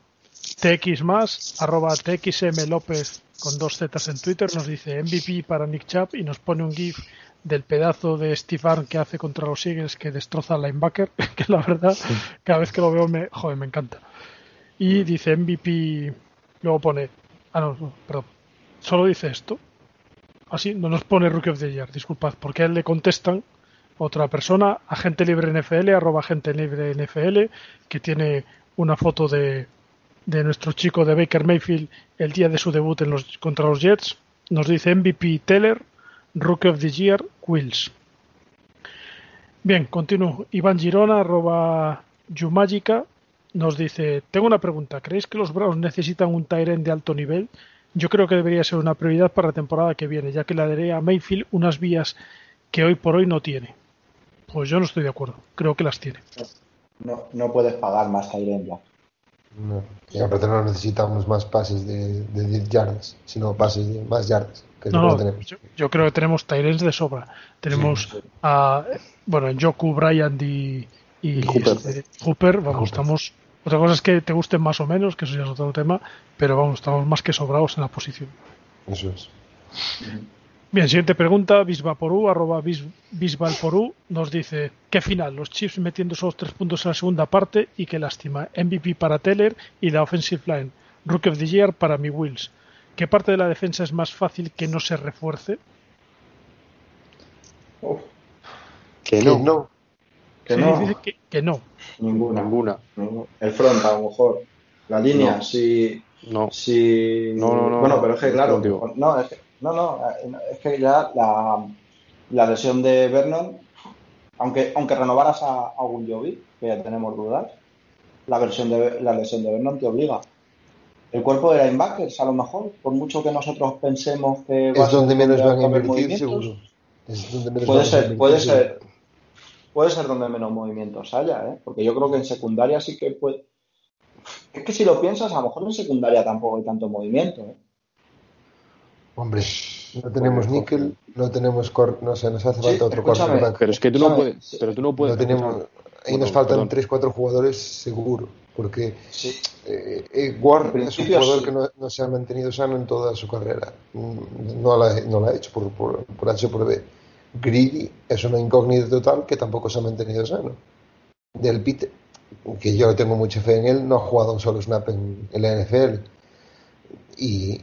TX más, arroba TXM López con dos zetas en Twitter nos dice MVP para Nick Chubb y nos pone un GIF del pedazo de Steve que hace contra los Eagles que destroza al linebacker, que la verdad, cada vez que lo veo me, joder, me encanta. Y dice MVP, luego pone, ah no, no, perdón, solo dice esto, así, no nos pone Rookie of the Year, disculpad, porque a él le contestan otra persona, agente libre NFL, arroba agente libre NFL, que tiene una foto de, de nuestro chico de Baker Mayfield el día de su debut en los, contra los Jets. Nos dice MVP Teller, Rookie of the Year, Wills. Bien, continúo. Iván Girona, arroba Yumágica, nos dice, tengo una pregunta, ¿creéis que los Browns necesitan un Tyrant de alto nivel? Yo creo que debería ser una prioridad para la temporada que viene, ya que le daré a Mayfield unas vías que hoy por hoy no tiene. Pues yo no estoy de acuerdo, creo que las tiene. No, no puedes pagar más Tyren ya. No. Y aparte no necesitamos más pases de, de 10 yardas, sino pases de más yardas, que No, tenemos. yo, yo creo que tenemos Tyrens de sobra. Tenemos a, bueno, en Joku, Bryant y, y, Y Hooper. este, Hooper, vamos, Hooper. estamos. Otra cosa es que te gusten más o menos, que eso ya es otro tema, pero vamos, estamos más que sobrados en la posición. Eso es. Bien, siguiente pregunta, Bisvaporú, arroba Bis- Bisbalporú, nos dice, ¿qué final? Los Chiefs metiendo esos tres puntos en la segunda parte y qué lástima. MVP para Teller y la offensive line. Rookie of the Year para mi Wills. ¿Qué parte de la defensa es más fácil que no se refuerce? Que Que no, no. que Sí, no, dice que, que no. ninguna. ninguna. El front, a lo mejor. La línea, No. si, No. si... No, no, no, Bueno, no, pero es que, claro, no, es que, no, no, es que ya la, la lesión de Vernon, aunque, aunque renovaras a, a Gunjovic, que ya tenemos dudas, la, versión de, la lesión de Vernon te obliga. El cuerpo de linebackers, a lo mejor, por mucho que nosotros pensemos que va a Es donde menos van a invertir, seguro. Es donde menos Puede ser, puede ser, puede ser donde menos movimientos haya, ¿eh? Porque yo creo que en secundaria sí que puede. Es que si lo piensas, a lo mejor en secundaria tampoco hay tanto movimiento, ¿eh? Hombre, no tenemos Porque- níquel, no tenemos cor, no sé, nos hace Sí, falta otro quarterback. Pero es que tú no puedes. Pero tú no puedes. No tenemos, ahí Bueno, nos faltan perdón. 3 4 jugadores seguro, porque Sí. eh, eh, Ward es un jugador sí. que no, no se ha mantenido sano en toda su carrera. Mm, No la, no la ha hecho por, por, por H por B. Greedy es una incógnita total que tampoco se ha mantenido sano. Del Pete, que yo tengo mucha fe en él, no ha jugado un solo snap en, en la NFL. Y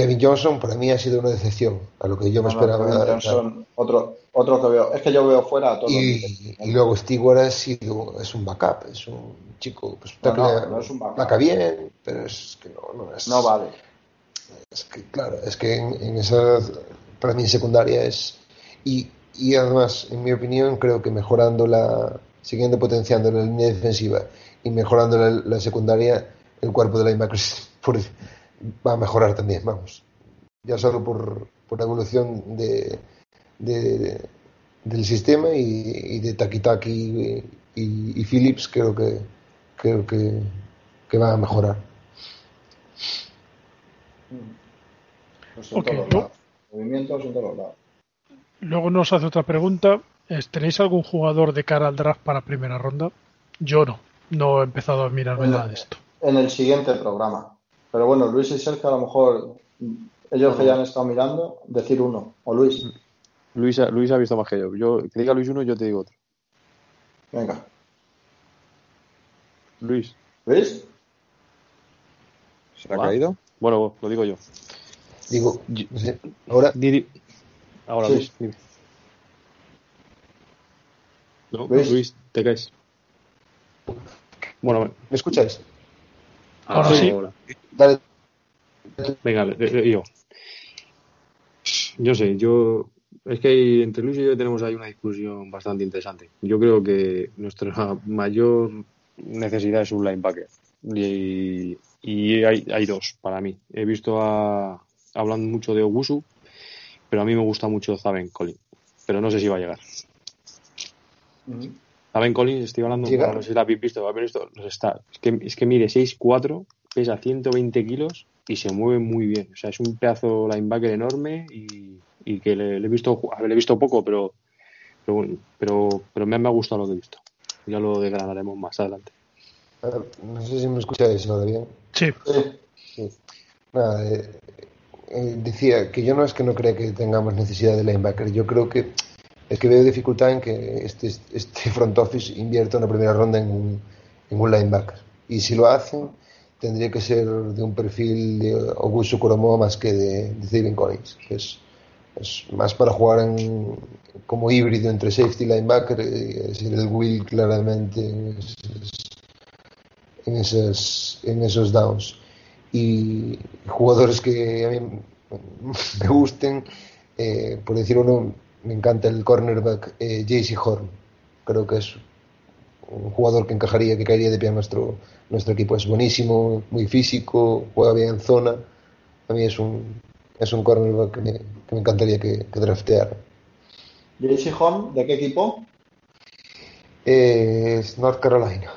Kevin Johnson para mí ha sido una decepción a lo que yo me No, no, esperaba. Kevin Johnson, otro, otro que veo. Es que yo veo fuera a todos. Y, y luego Stewart ha sido, es un backup, es un chico pues, No, no, no es un backup. placa bien, pero es que no, no es. No vale. Es que, claro, es que en, en esa, para mí secundaria es. Y, y además, en mi opinión, creo que mejorando la. Siguiendo potenciando la línea defensiva y mejorando la, la secundaria, el cuerpo de linebackers por- va a mejorar también, vamos. Ya solo por, por la evolución de, de- del sistema y, y de Taki Taki y, y- y Phillips, creo que creo que, que va a mejorar. Pues en Ok, todos ¿no? lados. Movimientos en todos lados. Luego nos hace otra pregunta. es, ¿Tenéis algún jugador de cara al draft para primera ronda? Yo no. No he empezado a mirarme Bueno. nada de esto. En el siguiente programa. Pero bueno, Luis y Sergio a lo mejor, ellos que ya han estado mirando, decir uno. O Luis. Luis, ha- Luis ha visto más que yo. yo. Que diga Luis uno, yo te digo otro. Venga. Luis. ¿Veis? ¿Se ha caído? Bueno, lo digo yo. Digo, Yo- ahora, Ahora, Sí. Luis, dime. No, Luis. Luis, te caes. Bueno, ¿me escucháis? Ahora sí. Dale, Venga, yo. Yo sé, yo. Es que hay- entre Luis y yo tenemos ahí una discusión bastante interesante. Yo creo que nuestra mayor necesidad es un linebacker. Y, y hay, hay dos para mí. He visto a, hablando mucho de Ogusu, pero a mí me gusta mucho Zaven Collins. Pero no sé si va a llegar. Ujú. Zaven Collins, estoy hablando, bueno, no sé si la habéis visto, habéis visto los stats. Es que, es que mide 6'4, pesa 120 kilos y se mueve muy bien. O sea, es un pedazo linebacker enorme y, y que le, le he visto, a ver, le he visto poco, pero pero, bueno, pero, pero me, me ha gustado lo que he visto. Ya lo desgranaremos más adelante. a no sé si me escucháis ahora bien. Sí, Sí. Sí. Nada, eh, eh, decía que yo no es que no crea que tengamos necesidad de linebacker, yo creo que es que veo dificultad en que este, este front office invierta una primera ronda en un, en un linebacker. Y si lo hacen, tendría que ser de un perfil de Augusto Coromoa más que de, de Steven Collins, que es, es más para jugar en, como híbrido entre safety y linebacker, eh, es el Will claramente en esos, en esos, en esos downs y jugadores que a mí me gusten, eh, por decir uno, me encanta el cornerback eh, JC Horn. Creo que es un jugador que encajaría, que caería de pie en nuestro, nuestro equipo. Es buenísimo, muy físico, juega bien en zona. A mí es un, es un cornerback que me, que me encantaría que, que drafteara. JC Horn, ¿de qué equipo? Eh, es North Carolina.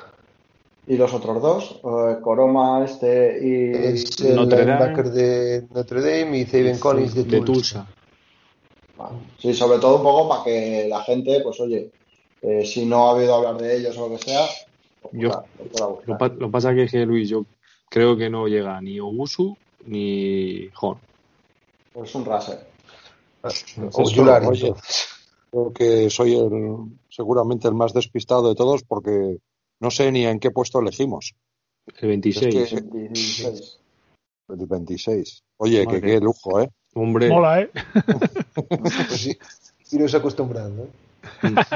¿Y los otros dos? Eh, Coroma, este y... Es el Notre Dame. de Notre Dame y Zaven Collins de, de Tulsa. Tulsa. Vale. Sí, sobre todo un poco para que la gente, pues oye, eh, si no ha habido hablar de ellos o lo que sea, pues, Yo- pueda- lo pueda buscar. Lo, pa- lo pasa que es que Luis, yo creo que no llega ni Ogusu ni Horn. Pues es un raser. O Eso, Yulari, oye. entonces. Creo que soy el, seguramente el más despistado de todos porque no sé ni en qué puesto elegimos. El 26. Es que- 16. El 26. Oye, que qué lujo, ¿eh? Hombre, mola, ¿eh? Pues sí, iros acostumbrando.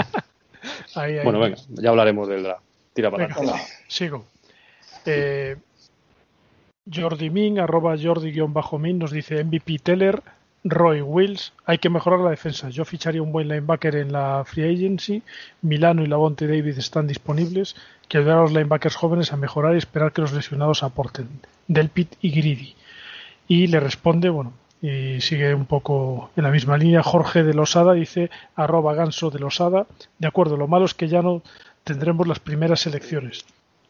Ahí, ahí. bueno, venga, ya hablaremos del draft. Tira para adelante. Sigo. Eh, Jordi Min, arroba Jordi-Min, nos dice MVP Teller, Roy Wills. Hay que mejorar la defensa. Yo ficharía un buen linebacker en la Free Agency. Milano y Lavonte David están disponibles. Que ayudar a los linebackers jóvenes a mejorar y esperar que los lesionados aporten. Delpit y Greedy. Y le responde, bueno, y sigue un poco en la misma línea. Jorge de Losada dice, arroba ganso de Losada. De acuerdo, lo malo es que ya no tendremos las primeras selecciones.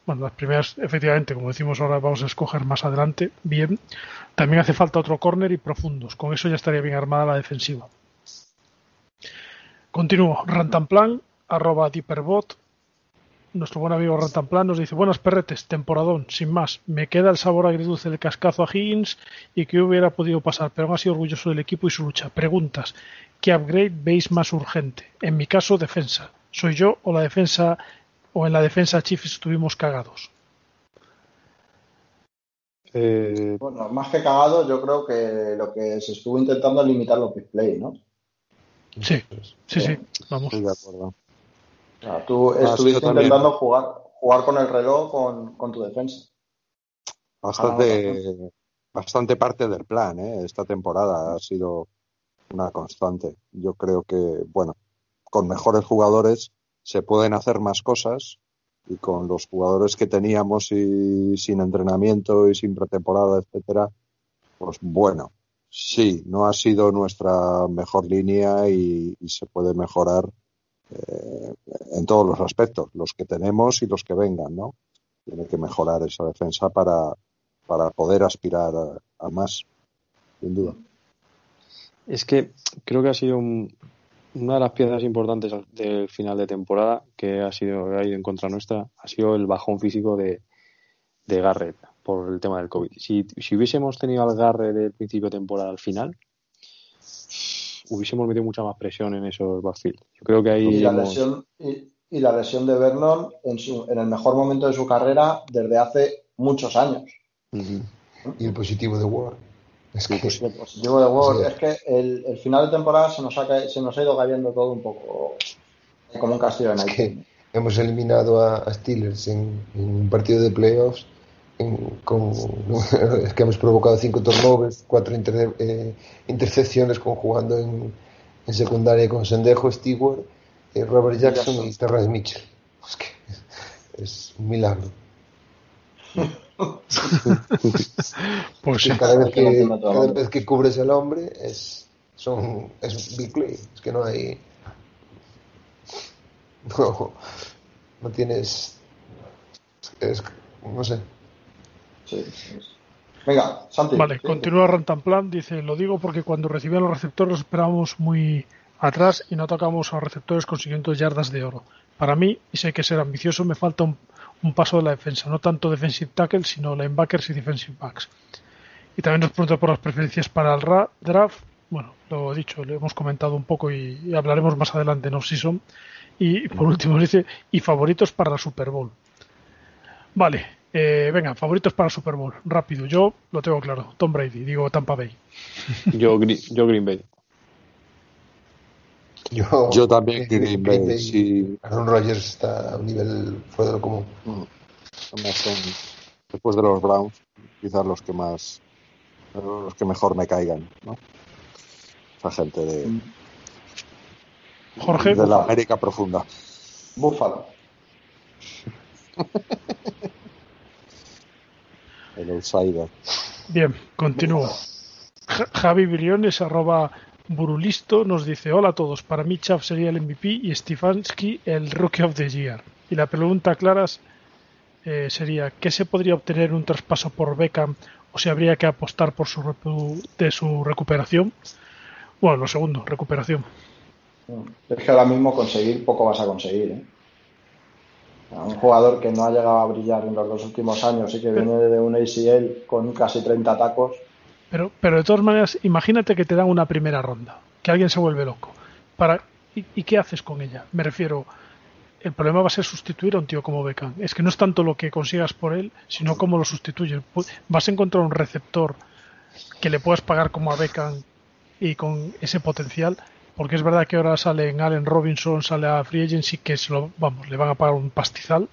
Bueno, las primeras, efectivamente, como decimos ahora, vamos a escoger más adelante. Bien. También hace falta otro córner y profundos. Con eso ya estaría bien armada la defensiva. Continúo. Rantanplan, arroba Deeperbot. Nuestro buen amigo Rantanplan nos dice, buenas perretes, temporadón, sin más. Me queda el sabor agridulce del cascazo a Higgins y que hubiera podido pasar, pero aún así orgulloso del equipo y su lucha. Preguntas. ¿Qué upgrade veis más urgente? En mi caso, defensa. ¿Soy yo o la defensa o en la defensa Chiefs estuvimos cagados? Eh, bueno, más que cagado, yo creo que lo que se estuvo intentando es limitar los big play, ¿no? Sí, sí, sí. Vamos. Estoy de acuerdo. O sea, tú Ha estuviste intentando jugar, jugar con el reloj con, con tu defensa. Bastante, bastante parte del plan, ¿eh? Esta temporada ha sido una constante. Yo creo que, bueno, con mejores jugadores se pueden hacer más cosas y con los jugadores que teníamos y sin entrenamiento y sin pretemporada, etcétera, pues bueno, sí, no ha sido nuestra mejor línea y, y se puede mejorar eh, en todos los aspectos, los que tenemos y los que vengan, ¿no? Tiene que mejorar esa defensa para, para poder aspirar a, más, sin duda. Es que creo que ha sido un- una de las piezas importantes del final de temporada que ha sido ha ido en contra nuestra ha sido el bajón físico de, de Garrett por el tema del COVID. Si, si hubiésemos tenido al Garrett del principio de temporada al final, hubiésemos metido mucha más presión en esos backfield. Yo creo que ahí Y la hemos- lesión, y, y la lesión de Vernon en, su, en el mejor momento de su carrera desde hace muchos años. Y el positivo de Ward. Es que Y el positivo de Ward Sí. es que el, el final de temporada se nos, ha, se nos ha ido cayendo todo un poco como un castillo de Es que hemos eliminado a, a Steelers en, en un partido de playoffs en- con, es que hemos provocado cinco turnovers, cuatro inter- eh, intercepciones con, jugando en, en secundaria con Sendejo, Stewart, eh, Robert Jackson y Terrence Mitchell. Es que es un milagro. Pues sí. Cada vez que cada vez que cubres el hombre es, son, es big play. Es que no hay. No, no tienes. Es, no sé. Sí, sí, sí. Venga, Santi. Vale, sí. continúa Rantanplan, dice, lo digo porque cuando recibían los receptores los esperábamos muy atrás y no atacamos a los receptores consiguiendo yardas de oro. Para mí, y sé que ser ambicioso, me falta un, un paso de la defensa, no tanto defensive tackle, sino linebackers y defensive backs. Y también nos pregunta por las preferencias para el ra- draft. Bueno, lo he dicho, lo hemos comentado un poco y, y hablaremos más adelante en off-season. Y por último dice, y favoritos para la Super Bowl. Vale, eh, venga, favoritos para Super Bowl. Rápido, yo lo tengo claro. Tom Brady, digo Tampa Bay. Yo, yo Green Bay. Yo, Yo también Green Bay, sí. Aaron Rodgers está a un nivel fuera de lo común. Son, después de los Browns, quizás los que más, los que mejor me caigan, ¿no? Esa gente de, Jorge, de la América profunda. Búfalo. El outsider. bien, continúo. Ja- Javi Briones, arroba Burulisto, nos dice, hola a todos, para mí Chav sería el MVP y Stefanski el Rookie of the Year. Y la pregunta clara eh, sería, ¿qué se podría obtener un traspaso por Beckham o si habría que apostar por su repu- de su recuperación? Bueno, lo segundo, recuperación. Es que ahora mismo conseguir poco vas a conseguir. ¿eh? A Un jugador que no ha llegado a brillar en los dos últimos años y que viene de un ACL con casi 30 tacos. Pero, pero de todas maneras, imagínate que te dan una primera ronda, que alguien se vuelve loco. Para, ¿y, y qué haces con ella? Me refiero, el problema va a ser sustituir a un tío como Beckham. Es que no es tanto lo que consigas por él, sino cómo lo sustituyes. Vas a encontrar un receptor que le puedas pagar como a Beckham y con ese potencial, porque es verdad que ahora sale en Allen Robinson, sale a Free Agency, que se lo, vamos, le van a pagar un pastizal,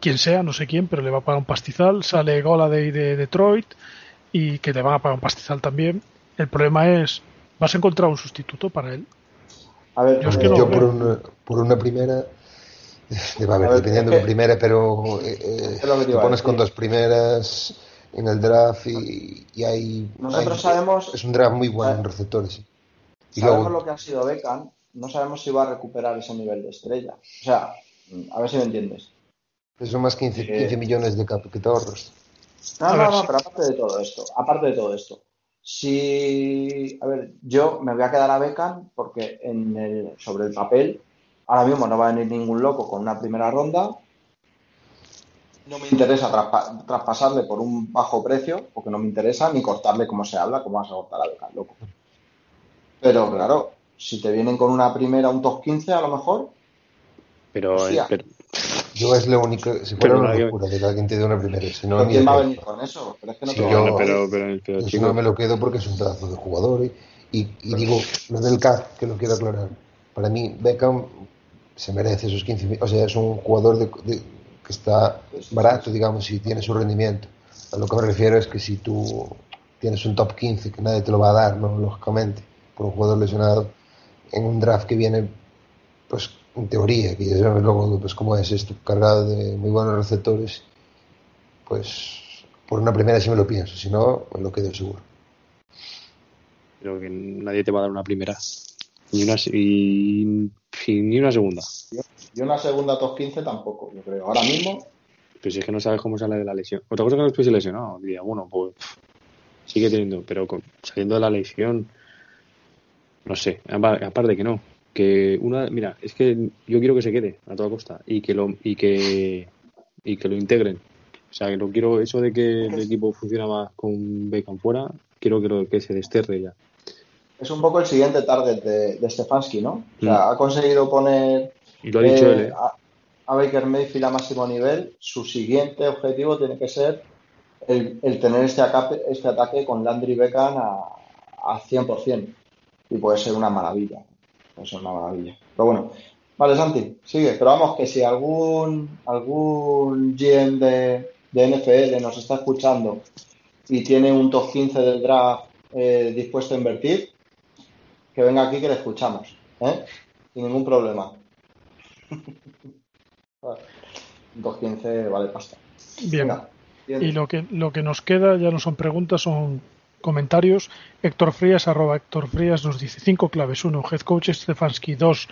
quien sea, no sé quién, pero le va a pagar un pastizal, sale Goladay de Detroit y que le van a pagar un pastizal también. El problema es, ¿vas a encontrar un sustituto para él? A ver, Yo es que eh, no Yo veo. por una, por una primera, debe haber, A ver, dependiendo de que- primera, pero eh, eh, te a pones con dos primeras en el draft y, y hay, Nosotros hay- sabemos- es un draft muy bueno en receptores. Y sabemos luego, lo que ha sido Beckham, no sabemos si va a recuperar ese nivel de estrella. O sea, a ver si me entiendes. son más 15, Eh, 15 millones de cap que te ahorras. No, no, no, pero aparte de todo esto, aparte de todo esto, si, a ver, yo me voy a quedar a Beckham porque en el, sobre el papel, ahora mismo no va a venir ningún loco con una primera ronda. No me interesa traspa- traspasarle por un bajo precio, porque no me interesa, ni cortarle como se habla, como vas a cortar a Beckham, loco. Pero claro, si te vienen con una primera, un top 15 a lo mejor, Pero, Hostia. pero- Yo es lo único, si fuera Pero una no hay- locura de que alguien te dé una primera, si no, ¿pero ni ¿quién de va a venir con eso? Pero es que no te yo- va a pero, venir. pero, pero, Yo chico, me lo quedo porque es un pedazo de jugador. Y, y, y digo, lo del CAP, que lo quiero aclarar. Para mí, Beckham se merece esos 15 mil. O sea, es un jugador de, de- que está barato, digamos, y tiene su rendimiento. A lo que me refiero es que si tú tienes un top 15, que nadie te lo va a dar, ¿no? lógicamente, por un jugador lesionado, en un draft que viene, pues en teoría, que ya sabes luego pues, cómo es esto, cargado de muy buenos receptores, pues por una primera sí me lo pienso, si no, me lo quedo seguro. creo que nadie te va a dar una primera. Ni una, y, y ni una segunda. Y una segunda top 15 tampoco, yo creo. Ahora mismo, Pues es que no sabes cómo sale de la lesión. Otra cosa que no estuviese lesionado, diría, bueno, pues sigue teniendo, pero con- saliendo de la lesión, no sé, apa- aparte que no, que una, mira, es que yo quiero que se quede a toda costa y que lo y que y que lo integren. O sea, que no quiero eso de que el equipo funciona más con Beckham fuera, quiero que, lo, que se desterre ya. es un poco el siguiente target de, de Stefanski, ¿no? O sea, ha conseguido poner Y lo ha dicho eh, él, ¿eh? a, a Baker Mayfield a máximo nivel. Su siguiente objetivo tiene que ser el, el tener este, acape- este ataque con Landry Beckham a, a 100%. Y puede ser una maravilla. Puede ser una maravilla. Pero bueno, vale, Santi, sigue. Pero vamos, que si algún, algún GM de, de NFL nos está escuchando y tiene un top 15 del draft eh, dispuesto a invertir, que venga aquí que le escuchamos. ¿eh? Sin ningún problema. Vale. Un top 15 vale pasta. Bien. Venga, siguiente. Y lo que, lo que nos queda ya no son preguntas, son comentarios. Héctor Frías, arroba Héctor Frías, nos dice cinco claves. Uno, head coach Stefanski. Dos,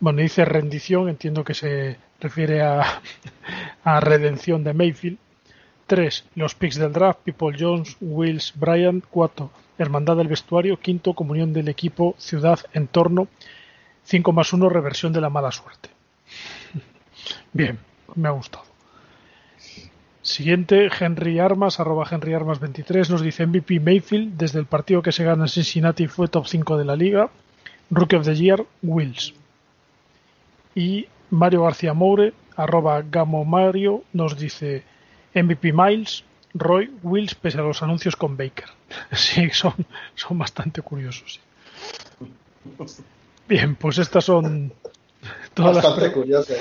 bueno, dice rendición, entiendo que se refiere a, a redención de Mayfield. Tres, los picks del draft, People Jones, Wills, Bryant. Cuatro, hermandad del vestuario. Quinto, comunión del equipo, ciudad, entorno. Cinco más uno, reversión de la mala suerte. Bien, me ha gustado. Siguiente, Henry Armas, arroba Henry Armas 23, nos dice MVP Mayfield, desde el partido que se gana en Cincinnati fue top 5 de la liga. Rookie of the Year, Wills. Y Mario García Moure, arroba Gamo Mario, nos dice MVP Miles, Roy, Wills, pese a los anuncios con Baker. Sí, son, son bastante curiosos. Bien, pues estas son todas las Bastante pre- curioso.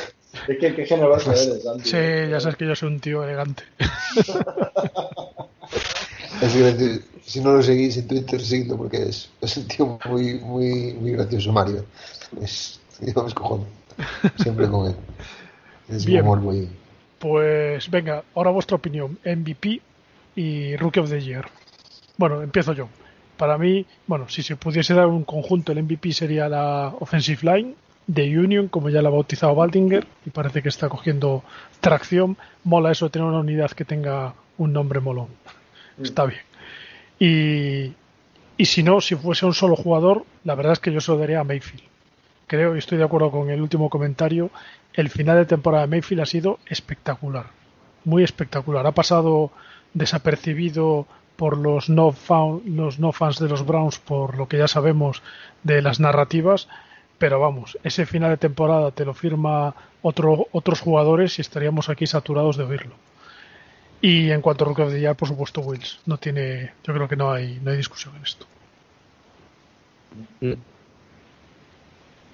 Es que qué generoso eres. Sí, ya sabes que yo soy un tío elegante. Es gracioso. Si no lo seguís en Twitter, seguidlo porque es, es un tío muy, muy, muy gracioso, Mario. Es, yo me escojono. Siempre con él. Es Bien. un humor muy. Pues venga, ahora vuestra opinión. MVP y Rookie of the Year. Bueno, empiezo yo. Para mí, bueno, si se pudiese dar un conjunto, el MVP sería la Offensive Line de Union, como ya la ha bautizado Baldinger, y parece que está cogiendo tracción. Mola eso, tener una unidad que tenga un nombre molón. Está bien. Y, y si no, si fuese un solo jugador, la verdad es que yo se lo daría a Mayfield. Creo y estoy de acuerdo con el último comentario. El final de temporada de Mayfield ha sido espectacular. Muy espectacular. Ha pasado desapercibido por los no, fan- los no fans de los Browns por lo que ya sabemos de las narrativas. Pero vamos, ese final de temporada te lo firma otro, otros jugadores y estaríamos aquí saturados de oírlo. Y en cuanto a Rookie of the Year, por supuesto, Wills. No tiene, yo creo que no hay, no hay discusión en esto. Mm.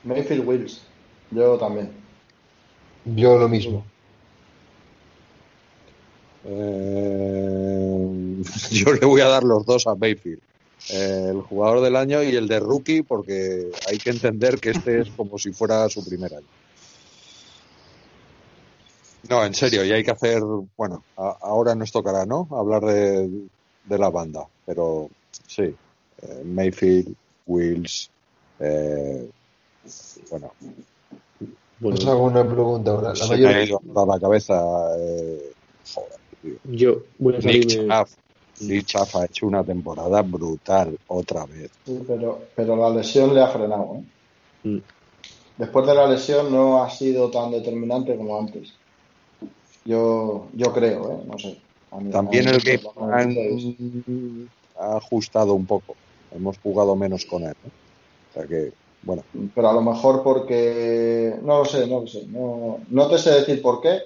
Mayfield Wills. Yo también. Yo lo mismo. Eh, yo le voy a dar los dos a Mayfield. Eh, el jugador del año y el de rookie, porque hay que entender que este es como si fuera su primer año. No, en serio, y hay que hacer, bueno, a- ahora nos tocará, ¿no? Hablar de, de la banda, pero sí, eh, Mayfield, Wills, eh, bueno, Bueno, Os hago una pregunta ahora. La se me ha mayor, ido a la cabeza, eh, joder, tío. yo voy a Nick salirme. Nick Chubb ha hecho una temporada brutal otra vez. Sí, pero, pero la lesión le ha frenado. ¿eh? Mm. Después de la lesión no ha sido tan determinante como antes. Yo, yo creo, ¿eh? No sé. Mí- También el que es- plan ha ajustado un poco. Hemos jugado menos con él. O sea que, bueno, Pero a lo mejor porque... No lo sé, no lo sé. No, no te sé decir por qué,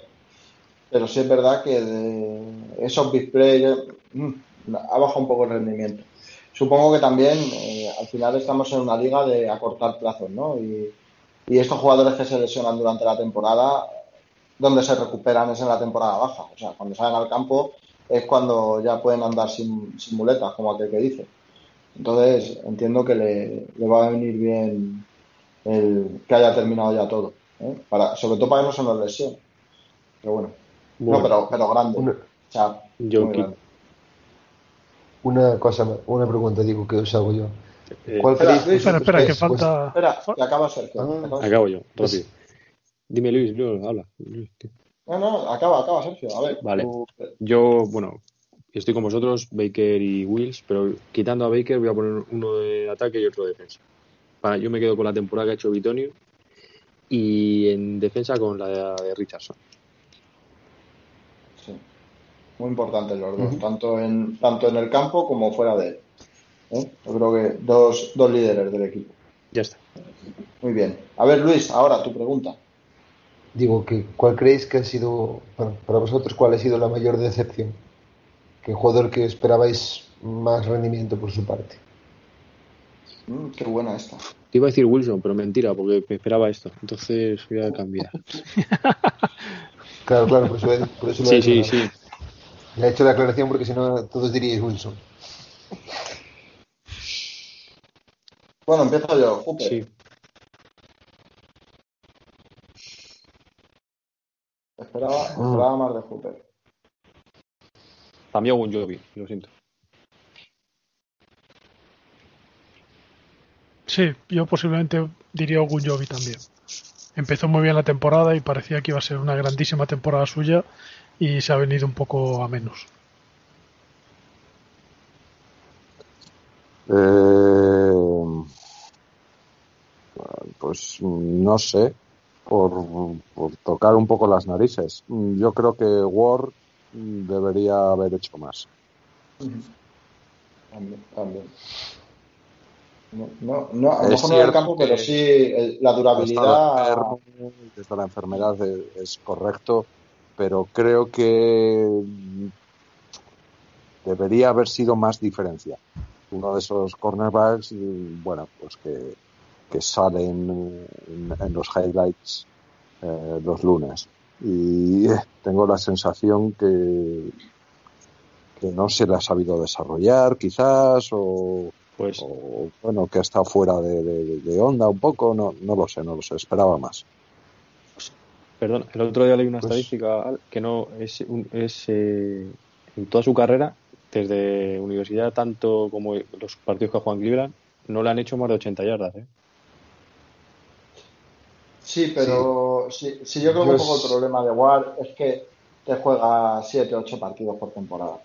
pero sí es verdad que de esos big players mm, ha bajado un poco el rendimiento. Supongo que también eh, al final estamos en una liga de acortar plazos, ¿no? Y, estos jugadores que se lesionan durante la temporada, donde se recuperan es en la temporada baja. O sea, cuando salen al campo es cuando ya pueden andar sin, sin muletas, como aquel que dice. Entonces entiendo que le, le va a venir bien el que haya terminado ya todo. ¿eh? Para, sobre todo para que no se nos lesione. Pero bueno. Bueno, no, pero, pero grande. una, O sea, yo muy qui- grande. una cosa, una pregunta digo que os hago yo. eh, ¿Cuál espera, Espera, espera, que pues- pues- falta. Espera, que acaba Sergio. Ah. Acaba acabo yo, rápido. Dime, Luis, Luis, habla. No, no, acaba, acaba Sergio. A ver. Vale. tú- Yo, bueno, estoy con vosotros, Baker y Wills, pero quitando a Baker voy a poner uno de ataque y otro de defensa. Para, yo me quedo con la temporada que ha hecho Bitonio y en defensa con la de, de Richardson. Muy importantes los dos, tanto, en, tanto en el campo como fuera de él. ¿eh? Yo creo que dos, dos líderes del equipo. Ya está. Muy bien. A ver, Luis, ahora tu pregunta. Digo que cuál creéis que ha sido, bueno, para vosotros, cuál ha sido la mayor decepción. ¿Qué jugador que esperabais más rendimiento por su parte? Mm, qué buena esta. Te iba a decir Wilson, pero mentira, porque me esperaba esto. Entonces voy a cambiar. Claro, claro, por eso, por eso lo Sí, he sí, sí. Le he hecho la aclaración porque si no todos diríais Wilson. Bueno, empiezo yo. Hooper. Sí. Esperaba, esperaba más de Hooper. También un Jovi, lo siento. Sí, yo posiblemente diría Ogunjobi también. Empezó muy bien la temporada y parecía que iba a ser una grandísima temporada suya y se ha venido un poco a menos. Eh, pues no sé, por, por tocar un poco las narices. Yo creo que Ward debería haber hecho más. También, también. No, no, no, a lo Es mejor no en el campo, pero sí el- la durabilidad. desde la enfermedad es, es correcto, pero creo que debería haber sido más diferencia. Uno de esos cornerbacks, y, bueno, pues que, que salen en, en los highlights eh, los lunes. Y tengo la sensación que, que no se le ha sabido desarrollar, quizás, o, Pues o, bueno, que estado fuera de, de- de onda un poco, no, no lo sé, no lo sé, esperaba más. Perdón, el otro día leí una Pues- estadística Al, que no es, un- es eh, en toda su carrera, desde universidad tanto como los partidos que juega en Cleveland, no le han hecho más de 80 yardas. ¿eh? Sí, pero sí, sí, yo creo que un poco el problema de Ward es que te juega 7, 8 partidos por temporada.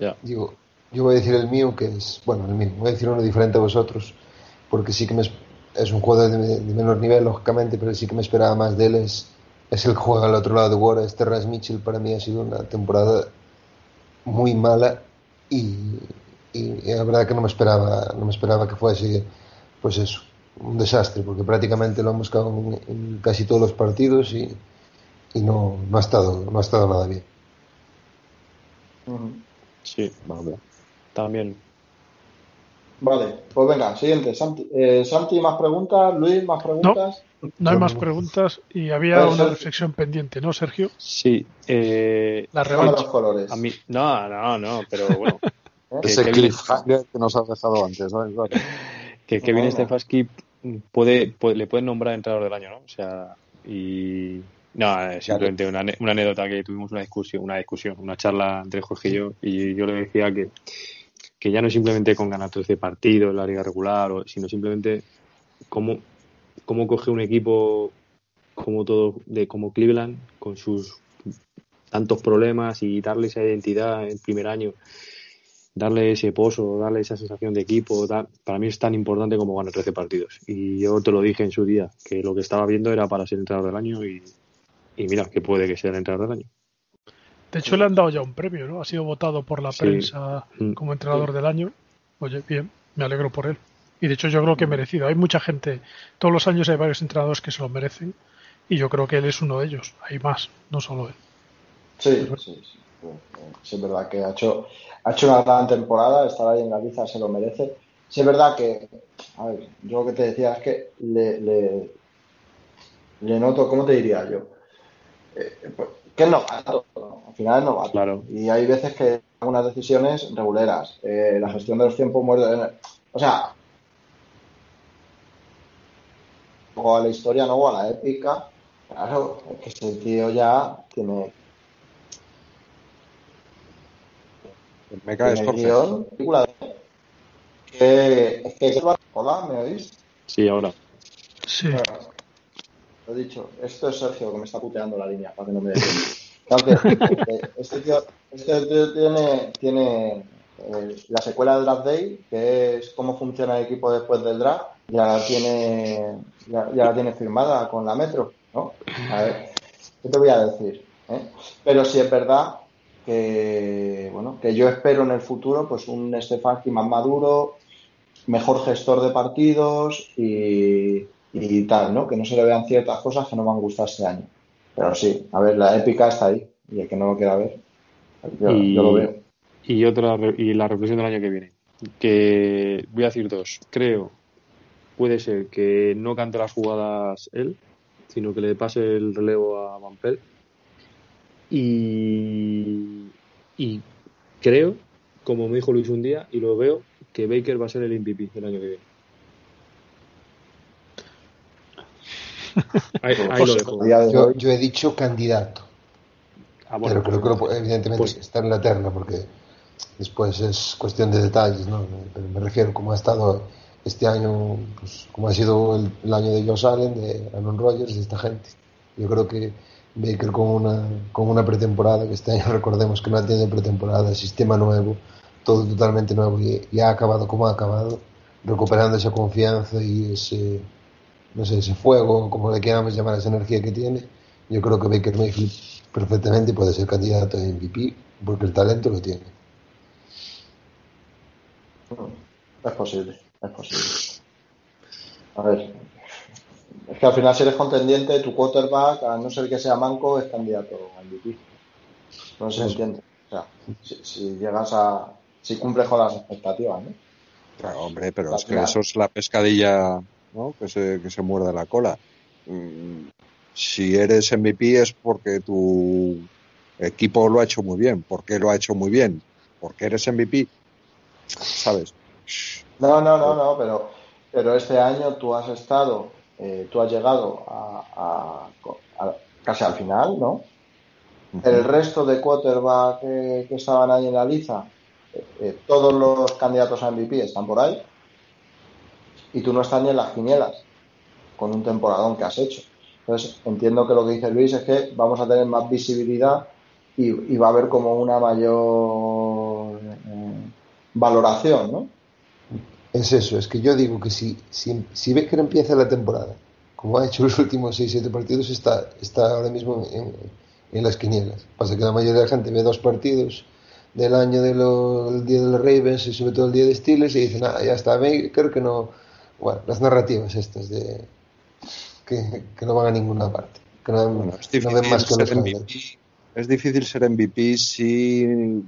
Ya. Digo, yo voy a decir el mío, que es, bueno, el mío, voy a decir uno diferente a vosotros, porque sí que me, es- un jugador de, de menor nivel, lógicamente, pero sí que me esperaba más de él, es, es el que juega al otro lado de Ward, este Terrence Mitchell, para mí ha sido una temporada muy mala y, y la verdad que no me esperaba, no me esperaba que fuese, pues eso, un desastre, porque prácticamente lo han buscado en, en casi todos los partidos y, y no, no, ha estado, no ha estado nada bien. Sí, Vale. también. Vale, pues venga, siguiente. Santi, eh, Santi, más preguntas. Luis, más preguntas. No hay Yo más no. preguntas y había una Sergio. reflexión pendiente, ¿no, Sergio? Sí, eh, La Déjame los revancha. colores. a mí, no, no, no, pero bueno, Que- Ese cliffhanger que nos has dejado antes, ¿no? Claro. que Kevin Bueno. Stefanski puede, puede, le pueden nombrar entrenador del año, ¿no? O sea, y no, es simplemente una, una anécdota que tuvimos una discusión, una discusión, una charla entre Jorge y yo, y yo le decía que, que ya no simplemente con ganar 13 partidos en la liga regular, sino simplemente cómo, cómo coge un equipo como todo de como Cleveland con sus tantos problemas y darle esa identidad en primer año darle ese pozo, darle esa sensación de equipo, para mí es tan importante como ganar 13 partidos. Y yo te lo dije en su día, que lo que estaba viendo era para ser entrenador del año y, y mira, que puede que sea el entrenador del año. De hecho, le han dado ya un premio, ¿no? Ha sido votado por la Sí. prensa Mm. como entrenador del año. Oye, bien, me alegro por él. Y de hecho, yo creo que merecido. Hay mucha gente, todos los años hay varios entrenadores que se lo merecen. Y yo creo que él es uno de ellos. Hay más, no solo él. Sí, sí, sí. Sí, es verdad que ha hecho, ha hecho una gran temporada, estar ahí en Galiza se lo merece. Sí, es verdad que, a ver, yo lo que te decía es que le, le, le noto, ¿cómo te diría yo? Eh, pues, que ¿no? Al final es novato. Claro. Y hay veces que algunas decisiones reguleras, eh, la gestión de los tiempos muertos, o sea, o a la historia, no, o a la épica, claro, es que ese tío ya tiene, Me Jorge. guion, película de- que, es que, hola, ¿me oís? Sí, ahora. Sí. Bueno, lo he dicho, esto es Sergio que me está puteando la línea para que no me eh, este tío, este tío tiene, eh, la secuela de Draft Day, que es cómo funciona el equipo después del draft, ya la tiene, ya, ya la tiene firmada con la Metro, ¿no? A ver, ¿qué te voy a decir? eh? Pero si es verdad que, bueno, que yo espero en el futuro pues un Stefanski más maduro, mejor gestor de partidos y, y tal, ¿no? Que no se le vean ciertas cosas que no me han gustado este año. Pero sí, a ver, la épica está ahí y el que no lo quiera ver, yo, Y- yo lo veo. Y otra y la reflexión del año que viene. Que voy a decir dos. Creo, puede ser que no cante las jugadas él, sino que le pase el relevo a Van. Y, y creo, como me dijo Luis un día, y lo veo, que Baker va a ser el MVP del año que viene. Ahí, ahí lo dejo. Yo, yo he dicho candidato, Ah, bueno, pero creo que lo pu- evidentemente pues- está en la terna porque después es cuestión de detalles, ¿no? Pero me refiero como ha estado este año, pues como ha sido el, el año de Josh Allen, de Aaron Rodgers, de esta gente. Yo creo que Baker con una, con una pretemporada, que este año recordemos que no ha tenido pretemporada, sistema nuevo, todo totalmente nuevo y, y ha acabado como ha acabado, recuperando esa confianza y ese, no sé, ese fuego, como le queramos llamar, esa energía que tiene, yo creo que Baker Mayfield perfectamente puede ser candidato a MVP porque el talento lo tiene. es posible, es posible. A ver, es que al final si eres contendiente, tu quarterback, a no ser que sea manco, es candidato a MVP. No se entiende. O sea, si, si llegas a... si cumples con las expectativas, ¿no? Claro, hombre, pero es que eso es la pescadilla ¿no? que, se, que se muerde la cola. Mm, Si eres MVP es porque tu equipo lo ha hecho muy bien. ¿Por qué lo ha hecho muy bien? Porque eres MVP. ¿Sabes? No, no, no, no, pero, pero este año tú has estado, eh, tú has llegado a, a- a- casi al final, ¿no? El resto de quarterback que, que estaban ahí en la liza, eh, eh, todos los candidatos a MVP están por ahí y tú no estás ni en las quinielas con un temporadón que has hecho. Entonces, entiendo que lo que dice Luis es que vamos a tener más visibilidad y, y va a haber como una mayor eh, valoración, ¿no? Es eso, es que yo digo que si, si, si Baker empieza la temporada, como ha hecho los últimos 6-7 partidos, está, está ahora mismo en, en las quinielas. Pasa que la mayoría de la gente ve dos partidos del año del día de los Ravens y sobre todo el día de Steelers y dicen, ah, ya está Baker, que no... Bueno, las narrativas estas de que, que no van a ninguna parte, que no, Bueno, es no ven más que difícil los. MVP. Es difícil ser MVP si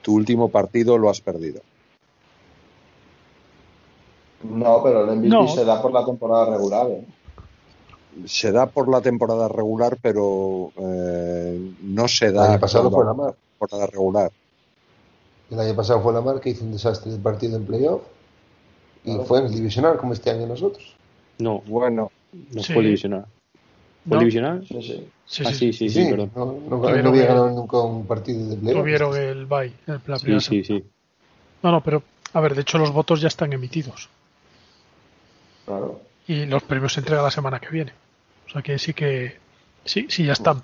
tu último partido lo has perdido. No, pero el MVP No. se da por la temporada regular. ¿eh? Se da por la temporada regular, pero eh, no se El da año pasado por fue la mar. temporada regular. El año pasado fue la mar que hizo un desastre de partido en playoff y Claro. fue en el divisional como este año nosotros. no, Bueno, no Sí. fue divisional. ¿Fue No. divisional? Sí, sí. Sí, ah, sí, sí, sí, sí, perdón. no, no, no había ganado nunca un partido de playoff. Tuvieron el bye, el, la Sí, sí, sí. No, no, pero a ver, de hecho los votos ya están emitidos Claro. y los premios se entregan la semana que viene. O sea que sí que sí, sí ya están.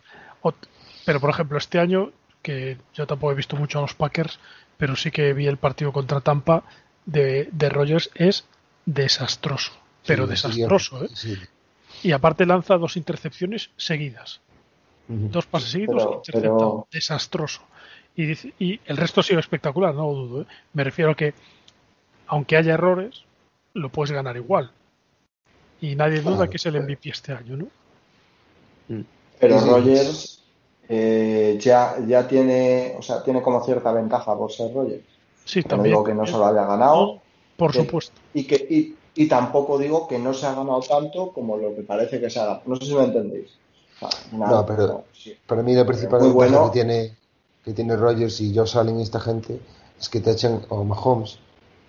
Pero por ejemplo este año que yo tampoco he visto mucho a los Packers, pero sí que vi el partido contra Tampa de, de Rogers es desastroso, pero Sí, desastroso, ¿eh? sí. Y aparte lanza dos intercepciones seguidas. Dos pases seguidos Pero- interceptado. pero- Desastroso. Y, dice- y el resto ha sido espectacular, no lo dudo. ¿eh? Me refiero a que, aunque haya errores, lo puedes ganar igual. Y nadie duda Claro. que es el MVP este año, ¿no? Pero Sí, sí. Rogers eh, ya, ya tiene, o sea, tiene como cierta ventaja por ser Rogers. Sí, No también. digo que no se lo haya ganado Por que- supuesto. y que y, y tampoco digo que no se ha ganado tanto como lo que parece que se ha ganado. No sé si me entendéis. O sea, nada, No, pero- no, sí. Para mí la principal Muy ventaja bueno. que tiene que tiene Rogers y Josh Allen y esta gente es que te echan, o Mahomes,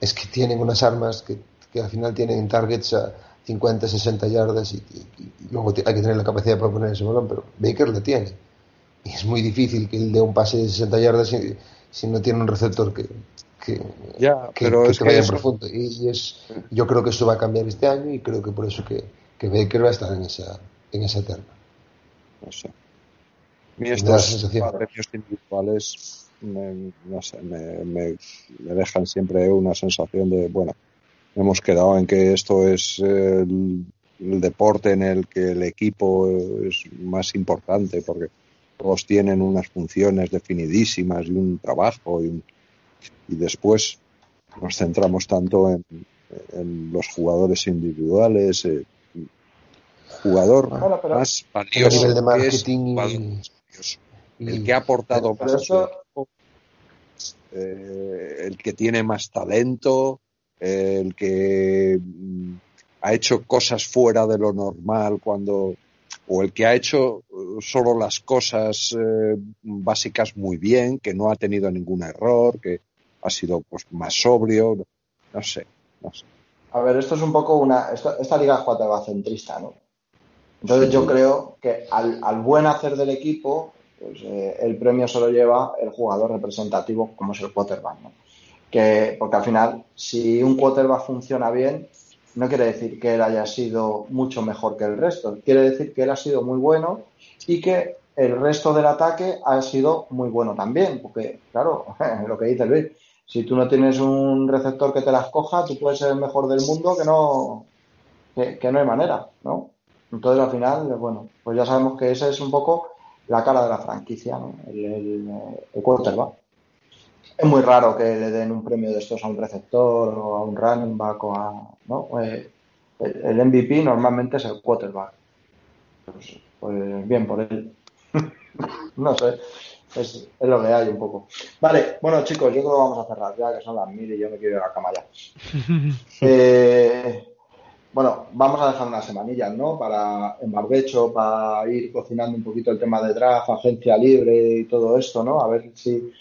es que tienen unas armas que, que al final tienen targets a 50, 60 yardas y, y- y luego hay que tener la capacidad para poner ese balón, pero Baker la tiene. Y es muy difícil que él dé un pase de 60 yardas si, si no tiene un receptor que, que, ya, que, pero que es que profundo. Y, y es, yo creo que eso va a cambiar este año y creo que por eso que, que Baker va a estar en esa, en esa terna. no sé. La estos premios individuales me, no sé, me, me- me dejan siempre una sensación de, bueno, hemos quedado en que esto es el, el deporte en el que el equipo es más importante, porque todos tienen unas funciones definidísimas y un trabajo y, un- y después nos centramos tanto en, en los jugadores individuales. eh, jugador pero- más valioso nivel de que es marketing y- jugador más valioso. y- el que ha aportado más eh, el que tiene más talento, eh, el que mm, ha hecho cosas fuera de lo normal cuando o el que ha hecho eh, solo las cosas eh, básicas muy bien, que no ha tenido ningún error, que ha sido pues más sobrio, no sé, no sé. A ver, esto es un poco una. esto- esta liga es cuadracentrista, ¿no? Entonces yo creo que al, al buen hacer del equipo, pues, eh, el premio se lo lleva el jugador representativo, como es el quarterback, ¿no? Que, porque al final, si un quarterback funciona bien, no quiere decir que él haya sido mucho mejor que el resto. Quiere decir que él ha sido muy bueno y que el resto del ataque ha sido muy bueno también. Porque, claro, lo que dice Luis, si tú no tienes un receptor que te las coja, tú puedes ser el mejor del mundo que no, que, no hay manera, ¿no? Entonces al final, bueno, pues ya sabemos que esa es un poco la cara de la franquicia, ¿no? El, el, quarterback. Es muy raro que le den un premio de estos a un receptor o a un running back o a, ¿no? Eh, el, el MVP normalmente es el quarterback. Pues, pues bien por él. no sé. Es, es lo que hay un poco. Vale, bueno chicos, yo creo que vamos a cerrar ya, que son las mil y yo me quiero ir a la cama ya. Eh, bueno, vamos a dejar unas semanillas, ¿no? Para en barbecho, para ir cocinando un poquito el tema de draft, agencia libre y todo esto, ¿no? A ver si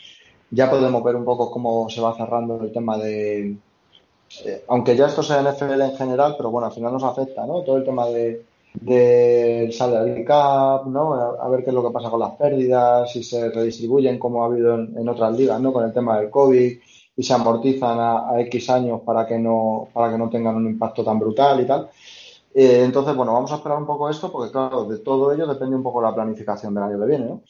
ya podemos ver un poco cómo se va cerrando el tema de, eh, aunque ya esto sea NFL en general, pero bueno, al final nos afecta, ¿no? Todo el tema de del salary cap, ¿no? A, ver qué es lo que pasa con las pérdidas, si se redistribuyen como ha habido en, otras ligas, ¿no? Con el tema del COVID y se amortizan a, a X años para que no para que no tengan un impacto tan brutal y tal. Eh, entonces, bueno, vamos a esperar un poco esto porque, claro, de todo ello depende un poco la planificación del año que viene, ¿no?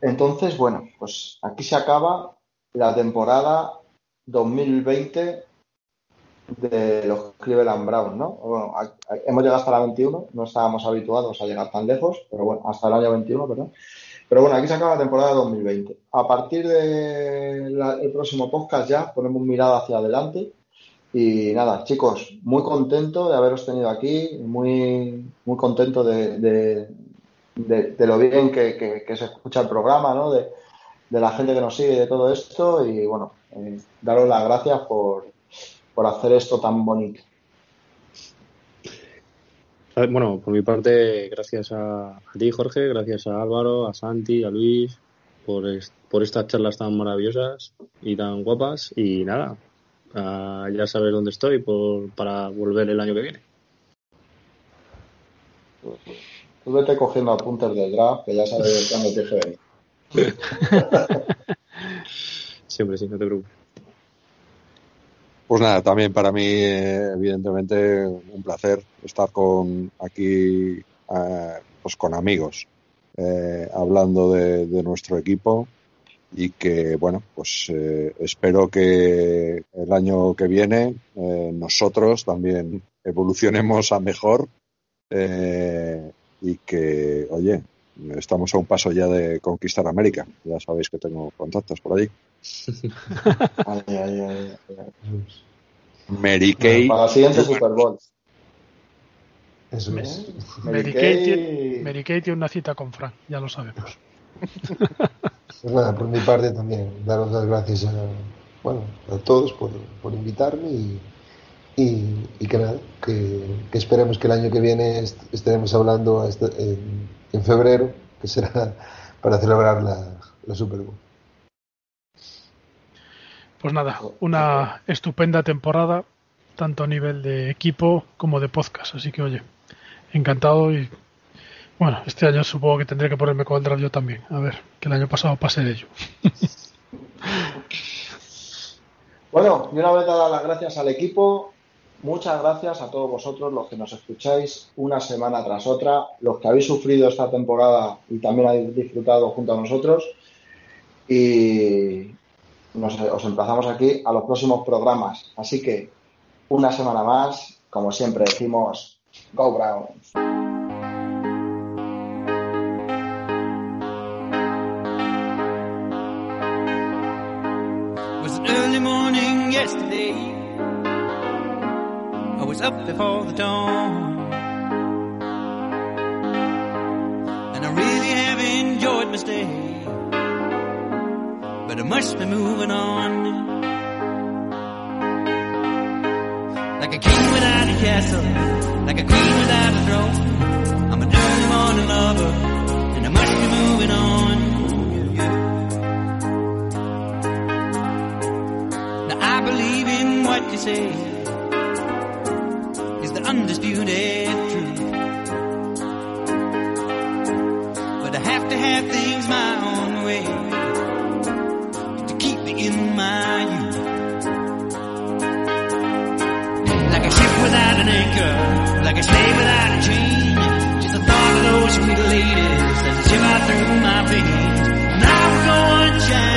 Entonces, bueno, pues aquí se acaba la temporada 2020 de los Cleveland Browns, ¿no? Bueno, hemos llegado hasta la 21, no estábamos habituados a llegar tan lejos, pero bueno, hasta el año 21, perdón. Pero bueno, aquí se acaba la temporada 2020. A partir del próximo podcast ya ponemos mirada hacia adelante. Y nada, chicos, muy contento de haberos tenido aquí, muy, muy contento de, de- de- de lo bien que, que- se escucha el programa, ¿no? De, de la gente que nos sigue y de todo esto. Y bueno, eh, daros las gracias por, por hacer esto tan bonito. Bueno, por mi parte, gracias a, a ti, Jorge, gracias a Álvaro, a Santi, a Luis, por, es- por estas charlas tan maravillosas y tan guapas. Y nada, ya sabes dónde estoy por, para volver el año que viene. Tú vete cogiendo apuntes del draft, que ya sabes cuándo te dije. Siempre, sí, no te preocupes. Pues nada, también para mí, evidentemente, un placer estar con aquí, eh, pues con amigos, eh, hablando de, de nuestro equipo y que, bueno, pues eh, espero que el año que viene nosotros también evolucionemos a mejor y que, oye, estamos a un paso ya de conquistar América. Ya sabéis que tengo contactos por allí. Ay, ay, ay, ay, ay. Mary Kay. Para el siguiente Super Bowl. Eso es. Mary Kay, tiene, Mary Kay tiene una cita con Frank, ya lo sabemos. Pues nada, por mi parte también, daros las gracias a, bueno, a todos por, por invitarme y, y, y que nada, que, que esperemos que el año que viene est- estaremos hablando hasta- en, en febrero, que será para celebrar la, la Super Bowl. Pues nada, una estupenda temporada, tanto a nivel de equipo como de podcast. Así que, oye, encantado y bueno, este año supongo que tendré que ponerme con el draft yo también. A ver, que el año pasado pasé de ello. Bueno, y una vez dadas las gracias al equipo, Muchas gracias a todos vosotros, los que nos escucháis una semana tras otra, los que habéis sufrido esta temporada y también habéis disfrutado junto a nosotros. Y nos, os emplazamos aquí a los próximos programas. Así que una semana más, como siempre decimos, Go Browns. I was up before the dawn. And I really have enjoyed my stay. But I must be moving on. Like a king without a castle, like a queen without a throne. I'm an early morning lover, and I must be moving on. Now I believe in what you say undisputed truth. But I have to have things my own way to keep me in my youth. Like a ship without an anchor, like a slave without a chain. Just the thought of those sweet ladies a shiver through my veins. Now we're going shining,